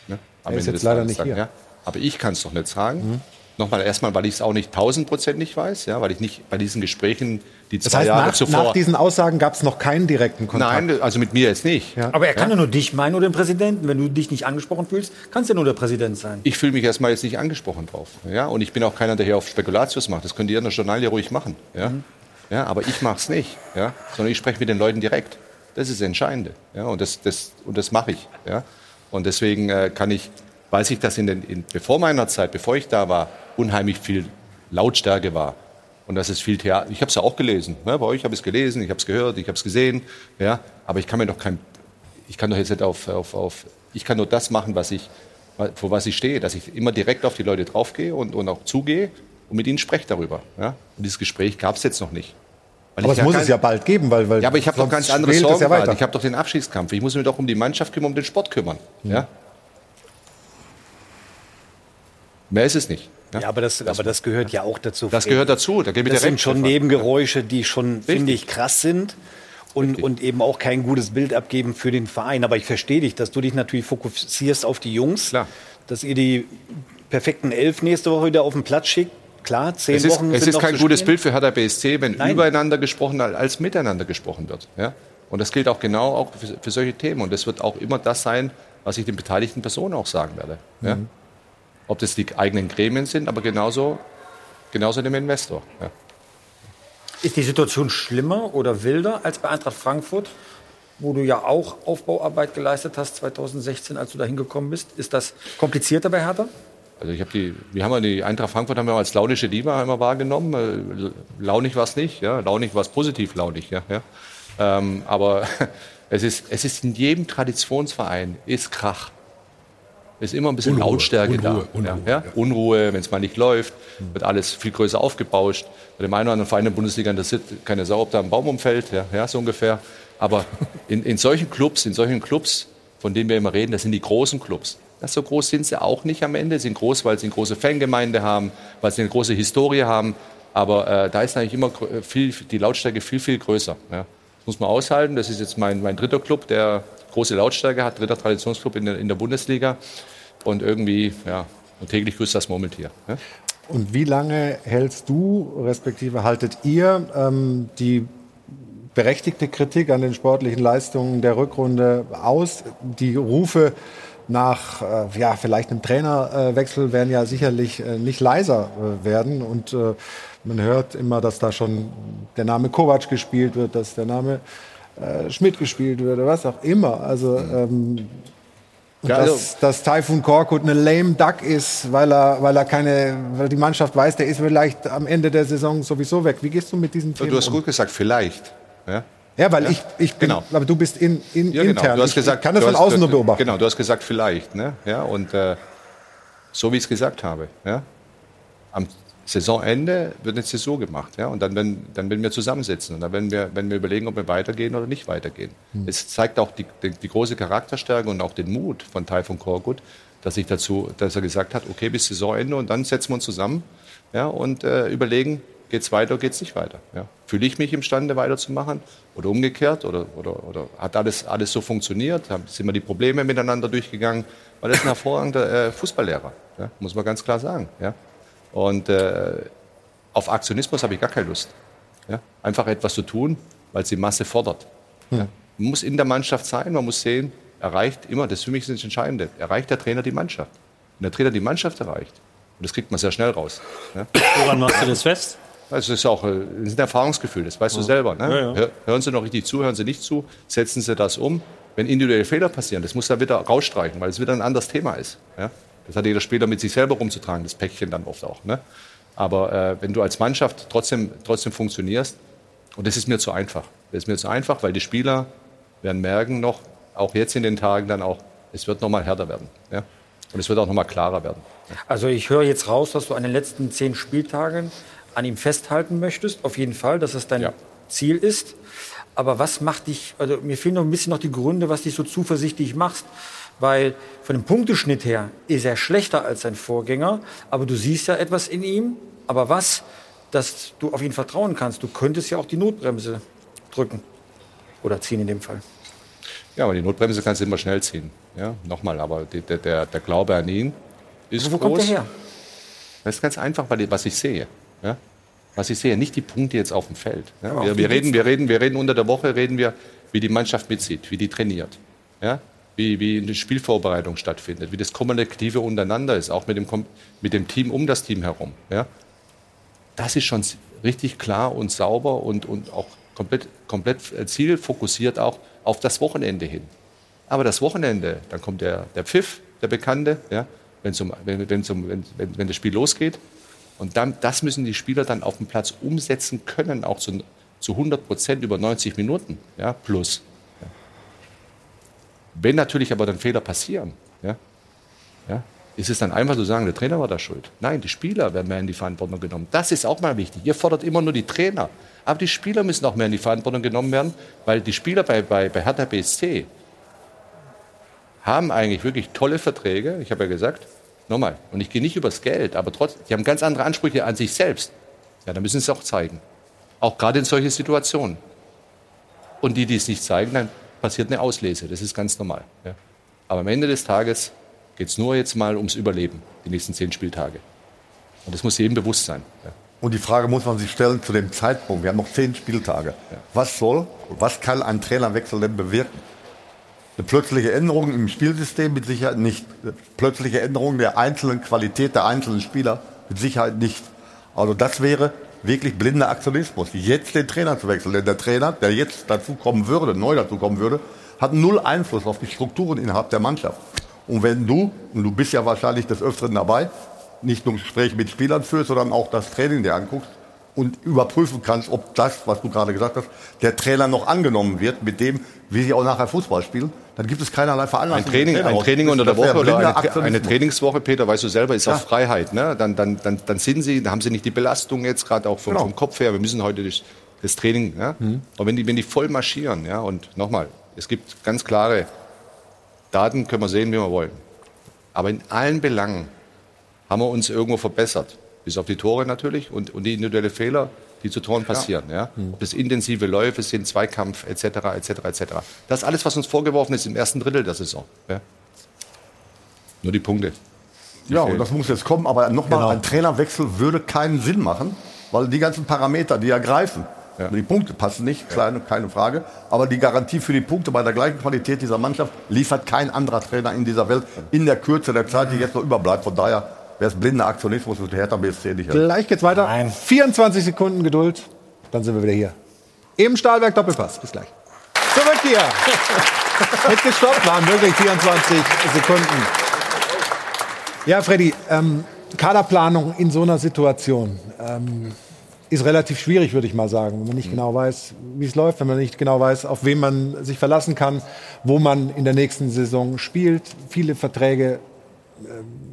Ne? Er ist jetzt leider nicht sagen, hier. Ja? Aber ich kann es doch nicht sagen. Mhm. Nochmal erstmal, weil ich es auch nicht tausendprozentig weiß, ja, weil ich nicht bei diesen Gesprächen die zwei das heißt, Jahre nach, zuvor. Nach diesen Aussagen gab es noch keinen direkten Kontakt. Nein, also mit mir jetzt nicht. Ja. Aber er kann ja? ja nur dich meinen oder den Präsidenten. Wenn du dich nicht angesprochen fühlst, kannst du ja nur der Präsident sein. Ich fühle mich erstmal jetzt nicht angesprochen drauf. Ja? Und ich bin auch keiner, der hier auf Spekulatius macht. Das könnt ihr in der Journal ja ruhig machen. Ja? Mhm. Ja, aber ich mache es nicht. Ja? Sondern ich spreche mit den Leuten direkt. Das ist das Entscheidende. Ja? Und das, das, und das mache ich. Ja? Und deswegen äh, kann ich, weiß ich, dass in den, in, bevor meiner Zeit, bevor ich da war, unheimlich viel Lautstärke war. Und das ist viel Theater. Ich habe es ja auch gelesen. Ne? Bei euch habe ich es gelesen, ich habe es gehört, ich habe es gesehen. Ja? Aber ich kann mir doch kein, ich kann doch jetzt nicht auf, auf, auf, ich kann nur das machen, was ich vor was ich stehe, dass ich immer direkt auf die Leute draufgehe und, und auch zugehe und mit ihnen spreche darüber. Ja? Und dieses Gespräch gab es jetzt noch nicht. Weil aber es muss kein, es ja bald geben, weil, weil ja, aber ich habe doch ganz andere Sorgen. Ja ich habe doch den Abschiedskampf. Ich muss mich doch um die Mannschaft kümmern, um den Sport kümmern. Mhm. Ja? Mehr ist es nicht. Ja, ja aber, das, das, aber das gehört ja auch dazu. Das gehört dazu. Da das sind schon Nebengeräusche, die schon, finde ich, krass sind und, und eben auch kein gutes Bild abgeben für den Verein. Aber ich verstehe dich, dass du dich natürlich fokussierst auf die Jungs, Klar. dass ihr die perfekten Elf nächste Woche wieder auf den Platz schickt. Klar, zehn es ist, Wochen. Es ist kein gutes Bild für Hertha BSC, wenn Nein. übereinander gesprochen als miteinander gesprochen wird. Ja? Und das gilt auch genau auch für, für, solche Themen. Und das wird auch immer das sein, was ich den beteiligten Personen auch sagen werde. Mhm. Ja? Ob das die eigenen Gremien sind, aber genauso, genauso dem Investor. Ja. Ist die Situation schlimmer oder wilder als bei Eintracht Frankfurt, wo du ja auch Aufbauarbeit geleistet hast 2016, als du da hingekommen bist? Ist das komplizierter bei Hertha? Also ich habe die, wir haben die Eintracht Frankfurt haben wir als launische Diva einmal wahrgenommen. Äh, launig war es nicht, ja. Launig war es positiv launig, ja. ja. Ähm, aber es ist, es ist in jedem Traditionsverein ist Krach ist immer ein bisschen Unruhe, Lautstärke Unruhe, da. Unruhe, ja, ja? Unruhe wenn es mal nicht läuft, wird alles viel größer aufgebauscht. Bei dem einen oder anderen Verein in der Bundesliga interessiert keine Sau, ob da ein Baum umfällt, ja, ja so ungefähr. Aber in, in solchen Clubs, in solchen Clubs, von denen wir immer reden, das sind die großen Clubs. Das so groß sind sie auch nicht am Ende. Sie sind groß, weil sie eine große Fangemeinde haben, weil sie eine große Historie haben. Aber äh, da ist eigentlich immer viel, die Lautstärke viel, viel größer. Ja. Das muss man aushalten. Das ist jetzt mein, mein dritter Club, der große Lautstärke hat, dritter Traditionsclub in der, in der Bundesliga. Und irgendwie, ja, und täglich grüßt das Murmeltier. Ja? Und wie lange hältst du, respektive haltet ihr ähm, die berechtigte Kritik an den sportlichen Leistungen der Rückrunde aus? Die Rufe nach äh, ja, vielleicht einem Trainerwechsel werden ja sicherlich äh, nicht leiser äh, werden. Und äh, man hört immer, dass da schon der Name Kovac gespielt wird, dass der Name äh, Schmidt gespielt wird oder was auch immer. Also ähm, ja, also dass, dass Typhoon Korkut eine lame Duck ist, weil er, weil er keine, weil die Mannschaft weiß, der ist vielleicht am Ende der Saison sowieso weg. Wie gehst du mit diesen Themen Du hast um? gut gesagt, vielleicht. Ja, ja weil ja. ich, ich bin, genau. aber du bist in, in, ja, genau. intern. Du hast gesagt, ich kann das von hast, außen nur beobachten. Genau, du hast gesagt, vielleicht. Ne? Ja, und äh, so wie ich es gesagt habe. Ja? Am Saisonende wird eine Saison gemacht. Ja? Und dann wenn, dann werden wir zusammensitzen und dann werden wir, werden wir überlegen, ob wir weitergehen oder nicht weitergehen. Mhm. Es zeigt auch die, die, die, große Charakterstärke und auch den Mut von Taifun Korkut, dass, ich dazu, dass er gesagt hat, okay, bis Saisonende und dann setzen wir uns zusammen ja, und äh, überlegen, geht es weiter oder geht es nicht weiter. Ja? Fühle ich mich imstande, weiterzumachen oder umgekehrt oder, oder, oder hat alles, alles so funktioniert? Sind wir die Probleme miteinander durchgegangen? Weil das ist ein hervorragender äh, Fußballlehrer, ja? muss man ganz klar sagen. Ja? Und äh, auf Aktionismus habe ich gar keine Lust. Ja? Einfach etwas zu tun, weil es die Masse fordert. Hm. Ja? Man muss in der Mannschaft sein, man muss sehen, erreicht immer, das ist für mich das Entscheidende, erreicht der Trainer die Mannschaft. Wenn der Trainer die Mannschaft erreicht, und das kriegt man sehr schnell raus. Ja? Woran machst du das fest? Das ist auch äh, das ist ein Erfahrungsgefühl, das weißt ja. du selber. Ne? Ja, hören Sie noch richtig zu, hören Sie nicht zu, setzen Sie das um. Wenn individuelle Fehler passieren, das muss er wieder rausstreichen, weil es wieder ein anderes Thema ist. Ja? Das hat jeder Spieler mit sich selber rumzutragen, das Päckchen dann oft auch. Ne? Aber äh, wenn du als Mannschaft trotzdem, trotzdem funktionierst, und das ist mir zu einfach. Das ist mir zu einfach, weil die Spieler werden merken noch, auch jetzt in den Tagen dann auch, es wird noch mal härter werden. Ja? Und es wird auch noch mal klarer werden. Also ich höre jetzt raus, dass du an den letzten zehn Spieltagen an ihm festhalten möchtest, auf jeden Fall, dass es dein ja. Ziel ist. Aber was macht dich, also mir fehlen noch ein bisschen noch die Gründe, was dich so zuversichtlich macht weil von dem Punkteschnitt her ist er schlechter als sein Vorgänger, aber du siehst ja etwas in ihm. Aber was, dass du auf ihn vertrauen kannst? Du könntest ja auch die Notbremse drücken oder ziehen in dem Fall. Ja, aber die Notbremse kannst du immer schnell ziehen. Ja, nochmal, aber der, der, der, Glaube an ihn ist aber wo groß. kommt der her? Das ist ganz einfach, weil was ich sehe. Ja? Was ich sehe, nicht die Punkte jetzt auf dem Feld. Ja? Wir, wir, reden, wir, reden, wir reden unter der Woche, reden wir, wie die Mannschaft mitzieht, wie die trainiert. Ja? wie, wie eine Spielvorbereitung stattfindet, wie das Kommunikative untereinander ist, auch mit dem, mit dem Team um das Team herum. Ja? Das ist schon richtig klar und sauber und, und auch komplett, komplett zielfokussiert auch auf das Wochenende hin. Aber das Wochenende, dann kommt der, der Pfiff, der Bekannte, ja, wenn's um, wenn, wenn's um, wenn, wenn, wenn das Spiel losgeht. Und dann, das müssen die Spieler dann auf dem Platz umsetzen können, auch zu, zu 100 Prozent über 90 Minuten ja, plus. Wenn natürlich aber dann Fehler passieren, ja, Ja? Ist es dann einfach zu sagen, der Trainer war da schuld? Nein, die Spieler werden mehr in die Verantwortung genommen. Das ist auch mal wichtig. Ihr fordert immer nur die Trainer. Aber die Spieler müssen auch mehr in die Verantwortung genommen werden, weil die Spieler bei, bei, bei Hertha BSC haben eigentlich wirklich tolle Verträge. Ich habe ja gesagt, nochmal, und ich gehe nicht übers Geld, aber trotzdem, die haben ganz andere Ansprüche an sich selbst. Ja, da müssen sie es auch zeigen. Auch gerade in solchen Situationen. Und die, die es nicht zeigen, dann passiert eine Auslese. Das ist ganz normal. Ja. Aber am Ende des Tages geht es nur jetzt mal ums Überleben, die nächsten zehn Spieltage. Und das muss jedem bewusst sein. Ja. Und die Frage muss man sich stellen zu dem Zeitpunkt. Wir haben noch zehn Spieltage. Ja. Was soll, was kann ein Trainerwechsel denn bewirken? Eine plötzliche Änderung im Spielsystem mit Sicherheit nicht. Eine plötzliche Änderung der einzelnen Qualität der einzelnen Spieler mit Sicherheit nicht. Also das wäre wirklich blinder Aktionismus, jetzt den Trainer zu wechseln. Denn der Trainer, der jetzt dazu kommen würde, neu dazu kommen würde, hat null Einfluss auf die Strukturen innerhalb der Mannschaft. Und wenn du, und du bist ja wahrscheinlich des Öfteren dabei, nicht nur Gespräche mit Spielern führst, sondern auch das Training dir anguckst und überprüfen kannst, ob das, was du gerade gesagt hast, der Trainer noch angenommen wird mit dem, wie sie auch nachher Fußball spielen, dann gibt es keinerlei Veranlassung. Ein Training, ein Training unter der Woche oder eine, eine, Trainingswoche, Peter, weißt du selber, ist ja. auch Freiheit. Ne? Dann, dann, dann, dann sind sie, dann haben sie nicht die Belastung jetzt gerade auch vom, genau. vom, Kopf her. Wir müssen heute das, das Training. Ja? Mhm. Aber wenn die, wenn die voll marschieren, ja, und nochmal, es gibt ganz klare Daten, können wir sehen, wie wir wollen. Aber in allen Belangen haben wir uns irgendwo verbessert. Bis auf die Tore natürlich und, und die individuelle Fehler, die zu Toren passieren. Ja. ja. Ob das intensive Läufe sind, Zweikampf etc. etc. etc. Das alles, was uns vorgeworfen ist im ersten Drittel der Saison. Ja. Nur die Punkte. Die ja, fehlen. und das muss jetzt kommen. Aber nochmal, genau. ein Trainerwechsel würde keinen Sinn machen, weil die ganzen Parameter, die ergreifen, ja. Die Punkte passen nicht, kleine, keine Frage. Aber die Garantie für die Punkte bei der gleichen Qualität dieser Mannschaft liefert kein anderer Trainer in dieser Welt in der Kürze der Zeit, die jetzt noch überbleibt. Von daher wäre es blinder Aktionismus und Hertha BSC nicht. Gleich geht's weiter. Nein. 24 Sekunden Geduld, dann sind wir wieder hier. Im Stahlwerk Doppelpass. Bis gleich. Zurück hier. Mit gestoppt waren wirklich 24 Sekunden. Ja, Freddy, ähm, Kaderplanung in so einer Situation. Ähm, ist relativ schwierig, würde ich mal sagen, wenn man nicht mhm. genau weiß, wie es läuft, wenn man nicht genau weiß, auf wen man sich verlassen kann, wo man in der nächsten Saison spielt. Viele Verträge ähm,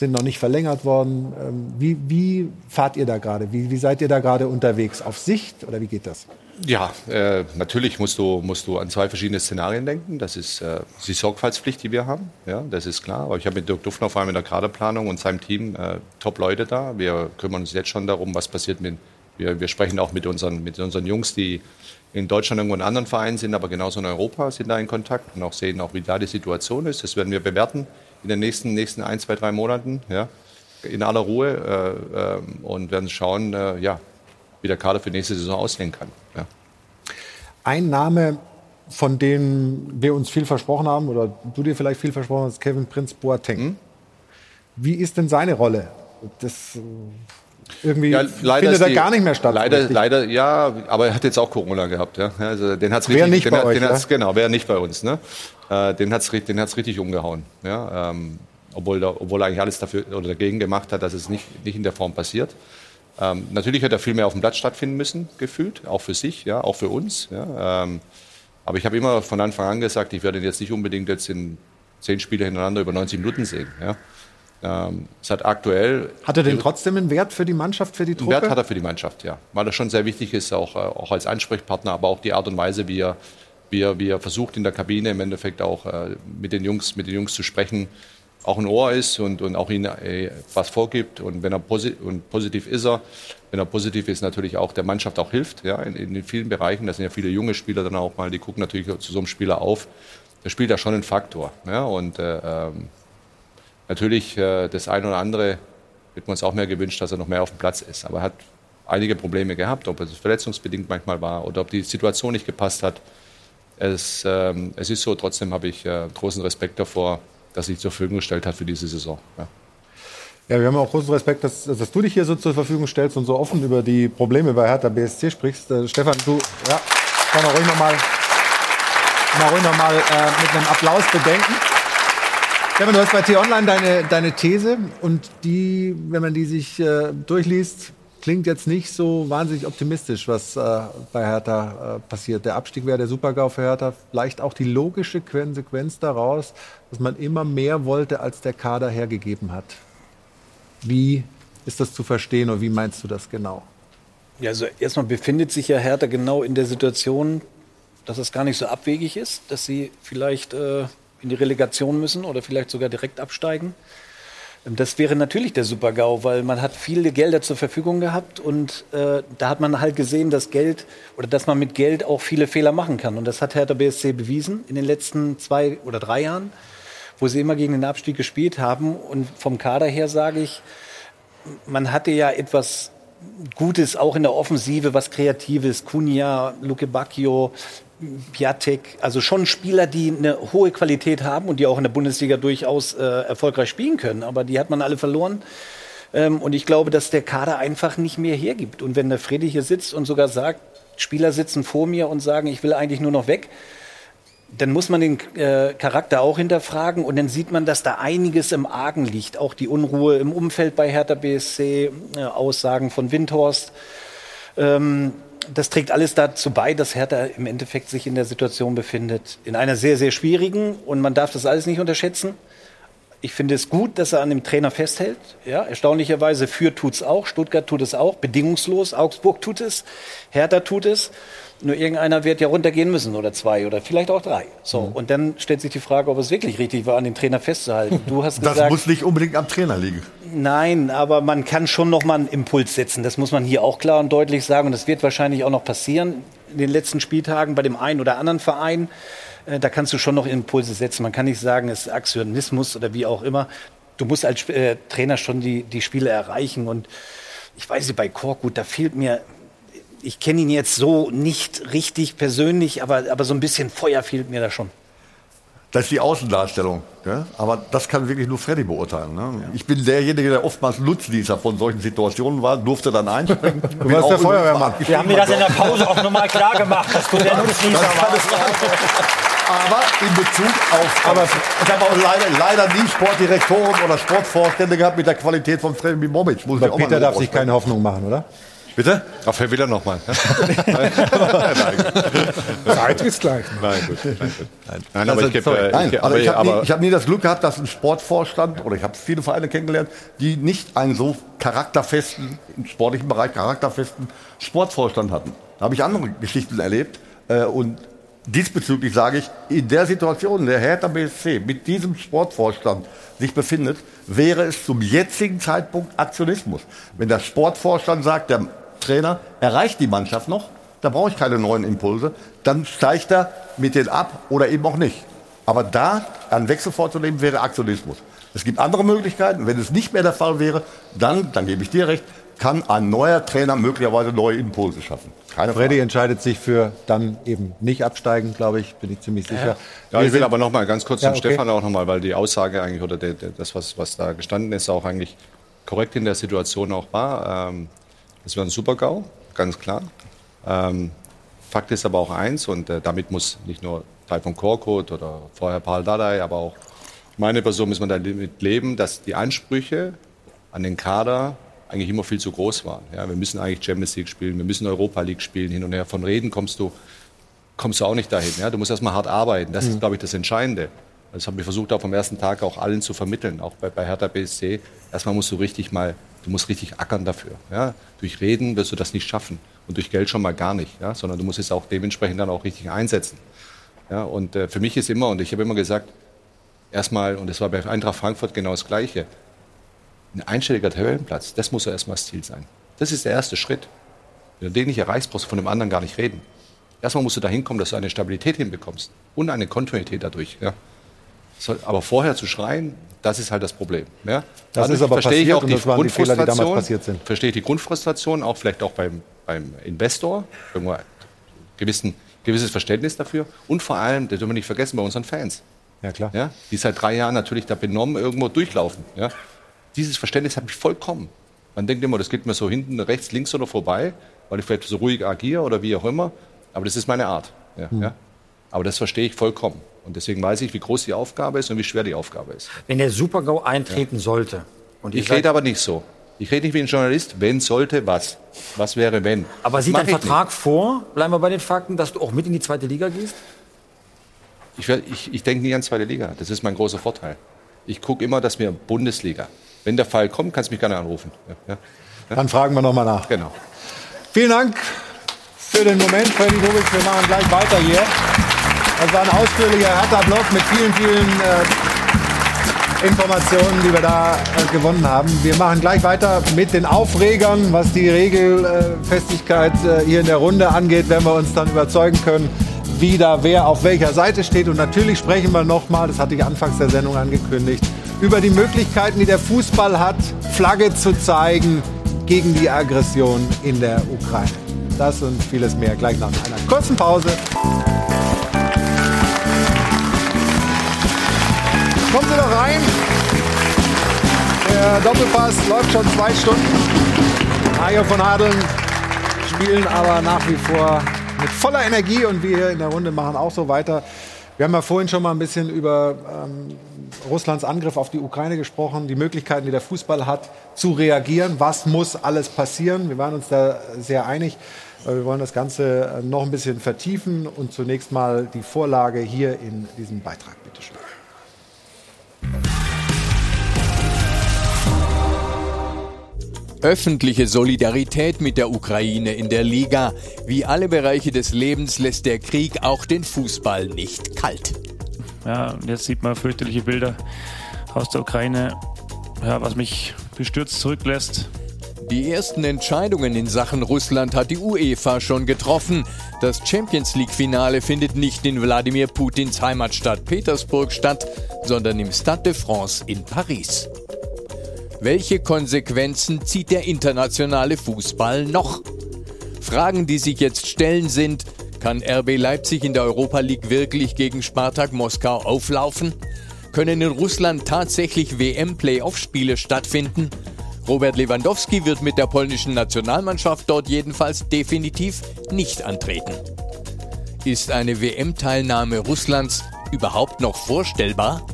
sind noch nicht verlängert worden. Ähm, wie, wie, fahrt ihr da gerade? Wie, wie, seid ihr da gerade unterwegs? Auf Sicht oder wie geht das? Ja, äh, natürlich musst du, musst du an zwei verschiedene Szenarien denken. Das ist äh, die Sorgfaltspflicht, die wir haben. Ja, das ist klar. Aber ich habe mit Dirk Duffner vor allem in der Kaderplanung und seinem Team äh, Top-Leute da. Wir kümmern uns jetzt schon darum, was passiert mit. Wir, wir sprechen auch mit unseren, mit unseren Jungs, die in Deutschland irgendwo in anderen Vereinen sind, aber genauso in Europa sind da in Kontakt und auch sehen, auch wie da die Situation ist. Das werden wir bewerten in den nächsten, nächsten ein, zwei, drei Monaten. Ja, in aller Ruhe äh, äh, und werden schauen, äh, ja, wie der Kader für nächste Saison aussehen kann. Ja. Ein Name, von dem wir uns viel versprochen haben, oder du dir vielleicht viel versprochen hast, Kevin Prinz Boateng. Hm? Wie ist denn seine Rolle? Das irgendwie ja, findet er gar nicht mehr statt. Leider, leider, ja, aber er hat jetzt auch Corona gehabt. Ja. Also, den hat's richtig, nicht den, bei euch, den hat's, Genau, wäre nicht bei uns. Ne? Äh, den hat es den hat's richtig umgehauen. Ja. Ähm, obwohl, da, obwohl er eigentlich alles dafür oder dagegen gemacht hat, dass es nicht, nicht in der Form passiert. Ähm, natürlich hätte er viel mehr auf dem Platz stattfinden müssen, gefühlt, auch für sich, ja, auch für uns. Ja. Ähm, aber ich habe immer von Anfang an gesagt, ich werde ihn jetzt nicht unbedingt jetzt in zehn Spiele hintereinander über 90 Minuten sehen. Ja. Ähm, es hat aktuell. Hat er denn trotzdem einen Wert für die Mannschaft, für die Truppe? Einen Wert hat er für die Mannschaft, ja. Weil er schon sehr wichtig ist, auch, äh, auch als Ansprechpartner, aber auch die Art und Weise, wie er, wie er, wie er versucht, in der Kabine im Endeffekt auch äh, mit, den Jungs, mit den Jungs zu sprechen auch ein Ohr ist und, und auch ihnen äh, was vorgibt. Und wenn er posi und positiv ist er, wenn er positiv ist, natürlich auch der Mannschaft auch hilft, ja, in, in vielen Bereichen. Da sind ja viele junge Spieler dann auch mal, die gucken natürlich zu so einem Spieler auf. Der spielt da schon einen Faktor. Ja, und äh, ähm, natürlich äh, das eine oder andere wird man uns auch mehr gewünscht, dass er noch mehr auf dem Platz ist. Aber er hat einige Probleme gehabt, ob es verletzungsbedingt manchmal war oder ob die Situation nicht gepasst hat. Es, ähm, es ist so, trotzdem habe ich äh, großen Respekt davor, das sich zur Verfügung gestellt hat für diese Saison. Ja. Ja, wir haben auch großen Respekt, dass, dass, du dich hier so zur Verfügung stellst und so offen über die Probleme bei Hertha BSC sprichst. Äh, Stefan, du, ja, kann man ruhig nochmal noch äh, mit einem Applaus bedenken. Stefan, du hast bei T-Online deine, deine These und die, wenn man die sich äh, durchliest, klingt jetzt nicht so wahnsinnig optimistisch, was äh, bei Hertha äh, passiert. Der Abstieg wäre der Supergau für Hertha. Vielleicht auch die logische Konsequenz daraus, dass man immer mehr wollte, als der Kader hergegeben hat. Wie ist das zu verstehen und wie meinst du das genau? Ja, also erstmal befindet sich ja Hertha genau in der Situation, dass es gar nicht so abwegig ist, dass sie vielleicht äh, in die Relegation müssen oder vielleicht sogar direkt absteigen. Das wäre natürlich der Super-GAU, weil man hat viele Gelder zur Verfügung gehabt und äh, da hat man halt gesehen, dass Geld oder dass man mit Geld auch viele Fehler machen kann. Und das hat Hertha BSC bewiesen in den letzten zwei oder drei Jahren, wo sie immer gegen den Abstieg gespielt haben. Und vom Kader her sage ich, man hatte ja etwas Gutes auch in der Offensive, was Kreatives. Cunha, Luke Bacchio, Piatek, also schon Spieler, die eine hohe Qualität haben und die auch in der Bundesliga durchaus äh, erfolgreich spielen können. Aber die hat man alle verloren. Ähm, und ich glaube, dass der Kader einfach nicht mehr hergibt. Und wenn der Freddy hier sitzt und sogar sagt, Spieler sitzen vor mir und sagen, ich will eigentlich nur noch weg, dann muss man den äh, Charakter auch hinterfragen und dann sieht man, dass da einiges im Argen liegt. Auch die Unruhe im Umfeld bei Hertha BSC, äh, Aussagen von Windhorst. Ähm, das trägt alles dazu bei, dass Hertha im Endeffekt sich in der Situation befindet, in einer sehr, sehr schwierigen und man darf das alles nicht unterschätzen. Ich finde es gut, dass er an dem Trainer festhält. Ja, erstaunlicherweise Fürth tut es auch, Stuttgart tut es auch, bedingungslos, Augsburg tut es, Hertha tut es. Nur irgendeiner wird ja runtergehen müssen oder zwei oder vielleicht auch drei. So, mhm. und dann stellt sich die Frage, ob es wirklich richtig war, an dem Trainer festzuhalten. Du hast das gesagt, muss nicht unbedingt am Trainer liegen. Nein, aber man kann schon noch mal einen Impuls setzen. Das muss man hier auch klar und deutlich sagen. Und das wird wahrscheinlich auch noch passieren in den letzten Spieltagen bei dem einen oder anderen Verein. Äh, da kannst du schon noch Impulse setzen. Man kann nicht sagen, es ist Aktionismus oder wie auch immer. Du musst als äh, Trainer schon die, die Spiele erreichen. Und ich weiß nicht, bei Korkut, da fehlt mir ich kenne ihn jetzt so nicht richtig persönlich, aber, aber so ein bisschen Feuer fehlt mir da schon. Das ist die Außendarstellung. Ja? Aber das kann wirklich nur Freddy beurteilen. Ne? Ja. Ich bin derjenige, der oftmals Nutznießer von solchen Situationen war, durfte dann einspringen. Du warst der Feuerwehrmann. Wir haben mir das in der Pause auch nochmal klar gemacht, dass du der Nutznießer warst. Aber in Bezug auf. Aber ich habe auch leider, leider nie Sportdirektoren oder Sportvorstände gehabt mit der Qualität von Freddy. Muss auch Peter darf sich keine Hoffnung machen, oder? Bitte? Auf Herr Willer nochmal. Zeit ist gleich. Nein, gut. Nein, gut. Nein. Nein, aber ich, äh, Nein, ich, also ich habe nie, hab nie das Glück gehabt, dass ein Sportvorstand, oder ich habe viele Vereine kennengelernt, die nicht einen so charakterfesten, im sportlichen Bereich charakterfesten Sportvorstand hatten. Da habe ich andere Geschichten erlebt. Äh, und diesbezüglich sage ich, in der Situation, in der Hertha BSC mit diesem Sportvorstand sich befindet, wäre es zum jetzigen Zeitpunkt Aktionismus. Wenn der Sportvorstand sagt, der Trainer erreicht die Mannschaft noch, da brauche ich keine neuen Impulse, dann steigt er mit denen ab oder eben auch nicht. Aber da einen Wechsel vorzunehmen, wäre Aktionismus. Es gibt andere Möglichkeiten. Wenn es nicht mehr der Fall wäre, dann, dann gebe ich dir recht, kann ein neuer Trainer möglicherweise neue Impulse schaffen. Keine Freddy Frage. entscheidet sich für dann eben nicht absteigen, glaube ich, bin ich ziemlich sicher. Ja, ich will aber noch mal ganz kurz ja, zum okay. Stefan auch noch mal, weil die Aussage eigentlich oder der, der, das, was, was da gestanden ist, auch eigentlich korrekt in der Situation auch war. Ähm, das war ein Super-GAU, ganz klar. Ähm, Fakt ist aber auch eins, und äh, damit muss nicht nur Teil von Korkut oder vorher Paul Dardai, aber auch meine Person muss man damit leben, dass die Ansprüche an den Kader eigentlich immer viel zu groß waren. Ja, wir müssen eigentlich Champions League spielen, wir müssen Europa League spielen, hin und her. Von Reden kommst du, kommst du auch nicht dahin. Ja? Du musst erstmal hart arbeiten. Das mhm. ist, glaube ich, das Entscheidende. Das haben wir versucht, auch vom ersten Tag auch allen zu vermitteln, auch bei, bei Hertha BSC. Erstmal musst du richtig mal, du musst richtig ackern dafür. Ja? Durch Reden wirst du das nicht schaffen und durch Geld schon mal gar nicht, ja? sondern du musst es auch dementsprechend dann auch richtig einsetzen. Ja? Und äh, für mich ist immer, und ich habe immer gesagt, erstmal, und das war bei Eintracht Frankfurt genau das Gleiche, ein einstelliger Tabellenplatz, das muss ja erstmal das Ziel sein. Das ist der erste Schritt. Wenn du den nicht erreichst, brauchst du von dem anderen gar nicht reden. Erstmal musst du dahin kommen, dass du eine Stabilität hinbekommst und eine Kontinuität dadurch. Ja. Aber vorher zu schreien, das ist halt das Problem. Ja. Das Dadurch ist aber verstehe ich auch die, die Fehler, die damals passiert sind. Verstehe ich die Grundfrustration, auch vielleicht auch beim, beim Investor, irgendwo gewissen, gewisses Verständnis dafür und vor allem, das dürfen wir nicht vergessen, bei unseren Fans. Ja, klar. Ja, die seit drei Jahren natürlich da benommen irgendwo durchlaufen. Ja dieses Verständnis habe ich vollkommen. Man denkt immer, das geht mir so hinten, rechts, links oder vorbei, weil ich vielleicht so ruhig agiere oder wie auch immer. Aber das ist meine Art. Ja, mhm. ja. Aber das verstehe ich vollkommen. Und deswegen weiß ich, wie groß die Aufgabe ist und wie schwer die Aufgabe ist. Wenn der Super-GAU eintreten ja. sollte. Und ich rede aber nicht so. Ich rede nicht wie ein Journalist, wenn sollte was. Was wäre wenn? Aber sieht dein Vertrag nicht. vor, bleiben wir bei den Fakten, dass du auch mit in die zweite Liga gehst? Ich, ich, ich denke nie an zweite Liga. Das ist mein großer Vorteil. Ich gucke immer, dass wir Bundesliga. Wenn der Fall kommt, kannst du mich gerne anrufen. Ja, ja. Dann fragen wir nochmal nach. Genau. Vielen Dank für den Moment, Freddy Bobic. Wir machen gleich weiter hier. Das war ein ausführlicher Hertha-Blog mit vielen, vielen äh, Informationen, die wir da äh, gewonnen haben. Wir machen gleich weiter mit den Aufregern, was die Regelfestigkeit äh, hier in der Runde angeht, wenn wir uns dann überzeugen können, wie da wer auf welcher Seite steht. Und natürlich sprechen wir nochmal, das hatte ich anfangs der Sendung angekündigt, über die Möglichkeiten, die der Fußball hat, Flagge zu zeigen gegen die Aggression in der Ukraine. Das und vieles mehr gleich nach einer kurzen Pause. Kommen Sie doch rein. Der Doppelpass läuft schon zwei Stunden. Hajo von Hadeln spielen aber nach wie vor mit voller Energie und wir in der Runde machen auch so weiter. Wir haben ja vorhin schon mal ein bisschen über ähm, Russlands Angriff auf die Ukraine gesprochen, die Möglichkeiten, die der Fußball hat, zu reagieren. Was muss alles passieren? Wir waren uns da sehr einig. Wir wollen das Ganze äh, noch ein bisschen vertiefen und zunächst mal die Vorlage hier in diesem Beitrag. Bitte Öffentliche Solidarität mit der Ukraine in der Liga. Wie alle Bereiche des Lebens lässt der Krieg auch den Fußball nicht kalt. Ja, jetzt sieht man fürchterliche Bilder aus der Ukraine, ja, was mich bestürzt zurücklässt. Die ersten Entscheidungen in Sachen Russland hat die UEFA schon getroffen. Das Champions League-Finale findet nicht in Wladimir Putins Heimatstadt Petersburg statt, sondern im Stade de France in Paris. Welche Konsequenzen zieht der internationale Fußball noch? Fragen, die sich jetzt stellen, sind, kann RB Leipzig in der Europa League wirklich gegen Spartak Moskau auflaufen? Können in Russland tatsächlich WM-Playoff-Spiele stattfinden? Robert Lewandowski wird mit der polnischen Nationalmannschaft dort jedenfalls definitiv nicht antreten. Ist eine WM-Teilnahme Russlands überhaupt noch vorstellbar?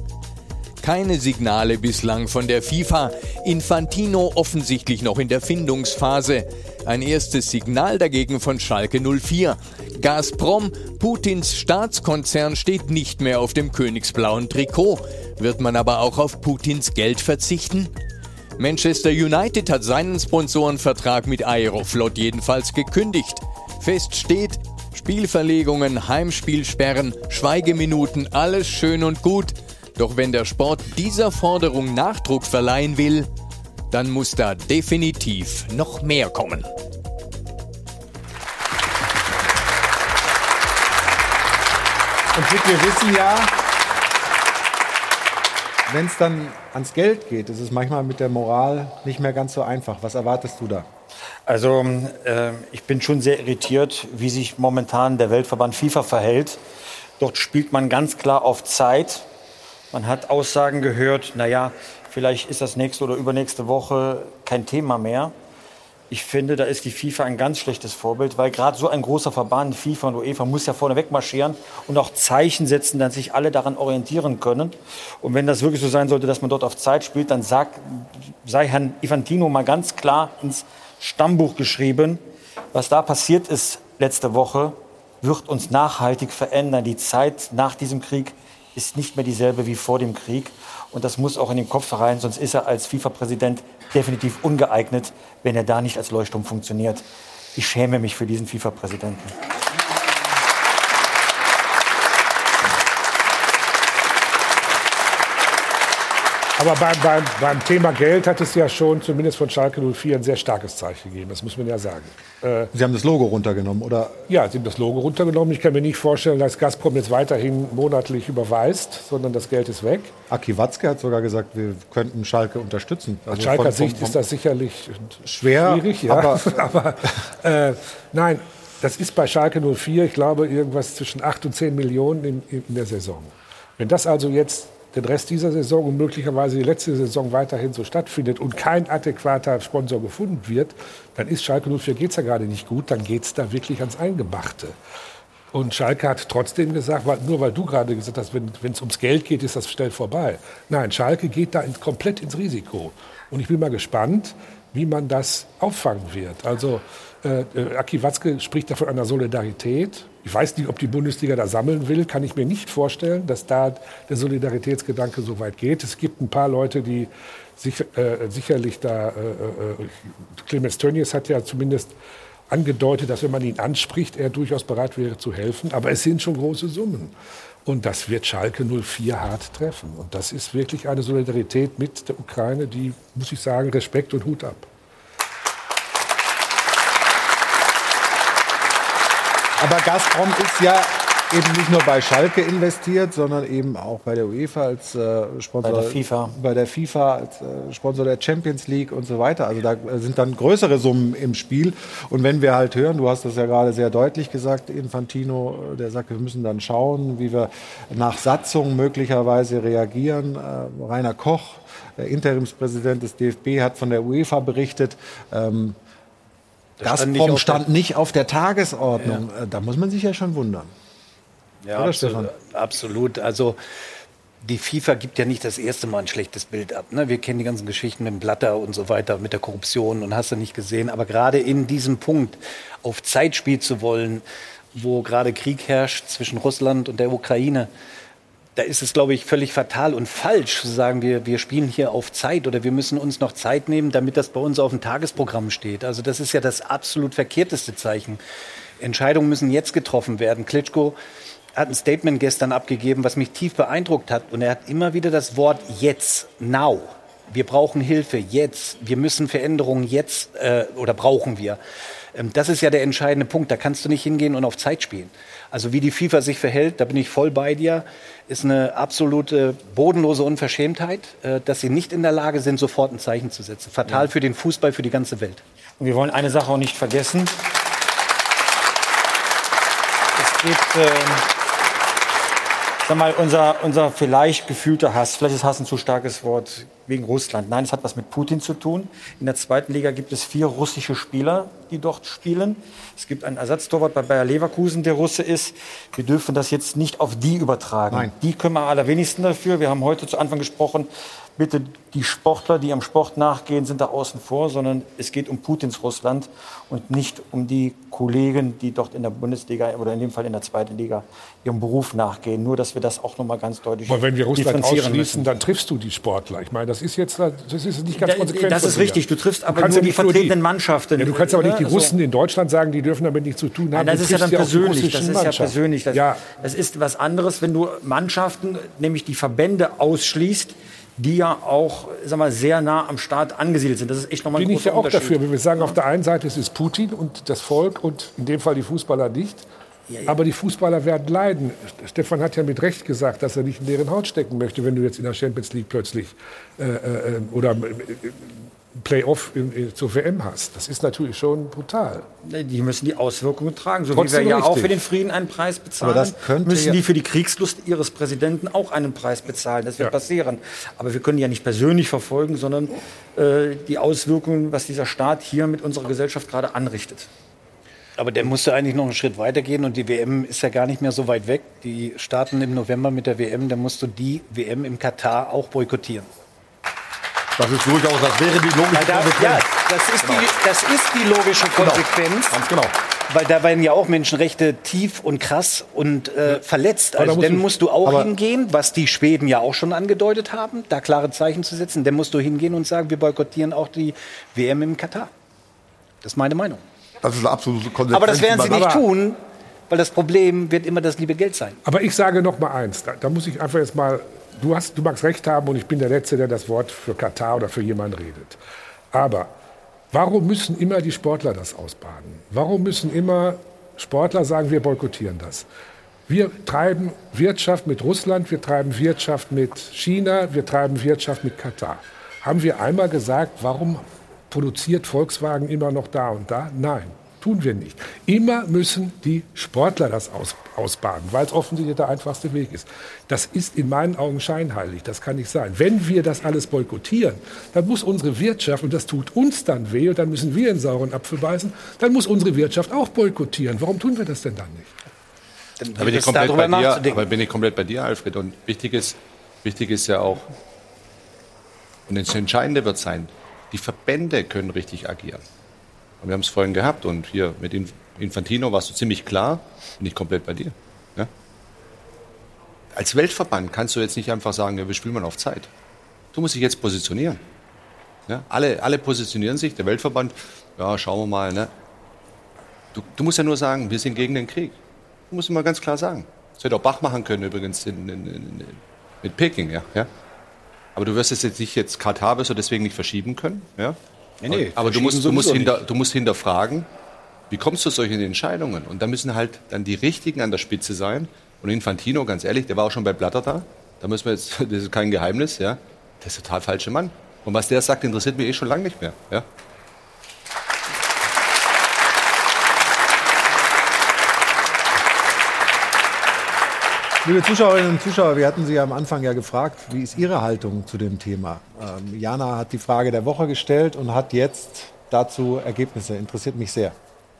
Keine Signale bislang von der FIFA. Infantino offensichtlich noch in der Findungsphase. Ein erstes Signal dagegen von Schalke 04. Gazprom, Putins Staatskonzern, steht nicht mehr auf dem königsblauen Trikot. Wird man aber auch auf Putins Geld verzichten? Manchester United hat seinen Sponsorenvertrag mit Aeroflot jedenfalls gekündigt. Fest steht, Spielverlegungen, Heimspielsperren, Schweigeminuten, alles schön und gut. Doch wenn der Sport dieser Forderung Nachdruck verleihen will, dann muss da definitiv noch mehr kommen. Und Dick, wir wissen ja, wenn es dann ans Geld geht, ist es manchmal mit der Moral nicht mehr ganz so einfach. Was erwartest du da? Also äh, ich bin schon sehr irritiert, wie sich momentan der Weltverband FIFA verhält. Dort spielt man ganz klar auf Zeit. Man hat Aussagen gehört, naja, vielleicht ist das nächste oder übernächste Woche kein Thema mehr. Ich finde, da ist die FIFA ein ganz schlechtes Vorbild, weil gerade so ein großer Verband, FIFA und UEFA, muss ja vorne wegmarschieren und auch Zeichen setzen, dass sich alle daran orientieren können. Und wenn das wirklich so sein sollte, dass man dort auf Zeit spielt, dann sag, sei Herrn Infantino mal ganz klar ins Stammbuch geschrieben, was da passiert ist letzte Woche, wird uns nachhaltig verändern. Die Zeit nach diesem Krieg ist nicht mehr dieselbe wie vor dem Krieg. Und das muss auch in den Kopf rein, sonst ist er als FIFA-Präsident definitiv ungeeignet, wenn er da nicht als Leuchtturm funktioniert. Ich schäme mich für diesen FIFA-Präsidenten. Aber beim, beim, beim Thema Geld hat es ja schon, zumindest von Schalke 04, ein sehr starkes Zeichen gegeben. Das muss man ja sagen. Äh, Sie haben das Logo runtergenommen, oder? ja, sie haben das Logo runtergenommen. Ich kann mir nicht vorstellen, dass Gazprom jetzt weiterhin monatlich überweist, sondern das Geld ist weg. Aki Watzke hat sogar gesagt, wir könnten Schalke unterstützen. Aus Also Schalker von- vom- Sicht ist das sicherlich schwer, schwierig. Ja. aber- Aber, äh, nein, das ist bei Schalke 04, ich glaube, irgendwas zwischen 8 und 10 Millionen in, in der Saison. Wenn das also jetzt den Rest dieser Saison und möglicherweise die letzte Saison weiterhin so stattfindet und kein adäquater Sponsor gefunden wird, dann ist Schalke 04 geht es ja gerade nicht gut, dann geht es da wirklich ans Eingemachte. Und Schalke hat trotzdem gesagt, nur weil du gerade gesagt hast, wenn es ums Geld geht, ist das schnell vorbei. Nein, Schalke geht da in, komplett ins Risiko. Und ich bin mal gespannt, wie man das auffangen wird. Also äh, äh, Aki Watzke spricht da von einer Solidarität. Ich weiß nicht, ob die Bundesliga da sammeln will. Kann ich mir nicht vorstellen, dass da der Solidaritätsgedanke so weit geht. Es gibt ein paar Leute, die sich, äh, sicherlich da. Äh, äh, Clemens Tönnies hat ja zumindest angedeutet, dass wenn man ihn anspricht, er durchaus bereit wäre zu helfen. Aber es sind schon große Summen. Und das wird Schalke 04 hart treffen. Und das ist wirklich eine Solidarität mit der Ukraine, die, muss ich sagen, Respekt und Hut ab. Aber Gazprom ist ja eben nicht nur bei Schalke investiert, sondern eben auch bei der UEFA als äh, Sponsor. Bei der FIFA. Bei der FIFA als äh, Sponsor der Champions League und so weiter. Also da sind dann größere Summen im Spiel. Und wenn wir halt hören, du hast das ja gerade sehr deutlich gesagt, Infantino, der sagt, wir müssen dann schauen, wie wir nach Satzung möglicherweise reagieren. Äh, Rainer Koch, der Interimspräsident des DFB, hat von der UEFA berichtet. Ähm, Gazprom stand, stand nicht auf der Tagesordnung. Ja. Äh, da muss man sich ja schon wundern. Ja, Oder, absolut, absolut. Also die FIFA gibt ja nicht das erste Mal ein schlechtes Bild ab. Ne? Wir kennen die ganzen Geschichten mit dem Blatter und so weiter, mit der Korruption und hast du nicht gesehen. Aber gerade in diesem Punkt auf Zeit spielen zu wollen, wo gerade Krieg herrscht zwischen Russland und der Ukraine, da ist es, glaube ich, völlig fatal und falsch zu sagen, wir, wir spielen hier auf Zeit oder wir müssen uns noch Zeit nehmen, damit das bei uns auf dem Tagesprogramm steht. Also das ist ja das absolut verkehrteste Zeichen. Entscheidungen müssen jetzt getroffen werden. Klitschko hat ein Statement gestern abgegeben, was mich tief beeindruckt hat. Und er hat immer wieder das Wort jetzt, now. Wir brauchen Hilfe jetzt. Wir müssen Veränderungen jetzt äh, oder brauchen wir. Ähm, das ist ja der entscheidende Punkt. Da kannst du nicht hingehen und auf Zeit spielen. Also wie die FIFA sich verhält, da bin ich voll bei dir, ist eine absolute bodenlose Unverschämtheit, äh, dass sie nicht in der Lage sind, sofort ein Zeichen zu setzen. Fatal für den Fußball, für die ganze Welt. Und wir wollen eine Sache auch nicht vergessen. Es gibt, äh, sag mal, unser, unser vielleicht gefühlter Hass, vielleicht ist Hass ein zu starkes Wort, wegen Russland. Nein, es hat was mit Putin zu tun. In der zweiten Liga gibt es vier russische Spieler, die dort spielen. Es gibt einen Ersatztorwart bei Bayer Leverkusen, der Russe ist. Wir dürfen das jetzt nicht auf die übertragen. Nein. Die können wir am allerwenigsten dafür. Wir haben heute zu Anfang gesprochen, bitte die Sportler, die am Sport nachgehen, sind da außen vor, sondern es geht um Putins Russland und nicht um die Kollegen, die dort in der Bundesliga oder in dem Fall in der zweiten Liga ihrem Beruf nachgehen. Nur, dass wir das auch noch mal ganz deutlich Aber wenn wir Russland ausschließen, müssen. dann triffst du die Sportler. Ich meine, das ist jetzt das ist nicht ganz konsequent. Das ist richtig. Du triffst aber nur die vertretenen Mannschaften. Ja, du kannst aber nicht die Russen in Deutschland sagen, die dürfen damit nichts zu tun haben. Nein, das ist ja dann persönlich. Das ist ja persönlich. Das, ja. das ist was anderes, wenn du Mannschaften, nämlich die Verbände ausschließt, die ja auch sag mal, sehr nah am Staat angesiedelt sind. Das ist echt nochmal ein Bin ich ja auch dafür. Wenn wir sagen, auf der einen Seite es ist Putin und das Volk und in dem Fall die Fußballer nicht. Ja, ja. Aber die Fußballer werden leiden. Stefan hat ja mit Recht gesagt, dass er nicht in deren Haut stecken möchte, wenn du jetzt in der Champions League plötzlich äh, äh, oder äh, Playoff zur WM hast. Das ist natürlich schon brutal. Die müssen die Auswirkungen tragen, so Trotzdem wie wir ja richtig. auch für den Frieden einen Preis bezahlen, müssen die für die Kriegslust ihres Präsidenten auch einen Preis bezahlen. Das wird ja. passieren. Aber wir können die ja nicht persönlich verfolgen, sondern äh, die Auswirkungen, was dieser Staat hier mit unserer Gesellschaft gerade anrichtet. Aber der musste eigentlich noch einen Schritt weitergehen und die WM ist ja gar nicht mehr so weit weg. Die starten im November mit der WM, dann musst du die WM im Katar auch boykottieren. Das ist durchaus, das wäre die logische da, Konsequenz. Ja, das ist, genau. die, das ist die logische genau. Konsequenz. Genau. Ganz genau. Weil da werden ja auch Menschenrechte tief und krass und äh, verletzt. Also dann musst du auch hingehen, was die Schweden ja auch schon angedeutet haben, da klare Zeichen zu setzen. Dann musst du hingehen und sagen, wir boykottieren auch die WM im Katar. Das ist meine Meinung. Das ist eine absolute Konsequenz. Aber das werden sie nicht tun, weil das Problem wird immer das liebe Geld sein. Aber ich sage noch mal eins, da, da muss ich einfach jetzt mal du, hast, du magst recht haben und ich bin der Letzte, der das Wort für Katar oder für jemanden redet. Aber warum müssen immer die Sportler das ausbaden? Warum müssen immer Sportler sagen, wir boykottieren das? Wir treiben Wirtschaft mit Russland, wir treiben Wirtschaft mit China, wir treiben Wirtschaft mit Katar. Haben wir einmal gesagt, warum produziert Volkswagen immer noch da und da? Nein tun wir nicht. Immer müssen die Sportler das aus, ausbaden, weil es offensichtlich der einfachste Weg ist. Das ist in meinen Augen scheinheilig, das kann nicht sein. Wenn wir das alles boykottieren, dann muss unsere Wirtschaft, und das tut uns dann weh, und dann müssen wir in sauren Apfel beißen, dann muss unsere Wirtschaft auch boykottieren. Warum tun wir das denn dann nicht? dann da bin ich komplett bei dir, aber bin ich komplett bei dir, Alfred. Und wichtig ist, wichtig ist ja auch, und das Entscheidende wird sein, die Verbände können richtig agieren. Wir haben es vorhin gehabt und hier mit Infantino warst du ziemlich klar, bin ich komplett bei dir. Ja? Als Weltverband kannst du jetzt nicht einfach sagen, ja, wir spielen mal auf Zeit. Du musst dich jetzt positionieren. Ja? Alle, alle positionieren sich, der Weltverband, ja, schauen wir mal. Ne? Du, du musst ja nur sagen, wir sind gegen den Krieg. Du musst mal ganz klar sagen. Das hätte auch Bach machen können übrigens in, in, in, mit Peking, ja. ja. Aber du wirst es jetzt nicht jetzt Katar wirst du deswegen nicht verschieben können, ja. Nee, nee, aber du musst, du, musst hinter, du musst hinterfragen, wie kommst du zu solchen Entscheidungen? Und da müssen halt dann die Richtigen an der Spitze sein. Und Infantino, ganz ehrlich, der war auch schon bei Blatter da. Da müssen wir jetzt, das ist kein Geheimnis, ja. Der ist total falsche Mann. Und was der sagt, interessiert mich eh schon lange nicht mehr, ja. Liebe Zuschauerinnen und Zuschauer, wir hatten Sie am Anfang ja gefragt, wie ist Ihre Haltung zu dem Thema? Ähm, Jana hat die Frage der Woche gestellt und hat jetzt dazu Ergebnisse. Interessiert mich sehr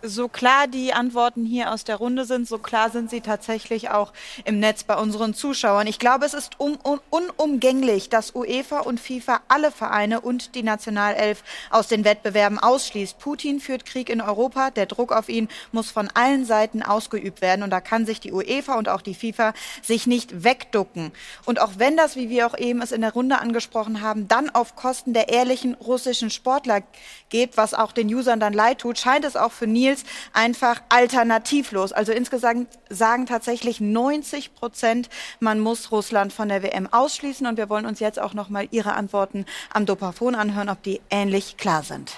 so klar die Antworten hier aus der Runde sind, so klar sind sie tatsächlich auch im Netz bei unseren Zuschauern. Ich glaube, es ist un un unumgänglich, dass UEFA und FIFA alle Vereine und die Nationalelf aus den Wettbewerben ausschließt. Putin führt Krieg in Europa. Der Druck auf ihn muss von allen Seiten ausgeübt werden. Und da kann sich die UEFA und auch die FIFA sich nicht wegducken. Und auch wenn das, wie wir auch eben es in der Runde angesprochen haben, dann auf Kosten der ehrlichen russischen Sportler geht, was auch den Usern dann leid tut, scheint es auch für Nils einfach alternativlos. Also insgesamt sagen tatsächlich 90 Prozent, man muss Russland von der WM ausschließen. Und wir wollen uns jetzt auch noch mal Ihre Antworten am Dopafon anhören, ob die ähnlich klar sind.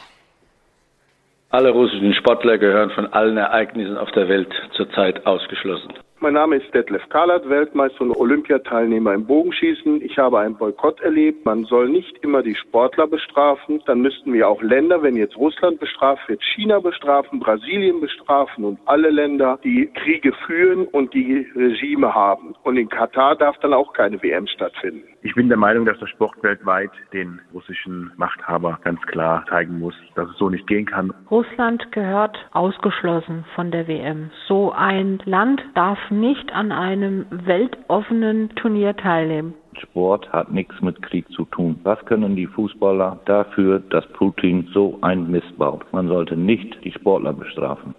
Alle russischen Sportler gehören von allen Ereignissen auf der Welt zurzeit ausgeschlossen. Mein Name ist Detlef Kalat, Weltmeister und Olympiateilnehmer im Bogenschießen. Ich habe einen Boykott erlebt. Man soll nicht immer die Sportler bestrafen. Dann müssten wir auch Länder, wenn jetzt Russland bestraft wird, China bestrafen, Brasilien bestrafen und alle Länder, die Kriege führen und die Regime haben. Und in Katar darf dann auch keine WM stattfinden. Ich bin der Meinung, dass der Sport weltweit den russischen Machthaber ganz klar zeigen muss, dass es so nicht gehen kann. Russland gehört ausgeschlossen von der WM. So ein Land darf nicht an einem weltoffenen Turnier teilnehmen. Sport hat nichts mit Krieg zu tun. Was können die Fußballer dafür, dass Putin so ein Mist baut? Man sollte nicht die Sportler bestrafen.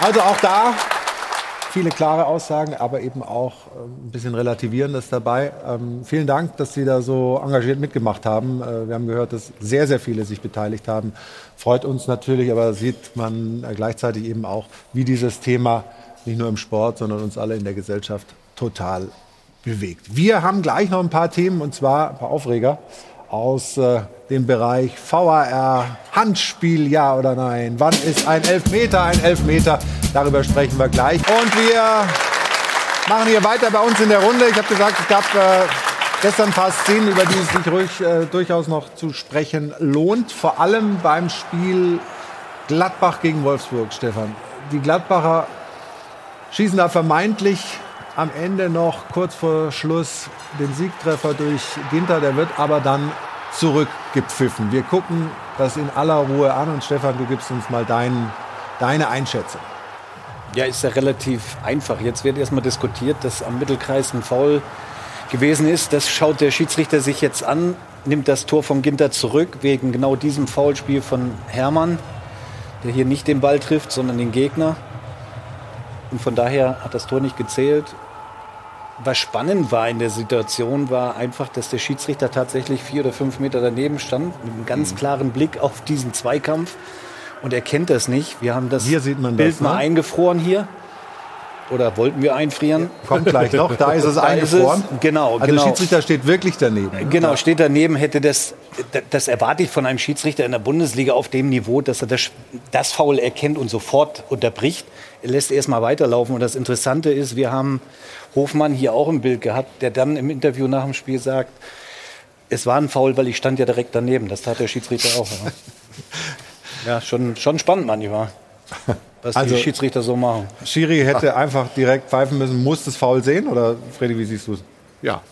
Also auch da viele klare Aussagen, aber eben auch ähm, ein bisschen Relativierendes dabei. Ähm, vielen Dank, dass Sie da so engagiert mitgemacht haben. Äh, wir haben gehört, dass sehr, sehr viele sich beteiligt haben. Freut uns natürlich, aber sieht man äh, gleichzeitig eben auch, wie dieses Thema nicht nur im Sport, sondern uns alle in der Gesellschaft total bewegt. Wir haben gleich noch ein paar Themen und zwar ein paar Aufreger aus äh, dem Bereich VAR, Handspiel, ja oder nein? Wann ist ein Elfmeter ein Elfmeter? Darüber sprechen wir gleich. Und wir machen hier weiter bei uns in der Runde. Ich habe gesagt, es gab äh, gestern ein paar Szenen, über die es sich ruhig, äh, durchaus noch zu sprechen lohnt. Vor allem beim Spiel Gladbach gegen Wolfsburg, Stefan. Die Gladbacher schießen da vermeintlich am Ende noch kurz vor Schluss den Siegtreffer durch Ginter. Der wird aber dann zurückgepfiffen. Wir gucken das in aller Ruhe an und Stefan, du gibst uns mal dein, deine Einschätzung. Ja, ist ja relativ einfach. Jetzt wird erstmal diskutiert, dass am Mittelkreis ein Foul gewesen ist. Das schaut der Schiedsrichter sich jetzt an, nimmt das Tor von Ginter zurück, wegen genau diesem Foulspiel von Hermann, der hier nicht den Ball trifft, sondern den Gegner. Und von daher hat das Tor nicht gezählt was spannend war in der Situation, war einfach, dass der Schiedsrichter tatsächlich vier oder fünf Meter daneben stand, mit einem ganz mhm. klaren Blick auf diesen Zweikampf. Und er kennt das nicht. Wir haben das Bild das, ne? mal eingefroren hier. Oder wollten wir einfrieren? Ja, kommt gleich noch, da ist es da eingefroren. Ist es, genau, also genau. der Schiedsrichter steht wirklich daneben. Genau, steht daneben, hätte das, das erwarte ich von einem Schiedsrichter in der Bundesliga auf dem Niveau, dass er das, das Foul erkennt und sofort unterbricht. Er lässt erst mal weiterlaufen. Und das Interessante ist, wir haben Hofmann hier auch im Bild gehabt, der dann im Interview nach dem Spiel sagt, es war ein Foul, weil ich stand ja direkt daneben. Das tat der Schiedsrichter auch. Ja, ja schon, schon spannend manchmal, was also, die Schiedsrichter so machen. Schiri hätte Ach. einfach direkt pfeifen müssen, muss das Foul sehen? Oder Freddy, wie siehst du es? Ja,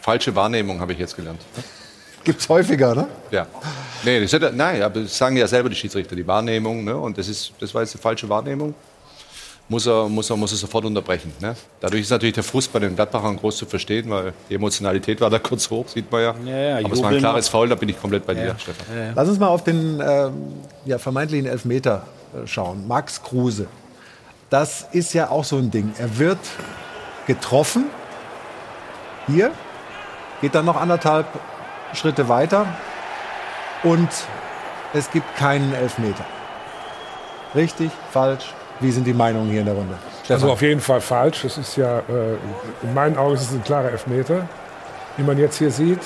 falsche Wahrnehmung habe ich jetzt gelernt. Gibt es häufiger, ne? Ja. Nee, das, hat, nein, aber das sagen ja selber die Schiedsrichter, die Wahrnehmung. Ne? Und das, ist, das war jetzt eine falsche Wahrnehmung. Muss er, muss er, muss er sofort unterbrechen. Ne? Dadurch ist natürlich der Frust bei den Gladbachern groß zu verstehen, weil die Emotionalität war da kurz hoch, sieht man ja. Ja, ja, aber es war ein klares. Foul, da bin ich komplett bei dir, Stefan. Lass uns mal auf den ähm, ja, vermeintlichen Elfmeter äh, schauen. Max Kruse. Das ist ja auch so ein Ding. Er wird getroffen. Hier. Geht dann noch anderthalb Schritte weiter. Und es gibt keinen Elfmeter. Richtig? Falsch? Wie sind die Meinungen hier in der Runde? Also auf jeden Fall falsch. Das ist ja, äh, in meinen Augen ist es ein klarer Elfmeter, wie man jetzt hier sieht.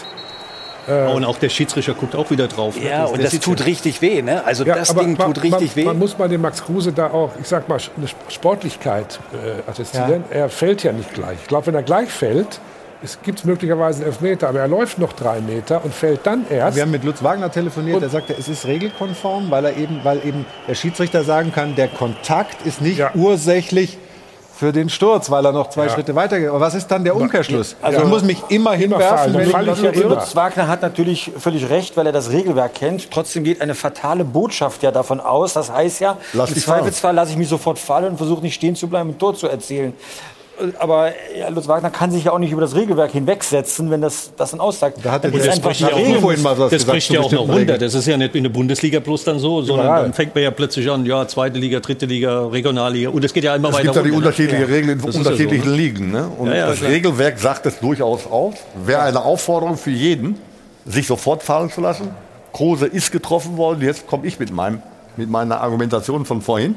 Äh, Und auch der Schiedsrichter guckt auch wieder drauf. ne? Ja, und der das sieht tut ja- richtig weh, ne? Also das aber Ding man, tut richtig man, weh. Man muss bei dem Max Kruse da auch, ich sag mal, eine Sportlichkeit äh, attestieren. Er fällt ja nicht gleich. Ich glaube, wenn er gleich fällt, es gibt möglicherweise einen Elfmeter, aber er läuft noch drei Meter und fällt dann erst. Wir haben mit Lutz Wagner telefoniert. Er sagte, es ist regelkonform, weil er eben, weil eben der Schiedsrichter sagen kann, der Kontakt ist nicht ursächlich für den Sturz, weil er noch zwei Ja. Schritte weiter geht. Aber was ist dann der Umkehrschluss? Also- ich muss mich immer hinwerfen, wenn ich was berühre. Lutz Wagner hat natürlich völlig recht, weil er das Regelwerk kennt. Trotzdem geht eine fatale Botschaft ja davon aus. Das heißt ja, Lass im. Zweifelsfall lasse ich mich sofort fallen und versuche nicht stehen zu bleiben und Tor zu erzählen. Aber ja, Lutz Wagner kann sich ja auch nicht über das Regelwerk hinwegsetzen, wenn das, das dann aussagt. Da hat Und das spricht ja auch, das spricht ja auch noch runter. Das ist ja nicht in der Bundesliga bloß dann so, sondern Überall. dann fängt man ja plötzlich an, ja, zweite Liga, dritte Liga, Regionalliga. Und es geht ja immer Es weiter gibt ja die unterschiedlichen Regeln in Das ist ja unterschiedlichen so, ne? Ligen. Ne? Und Ja, ja, das klar. Regelwerk sagt es durchaus aus. Wäre eine Aufforderung für jeden, sich sofort fallen zu lassen. Kruse ist getroffen worden. Jetzt komme ich mit, meinem, mit meiner Argumentation von vorhin.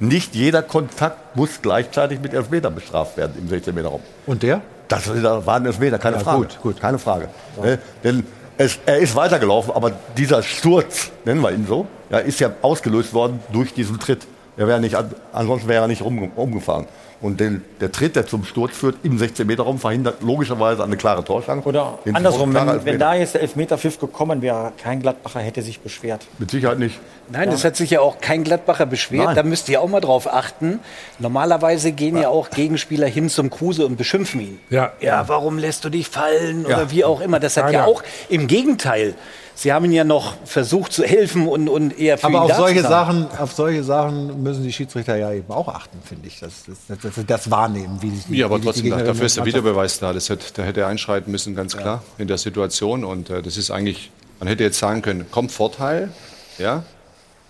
Nicht jeder Kontakt muss gleichzeitig mit Elfmeter bestraft werden im 16-Meter-Raum. Und der? Das war ein Elfmeter, keine Ja, Frage. gut, gut. Keine Frage. Ne? Denn es, er ist weitergelaufen, aber dieser Sturz, nennen wir ihn so, ja, ist ja ausgelöst worden durch diesen Tritt. Er wäre nicht, an- ansonsten wäre er nicht umgefahren. Und den, der Tritt, der zum Sturz führt, im 16-Meter-Raum, verhindert logischerweise eine klare Torschance. Oder Den andersrum, wenn, wenn da jetzt der Elfmeterpfiff gekommen wäre, kein Gladbacher hätte sich beschwert. Mit Sicherheit nicht. Nein, das hat sich ja auch kein Gladbacher beschwert. Nein. Da müsst ihr auch mal drauf achten. Normalerweise gehen ja auch Gegenspieler hin zum Kruse und beschimpfen ihn. Ja, ja warum lässt du dich fallen Ja. oder wie auch immer. Das hat ja ja. auch im Gegenteil. Sie haben ihn ja noch versucht zu helfen und, und eher für Aber ihn auf solche. Sachen, auf solche Sachen müssen die Schiedsrichter ja eben auch achten, finde ich. Das, das, das, das, das Wahrnehmen, wie die, Ja, aber trotzdem, dafür ist der Videobeweis da. Das hätte, da hätte er einschreiten müssen, ganz klar, in der Situation. Und äh, das ist eigentlich, man hätte jetzt sagen können, kommt Vorteil, ja,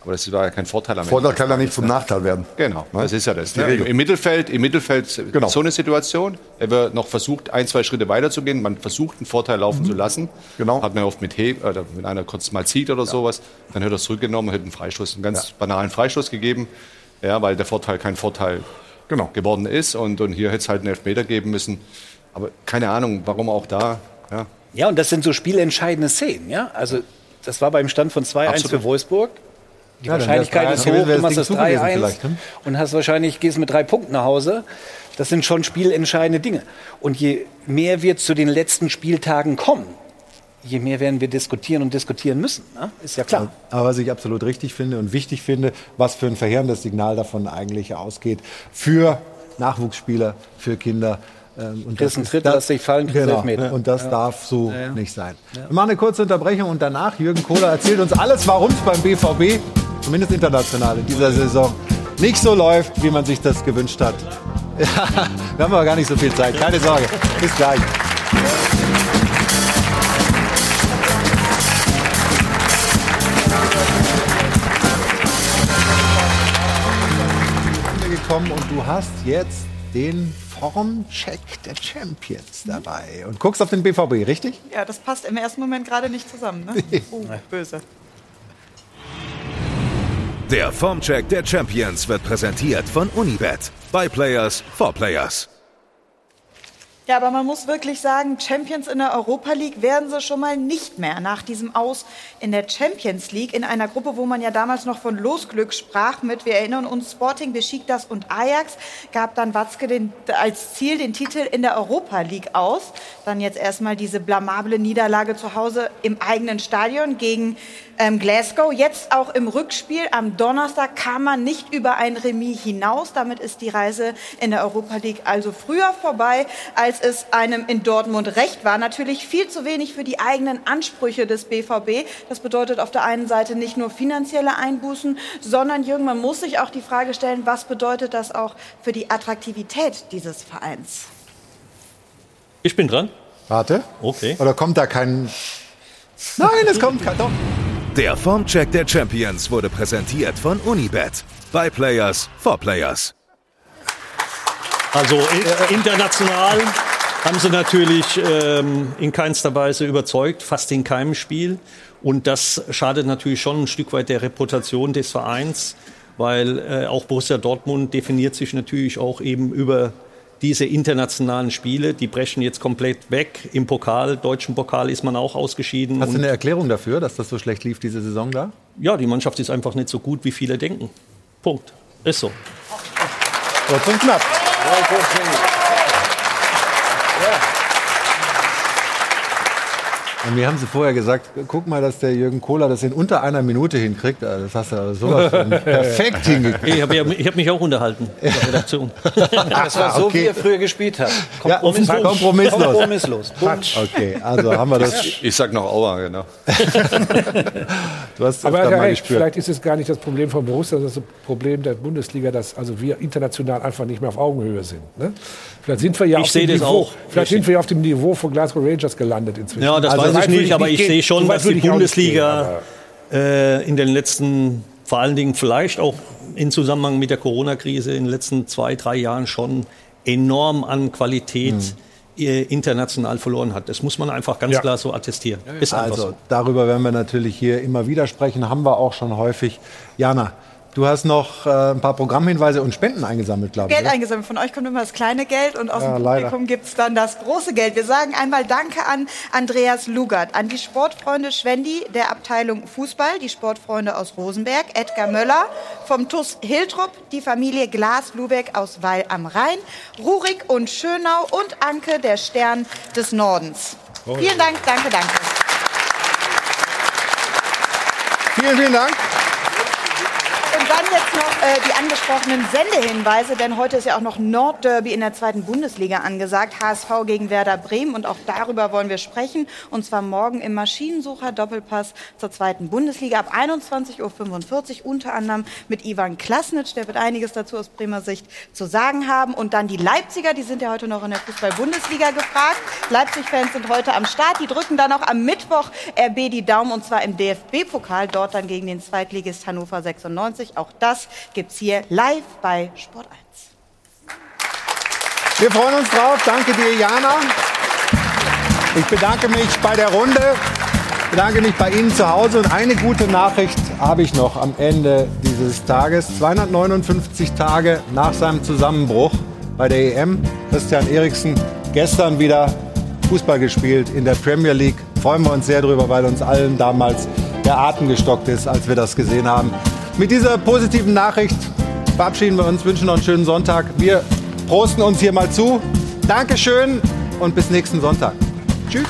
aber das war ja kein Vorteil am Vorteil Ende. kann ja nicht zum Nachteil werden. Genau, das ist ja das. Die Ne? Regel. Im Mittelfeld, im Mittelfeld Genau. so eine Situation. Er wird noch versucht, ein, zwei Schritte weiterzugehen. Man versucht, einen Vorteil laufen zu lassen. Genau. Hat man oft mit Heb oder wenn einer kurz mal zieht oder sowas, dann hätte er es zurückgenommen, hätte einen Freistoß, einen ganz banalen Freistoß gegeben. Ja, weil der Vorteil kein Vorteil Genau. geworden ist. Und, und hier hätte es halt einen Elfmeter geben müssen. Aber keine Ahnung, warum auch da. Ja. Ja, und das sind so spielentscheidende Szenen. Ja? Also, das war beim Stand von 2-1 Absolut. für Wolfsburg. Die Ja, Wahrscheinlichkeit ist 3-1 hoch, du machst das Ding zu gewesen 3-1 vielleicht, ne? und hast wahrscheinlich, gehst mit drei Punkten nach Hause. Das sind schon spielentscheidende Dinge. Und je mehr wir zu den letzten Spieltagen kommen, je mehr werden wir diskutieren und diskutieren müssen. Ne? Ist ja klar. Aber was ich absolut richtig finde und wichtig finde, was für ein verheerendes Signal davon eigentlich ausgeht für Nachwuchsspieler, für Kinder. Ähm, Und einen ist- Tritt, lass dich fallen, genau, Elfmeter. Und das Ja. darf so Ja, ja. nicht sein. Wir machen eine kurze Unterbrechung und danach Jürgen Kohler erzählt uns alles, warum es beim BVB, zumindest international in dieser Saison, nicht so läuft, wie man sich das gewünscht hat. Wir haben aber gar nicht so viel Zeit. Keine Sorge. Bis gleich. Und du hast jetzt den Formcheck der Champions dabei und guckst auf den BVB, richtig? Ja, das passt im ersten Moment gerade nicht zusammen. Ne? Uh, böse. Der Formcheck der Champions wird präsentiert von Unibet. By Players for Players. Ja, aber man muss wirklich sagen, Champions in der Europa League werden sie schon mal nicht mehr nach diesem Aus in der Champions League in einer Gruppe, wo man ja damals noch von Losglück sprach mit, wir erinnern uns, Sporting, Besiktas und Ajax, gab dann Watzke den, als Ziel den Titel in der Europa League aus. Dann jetzt erstmal diese blamable Niederlage zu Hause im eigenen Stadion gegen ähm, Glasgow. Jetzt auch im Rückspiel am Donnerstag kam man nicht über ein Remis hinaus. Damit ist die Reise in der Europa League also früher vorbei als als es einem in Dortmund recht war. Natürlich viel zu wenig für die eigenen Ansprüche des BVB. Das bedeutet auf der einen Seite nicht nur finanzielle Einbußen, sondern Jürgen, man muss sich auch die Frage stellen, was bedeutet das auch für die Attraktivität dieses Vereins? Ich bin dran. Warte. Okay. Oder kommt da kein. Nein, es kommt kein. Doch. Der Formcheck der Champions wurde präsentiert von Unibet. By Players for Players. Also international haben sie natürlich ähm, in keinster Weise überzeugt, fast in keinem Spiel. Und das schadet natürlich schon ein Stück weit der Reputation des Vereins, weil äh, auch Borussia Dortmund definiert sich natürlich auch eben über diese internationalen Spiele. Die brechen jetzt komplett weg. Im Pokal, deutschen Pokal ist man auch ausgeschieden. Hast du eine Erklärung dafür, dass das so schlecht lief diese Saison da? ja, die Mannschaft ist einfach nicht so gut, wie viele denken. Punkt. Ist so. Kurz und knapp. Und mir haben sie vorher gesagt, guck mal, dass der Jürgen Kohler das in unter einer Minute hinkriegt. Also Das hast du aber sowas von perfekt hingekriegt. Ich habe ich hab mich auch unterhalten in der Redaktion. Das war so, Okay. wie ihr früher gespielt habt. Ja, Kompromisslos. kompromisslos. Kompromisslos. Okay, also haben wir das. Ich sag noch Aua, genau. Du hast Aber öfter er hat mal recht, gespürt. vielleicht ist es gar nicht das Problem von Borussia, das ist das Problem der Bundesliga, dass also wir international einfach nicht mehr auf Augenhöhe sind. Ne? Vielleicht sind wir ja Ich auf sehe dem das Niveau, auch. vielleicht sind wir ja auf dem Niveau von Glasgow Rangers gelandet inzwischen. Ja, das Also weiß ich nicht, aber ich gehen. sehe schon, dass die ich nicht gehen, Bundesliga aber- äh, in den letzten, vor allen Dingen vielleicht auch in Zusammenhang mit der Corona-Krise in den letzten zwei, drei Jahren schon enorm an Qualität äh, international verloren hat. Das muss man einfach ganz Ja. klar so attestieren. Ist Also so. darüber werden wir natürlich hier immer wieder sprechen, haben wir auch schon häufig. Jana, du hast noch äh, ein paar Programmhinweise und Spenden eingesammelt, glaube ich. Geld oder? eingesammelt. Von euch kommt immer das kleine Geld und aus Ja, dem. Publikum gibt es dann das große Geld. Wir sagen einmal Danke an Andreas Lugert, an die Sportfreunde Schwendi der Abteilung Fußball, die Sportfreunde aus Rosenberg, Edgar Möller vom TUS Hiltrup, die Familie Glas-Lubeck aus Weil am Rhein, Rurik und Schönau und Anke, der Stern des Nordens. Oh, Vielen Dank, danke, danke. Vielen, vielen Dank. Jetzt noch äh, die angesprochenen Sendehinweise, denn heute ist ja auch noch Nordderby in der zweiten Bundesliga angesagt. HSV gegen Werder Bremen und auch darüber wollen wir sprechen. Und zwar morgen im Maschinensucher Doppelpass zur zweiten Bundesliga ab 21.45 Uhr, unter anderem mit Ivan Klasnitsch, der wird einiges dazu aus Bremer Sicht zu sagen haben. Und dann die Leipziger, die sind ja heute noch in der Fußball-Bundesliga gefragt. Leipzig-Fans sind heute am Start. Die drücken dann auch am Mittwoch RB die Daumen und zwar im DFB-Pokal, dort dann gegen den Zweitligist Hannover 96. Auch das gibt's hier live bei Sport 1. Wir freuen uns drauf. Danke dir, Jana. Ich bedanke mich bei der Runde. Ich bedanke mich bei Ihnen zu Hause. Und eine gute Nachricht habe ich noch am Ende dieses Tages. 259 Tage nach seinem Zusammenbruch bei der EM. Christian Eriksen gestern wieder Fußball gespielt in der Premier League. Freuen wir uns sehr drüber, weil uns allen damals der Atem gestockt ist, als wir das gesehen haben. Mit dieser positiven Nachricht verabschieden wir uns, wünschen noch einen schönen Sonntag. Wir prosten uns hier mal zu. Dankeschön und bis nächsten Sonntag. Tschüss.